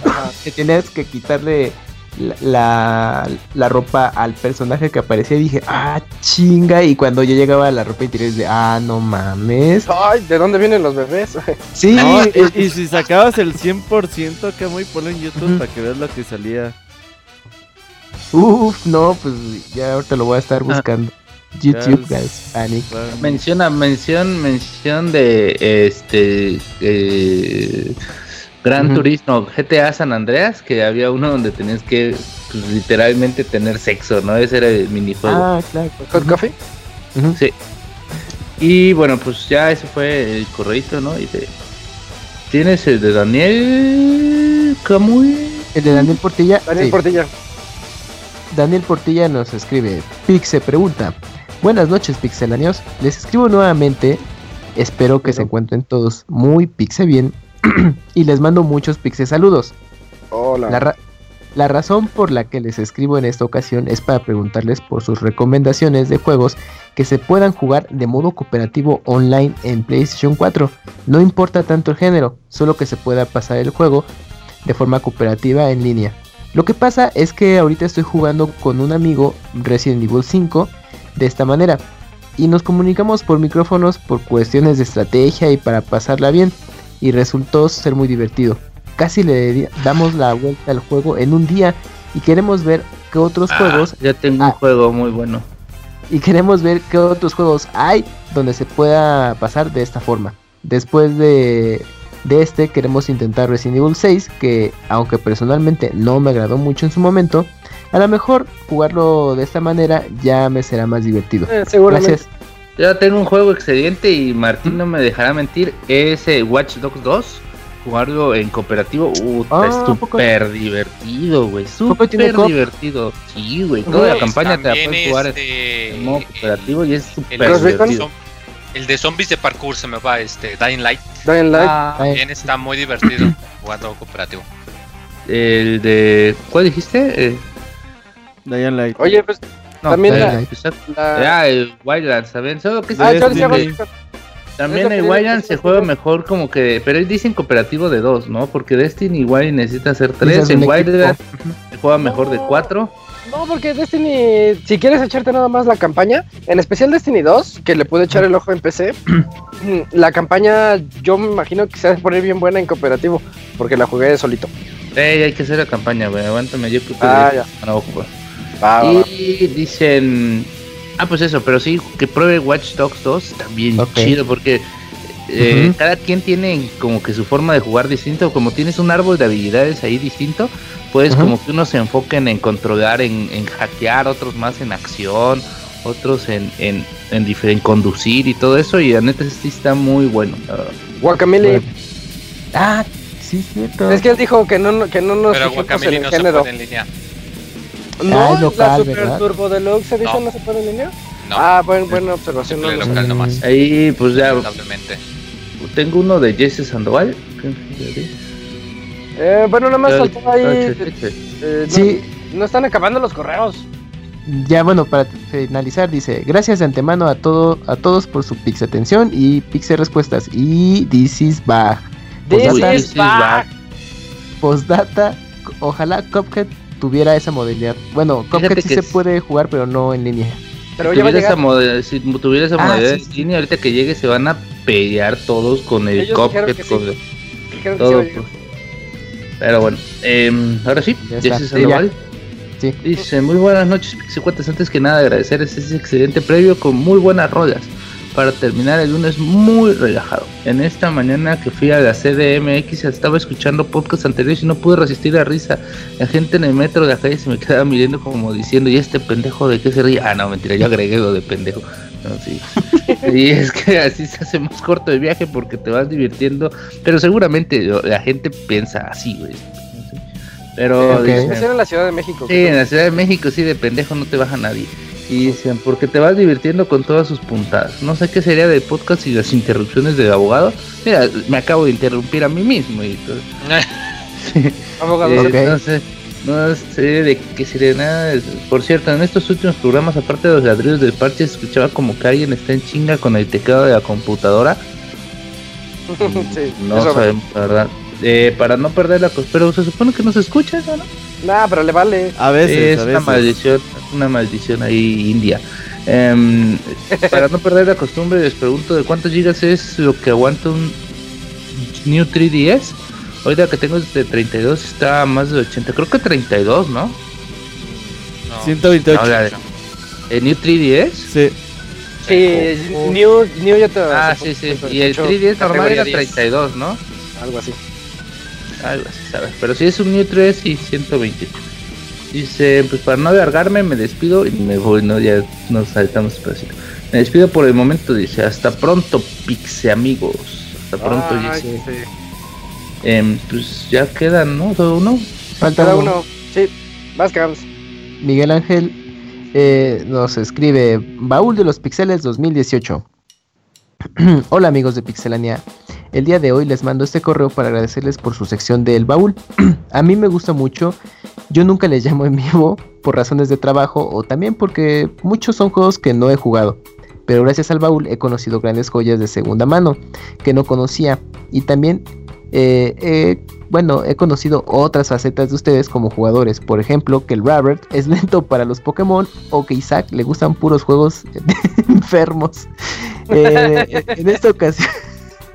F: capas, que tenías que quitarle la, la, la ropa al personaje que aparecía y dije, ah, chinga. Y cuando yo llegaba a la ropa interior, es de, ah, no mames.
A: Ay, ¿de dónde vienen los bebés?
F: Sí,
B: No, y, y si sacabas el 100% que muy ponlo en YouTube para que veas lo que salía.
F: uff, no, pues ya ahorita lo voy a estar buscando. YouTube, guys, panic.
C: Menciona, mención, mención de este eh, Gran. Turismo GTA San Andreas, que había uno donde tenías que pues, literalmente tener sexo, ¿no? Ese era el minijuego.
F: Ah, claro.
A: ¿Hot coffee?
F: Ujú.
C: Sí. Y bueno, pues ya ese fue el correíto, ¿no? Y de- tienes el de Daniel Camuy.
F: El de Daniel Portilla.
A: Daniel
F: sí.
A: Portilla.
F: Daniel Portilla nos escribe, Pixe pregunta, buenas noches pixelanios, les escribo nuevamente, espero que se encuentren todos muy pixe bien y les mando muchos pixe saludos.
A: Hola.
F: La, ra- la razón por la que les escribo en esta ocasión es para preguntarles por sus recomendaciones de juegos que se puedan jugar de modo cooperativo online en PlayStation 4. No importa tanto el género, solo que se pueda pasar el juego de forma cooperativa en línea. Lo que pasa es que ahorita estoy jugando con un amigo Resident Evil 5 de esta manera y nos comunicamos por micrófonos por cuestiones de estrategia y para pasarla bien y resultó ser muy divertido. Casi le damos la vuelta al juego en un día y queremos ver qué otros
G: Ah.
F: juegos
C: Ya tengo
F: Ah.
C: un juego muy bueno.
F: y queremos ver qué otros juegos hay donde se pueda pasar de esta forma. Después de, de este queremos intentar Resident Evil 6, que aunque personalmente no me agradó mucho en su momento, a lo mejor jugarlo de esta manera ya me será más divertido.
A: Eh, seguramente.
F: Gracias.
C: Ya tengo un juego excedente y Martín no me dejará mentir. Es eh, Watch Dogs 2. Jugarlo en cooperativo. Uh,
F: Ah,
C: súper divertido, güey. Súper divertido. Sí, güey. Toda la campaña te la puedes jugar en-
G: este,
C: en modo cooperativo y es
G: el,
C: súper divertido.
G: el de zombies de parkour se me va, este, Dying Light.
A: Dying Light.
C: Ah,
G: También está muy divertido jugando cooperativo.
C: el de. ¿Cuál dijiste? Eh,
B: Dying Light.
A: Oye, pues
C: no,
A: También
C: eh,
F: la-
A: la...
C: El Wildlands, ¿saben? Solo que
A: Ah.
C: También el Wildlands se juega mejor como que, pero él dicen cooperativo de dos, ¿no? Porque Destiny igual necesita hacer tres, en Wildlands se juega mejor de cuatro.
A: No, porque Destiny, si quieres echarte nada más la campaña, en especial Destiny 2, que le pude echar el ojo en PC, la campaña yo me imagino que se va a poner bien buena en cooperativo, porque la jugué solito.
C: Ey, hay que hacer la campaña, güey, aguántame, yo creo que
A: Ah,
C: ya. no.
A: Va, va.
C: Y dicen, ah, pues eso, pero sí, que pruebe Watch Dogs 2, también chido, porque eh, cada quien tiene como que su forma de jugar distinto, como tienes un árbol de habilidades ahí distinto, puedes
F: Ujú.
C: como que unos se enfoquen en controlar, en, en hackear, otros más en acción, otros en, en, en, en conducir y todo eso, y la neta sí está muy bueno. verdad.
A: Guacamole.
F: Ah, sí, cierto.
A: Es que él dijo que no, que no nos
G: Pero
A: el
G: no se
A: género.
G: puede en línea.
A: No,
F: Ah, es local,
A: la Super
F: ¿verdad?
A: Turbo Deluxe Edition
G: No.
A: no. se puede línea.
G: No,
A: Ah, buen, buena observación. No lo
G: local
A: sé.
G: nomás.
C: Ahí pues ya tengo uno de Jesse Sandoval.
A: Eh, bueno, nada más faltó ahí.
C: Ah,
A: eh, no-
F: Sí,
A: No, están acabando los correos.
F: ya bueno, para finalizar, dice, gracias de antemano a todo, a todos por su pix atención y pix respuestas. Y this is back.
A: This
F: Postdata,
A: is back.
F: postdata, ojalá Cuphead tuviera esa modalidad. Bueno, Cuphead sí
C: que
F: se
C: es-
F: puede jugar, pero no en línea.
A: Pero
C: si,
A: ya
C: tuviera esa
A: llegar.
C: moda- si tuviera esa
F: Ah,
C: modalidad
F: sí,
C: en línea, ahorita que llegue se van a pelear todos con el
A: Ellos
C: Cuphead, con todo. pues. Pero bueno, em, ahora sí,
F: Ya.
C: Sandoval.
F: Sí.
C: Dice, muy buenas noches, Pixicuates. Antes que nada, agradecer ese excelente previo con muy buenas rolas. Para terminar el lunes muy relajado. En esta mañana que fui a la CDMX estaba escuchando podcast anteriores y no pude resistir la risa. La gente en el metro de la calle se me quedaba mirando como diciendo, ¿y este pendejo de qué se ríe? Ah, no, mentira, yo agregué lo de pendejo. No, sí. y es que así se hace más corto el viaje porque te vas divirtiendo. Pero seguramente la gente piensa así, güey. Pero
F: Ok.
C: dice,
A: Especial en la Ciudad de México.
C: Sí, en la Ciudad de México sí de pendejo no te baja nadie. Y dicen, porque te vas divirtiendo con todas sus puntadas. No sé qué sería del podcast y las interrupciones del abogado. Mira, me acabo de interrumpir a mí mismo. Y todo.
A: Abogado.
C: Eh,
F: Ok.
C: No sé, no sé de qué sería nada. Por cierto, en estos últimos programas, aparte de los ladrillos del parche, se escuchaba como que alguien está en chinga con el teclado de la computadora.
A: sí,
C: No sabemos, la verdad. Eh, para no perder la costumbre, pero se supone que no se escucha, ¿no?
A: Nah, pero le vale.
B: A veces,
C: es
B: a
C: una
B: veces.
C: maldición, una maldición ahí india. Em, para no perder la costumbre, les pregunto de cuántos gigas es lo que aguanta un New 3DS. Ahorita que tengo es de 32, está a más de 80, creo que 32, ¿no?
G: No.
B: 128.
C: Ahora, ¿El New 3DS?
B: Sí.
A: Sí, New, New ya te.
C: Ah, sí, sí. Y el 3DS normal era
G: categoría 10.
C: 32, ¿no?
A: Algo así.
C: Algo así, ¿sabes? Pero si es un New 3 y 128. Dice, pues para no alargarme me despido y me voy, ¿no? Ya nos saltamos pedacito. Me despido por el momento, dice, hasta pronto, pixe amigos. Hasta pronto,
A: Ay,
C: dice.
A: sí.
C: Em, pues ya quedan, ¿no? Solo uno.
F: Falta
A: Cada
F: uno.
A: uno. Sí, más.
F: Miguel Ángel eh, nos escribe Baúl de los Pixeles 2018. Hola amigos de Pixelania. El día de hoy les mando este correo para agradecerles por su sección del baúl. A mí me gusta mucho. Yo nunca les llamo en vivo por razones de trabajo o también porque muchos son juegos que no he jugado. Pero gracias al baúl he conocido grandes joyas de segunda mano que no conocía. Y también eh, bueno, he conocido otras facetas de ustedes como jugadores. Por ejemplo, que el Robert es lento para los Pokémon o que Isaac le gustan puros juegos enfermos. Eh,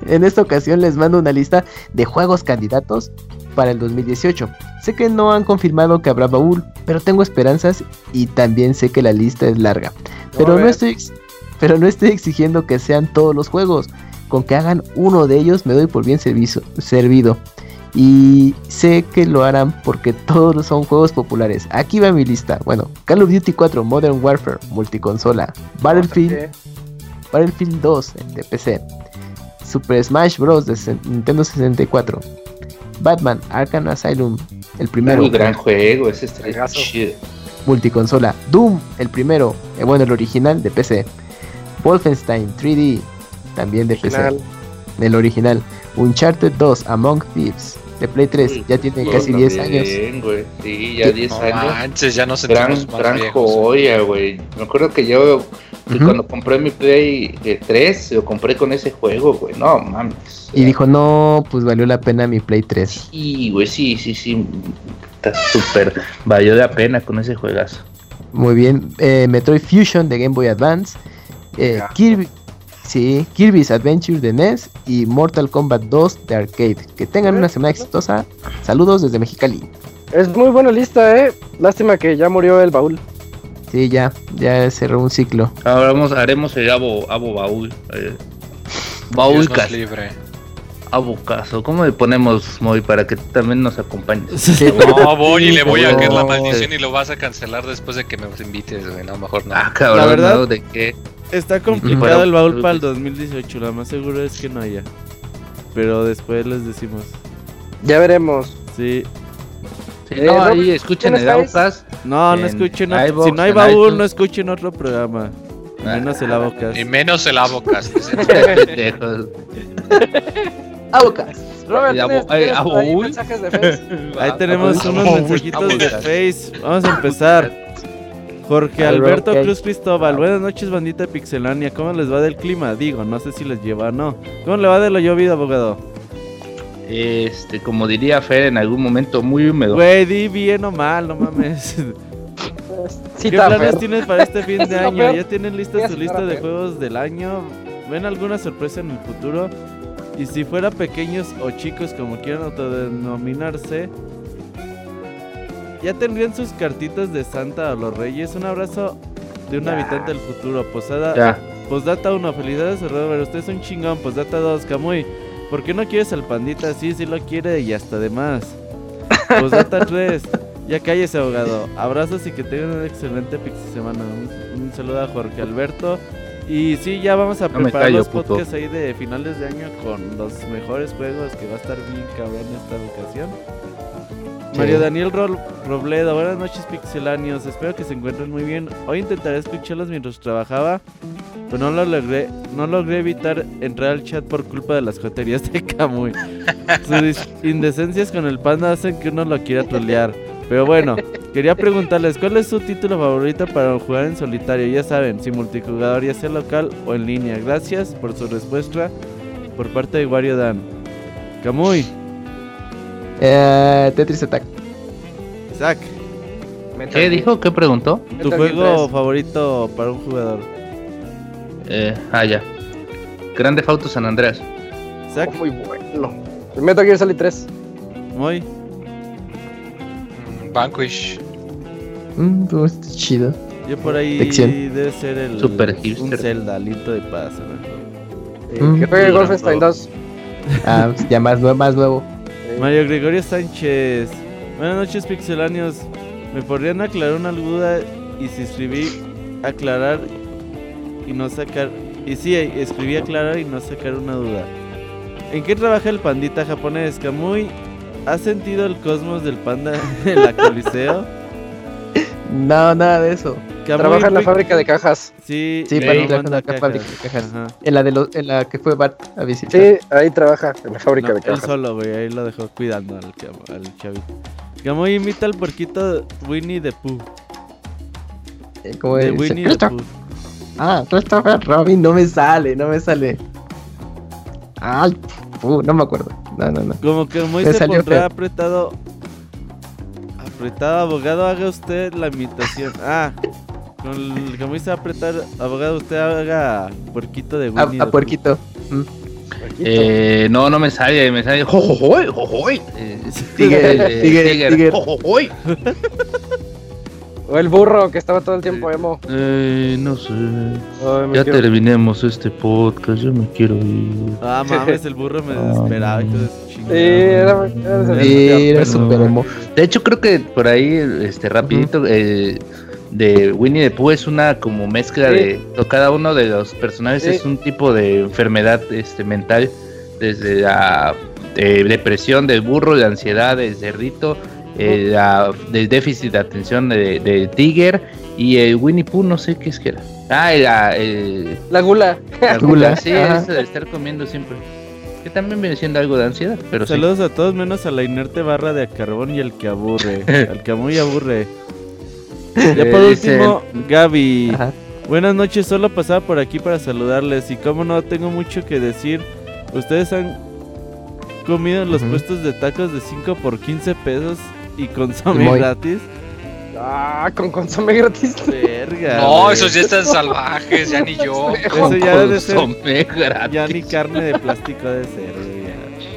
F: en esta ocasión les mando una lista de juegos candidatos para el 2018. Sé que no han confirmado que habrá baúl, pero tengo esperanzas y también sé que la lista es larga. Pero no estoy, pero no estoy exigiendo que sean todos los juegos. Con que hagan uno de ellos me doy por bien servizo- servido. Y sé que lo harán porque todos son juegos populares. Aquí va mi lista. Bueno, Call of Duty 4 Modern Warfare, multiconsola. Battlefield, Battlefield 2 de PC. Super Smash Bros. de Nintendo 64. Batman Arkham Asylum, el primero.
C: Muy gran juego, ese está chido.
F: multiconsola. Doom, el primero, eh, bueno, el original de PC. Wolfenstein 3D, también de
A: Original.
F: PC. El original. Uncharted 2, Among Thieves, de Play 3,
C: Uy,
F: ya tiene casi 10 años.
C: también, güey. Sí, ya 10
G: No
C: años.
G: manches, ya
C: Gran,
G: sentimos más
C: gran
G: viejos.
C: joya, güey. Me acuerdo que yo
F: Ujú.
C: cuando compré mi Play eh, 3, lo compré con ese juego, güey. No mames.
F: Y dijo, no, pues valió la pena mi Play 3.
C: Sí, güey, sí, sí, sí. Está súper. Valió la pena con ese juegazo.
F: Muy bien. Eh, Metroid Fusion de Game Boy Advance. Eh. Kirby, sí, Kirby's Adventure de NES y Mortal Kombat 2 de Arcade. Que tengan una semana exitosa. Saludos desde Mexicali.
A: Es muy buena lista, eh. Lástima que ya murió el baúl.
F: Sí, ya, ya cerró un ciclo.
C: Ahora vamos, haremos el abo, abo baúl. Eh, baúl
G: libre.
C: abocazo. ¿Cómo le ponemos, Moy, para que también nos acompañes?
F: Sí,
G: No, voy y le voy a caer la maldición y lo vas a cancelar después de que me invites, güey. No, mejor no.
C: Ah, cabrón,
B: La verdad-
C: ¿no? ¿De qué?
B: Está complicado el baúl para el 2018. Lo más seguro es que no haya. Pero después les decimos.
A: Ya veremos.
B: Sí.
C: Sí, no,
A: Rob,
C: ahí escuchen
A: ¿quién
C: el? Abocas.
B: No, no
C: En
B: escuchen otro. Si no hay baúl, no escuchen otro programa. Menos el abocas.
G: Y menos el abocas.
F: Abocas.
A: Robert,
C: Eh, abo-
A: ¿tienes,
C: eh,
A: tienes por ahí mensajes de Face?
B: Ahí tenemos unos mensajitos de Face. Vamos a empezar. Jorge
F: Al
B: Alberto. Cruz Cristóbal. Buenas noches, bandita Pixelania. ¿Cómo les va del clima? Digo, no sé si les lleva o no. ¿Cómo le va de lo llovido, abogado?
C: Este, como diría Fer en algún momento, muy húmedo.
B: Güey, di bien o mal, no mames.
A: Sí,
B: ¿Qué planes
A: feo.
B: tienes para este fin de año? ¿Ya tienen lista su lista de juegos del año? ¿Ven alguna sorpresa en el futuro? Y si fuera pequeños o chicos, como quieran autodenominarse, ya tendrían sus cartitas de Santa a los Reyes. Un abrazo de un
A: Ya.
B: habitante del futuro. Posada,
C: Ya.
B: Postdata 1, felicidades Robert, usted es un chingón. Postdata 2, Camuy, ¿por qué no quieres al pandita? Sí, sí lo quiere y hasta de más. Postdata 3, ya cállese abogado. Abrazos y que tengan una excelente pixie semana. Un, un saludo a Jorge Alberto Y sí, ya vamos a
C: No
B: preparar
C: callo,
B: los
C: puto.
B: podcasts ahí de finales de año con los mejores juegos que va a estar bien cabrón esta ocasión. Mario Daniel Ro- Robledo, buenas noches pixelanios, espero que se encuentren muy bien. Hoy intentaré escucharlos mientras trabajaba, pero no lo logré, no logré evitar entrar al chat por culpa de las joterías de Kamui. Sus indecencias con el panda hacen que uno lo quiera trolear. Pero bueno, quería preguntarles, ¿cuál es su título favorito para jugar en solitario? Ya saben, si multijugador, ya sea local o en línea. Gracias por su respuesta por parte de Wario Dan. Kamui,
F: Eh, Tetris Attack.
B: Isaac,
C: ¿Qué dijo? ¿Qué preguntó?
B: tu juego
A: 3.
B: favorito para un jugador.
C: Eh, ah, ya. Grande Fauto San Andreas.
A: Oh, muy bueno. El Metal Gear Solid 3.
B: muy.
G: Mm, Vanquish.
F: Mm, pues, está chido.
B: Yo por ahí
F: Lección.
B: debe ser el
C: Super
B: un
C: hipster.
B: Zelda, de Paz. mejor.
A: Eh,
F: Mm.
A: Que juegue Wolfenstein 2.
F: Ah, pues, ya más nuevo.
A: Eh,
B: Mario Gregorio Sánchez. Buenas noches, pixelanios. ¿Me podrían aclarar una duda? Y si escribí aclarar y no sacar. Y sí, escribí aclarar y no sacar una duda. ¿En qué trabaja el pandita japonés? Kamui, ¿has sentido el cosmos del panda en la Coliseo?
F: No, nada de eso.
B: Kamui,
A: Trabaja en la fábrica de cajas.
B: Sí,
F: Sí, en la
B: cajas.
F: fábrica de cajas.
B: Ajá.
F: En la, de los, en la que fue Bart a visitar.
A: Sí, ahí trabaja, en la fábrica
B: No,
A: de
B: él
A: cajas.
B: solo, güey, ahí lo dejó cuidando al, al chavito. Kamui imita al puerquito Winnie the Pooh.
F: Eh, como
B: De
F: dice,
B: Winnie the
F: "Christoph-
B: Pooh.
F: Ah, Christopher Robin, no me sale, no me sale. Ay, uh, no me acuerdo. No, no, no.
B: Como que muy
F: Me
B: se pondrá apretado. Apretado, abogado, haga usted la imitación. Ah, con el, como dice apretar, abogado, usted haga puerquito de Winnie.
F: a puerquito.
C: Eh, no, no me sale, me sale. ¡Jojojoy! ¡Jojojoy! Eh,
F: Tiger,
C: eh,
F: Tiger.
C: tiger. ¡Jojojoy!
A: O el burro que estaba todo el tiempo emo.
C: Eh, no sé.
A: Ay,
C: Ya
A: quiero-
C: terminemos este podcast, yo me quiero ir.
B: Ah, mames, el burro me desesperaba, hijo de su
A: Sí,
B: chingada.
A: era, era-
F: Sí, era
A: pero-
F: super emo.
C: De hecho, creo que por ahí, este, rapidito, eh, de Winnie the Pooh es una como mezcla
A: Sí.
C: de o cada uno de los personajes
A: Sí.
C: es un tipo de enfermedad este mental desde la eh, depresión del burro, la ansiedad del cerdito, eh, la, del déficit de atención de, de Tiger y el Winnie Pooh no sé qué es que era. Ah, la, el-
A: La gula.
C: la
F: Gula,
C: sí,
F: ajá.
C: eso de estar comiendo siempre. Que también viene siendo algo de ansiedad, pero sí.
B: Saludos a todos menos a la inerte barra de carbón y el que aburre. al que muy aburre. Ya por
C: Eh,
B: último, Gaby.
F: Ajá.
B: Buenas noches, solo pasaba por aquí para saludarles y como no tengo mucho que decir, ustedes han comido en los puestos de tacos de 5 por 15 pesos y consomé
F: Muy.
B: gratis.
A: Ah, con consomé gratis.
B: Verga.
G: No, esos ya están salvajes, ya ni yo.
B: Eso ya debe ser
C: gratis.
B: ya ni carne de plástico de ser, ya.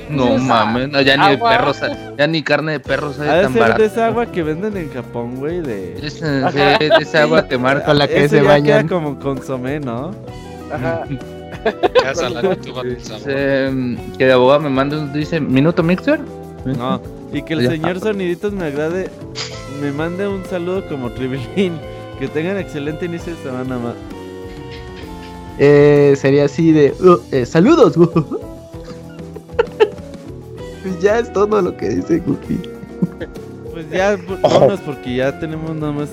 C: No mames, no, ya ni de
A: Agua.
C: perros, sa- ya ni carne de perro sabe
B: Ha de
C: tan
B: ser de
C: barata.
B: esa agua que venden en Japón, güey, de
C: Es, eh, sí, esa agua que marca.
F: Con la que
B: Eso
F: se
B: ya
F: bañan.
B: queda como consomé, ¿no?
A: Ajá.
C: Eh, que el abogado me manda un, dice, ¿minuto mixer?
B: No, y que el
C: Ya.
B: señor Soniditos me agrade, me mande un saludo como Tribilín. Que tengan excelente inicio de semana más.
F: Eh, sería así de "Uh, eh, saludos. Pues ya es todo lo que dice Cookie.
B: Pues ya, vámonos porque ya tenemos nada más.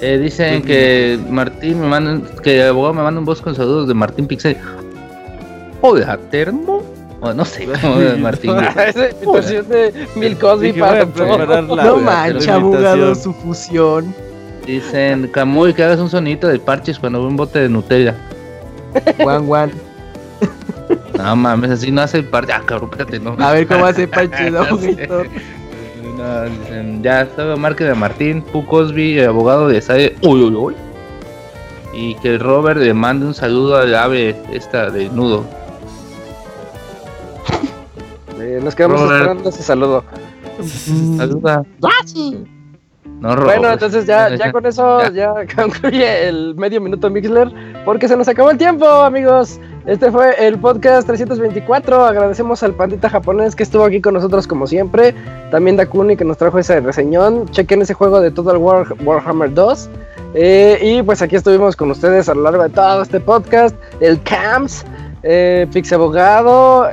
C: Eh, dicen
B: Pues,
C: que Martín me manda, que el abogado me manda un voz con saludos de Martín Pixel. Hola, termo. O no sé cómo es Martín.
A: Esa imitación de Bill Cosby
B: Dije,
A: para
B: la,
F: no mancha, abogado, su fusión.
C: Dicen, Camuy, que hagas un sonito de parches cuando ve un bote de Nutella.
F: Juan Juan.
C: No mames, así no hace el parche. Ah, cabrón, espérate, no.
F: A ver cómo hace. Héctor.
C: No, dicen, ya estaba marca de Martín, Pu Cosby, el abogado de Sade. Uy, uy, uy. Y que Robert le mande un saludo al ave esta de nudo.
A: Nos quedamos
C: Robert.
A: esperando ese saludo.
C: Saluda. No, Robert.
A: Bueno, entonces ya, ya con eso ya concluye el medio minuto Mixler, porque se nos acabó el tiempo, amigos. Este fue el podcast 324. Agradecemos al pandita japonés que estuvo aquí con nosotros como siempre. También Dakuni que nos trajo ese reseñón. Chequen ese juego de Total War Warhammer 2. Eh, y pues aquí estuvimos con ustedes a lo largo de todo este podcast. El CAMS, eh, Pixabogado,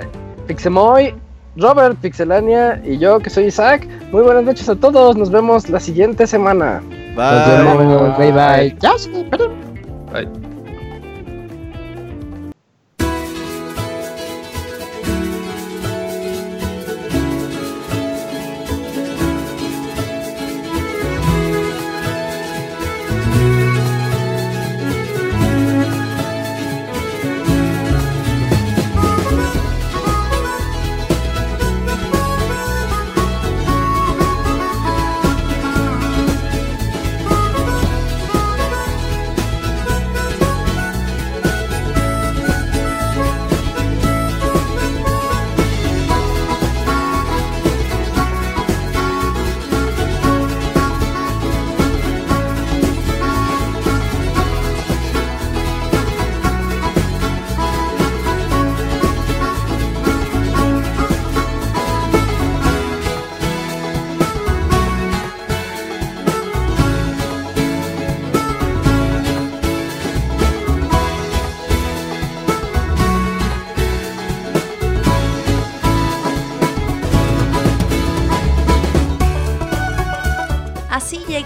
A: Pixemoy, Robert, Pixelania y yo que soy Isaac. Muy buenas noches a todos. Nos vemos la siguiente semana.
B: Bye.
F: Bye bye.
C: Bye.
E: Así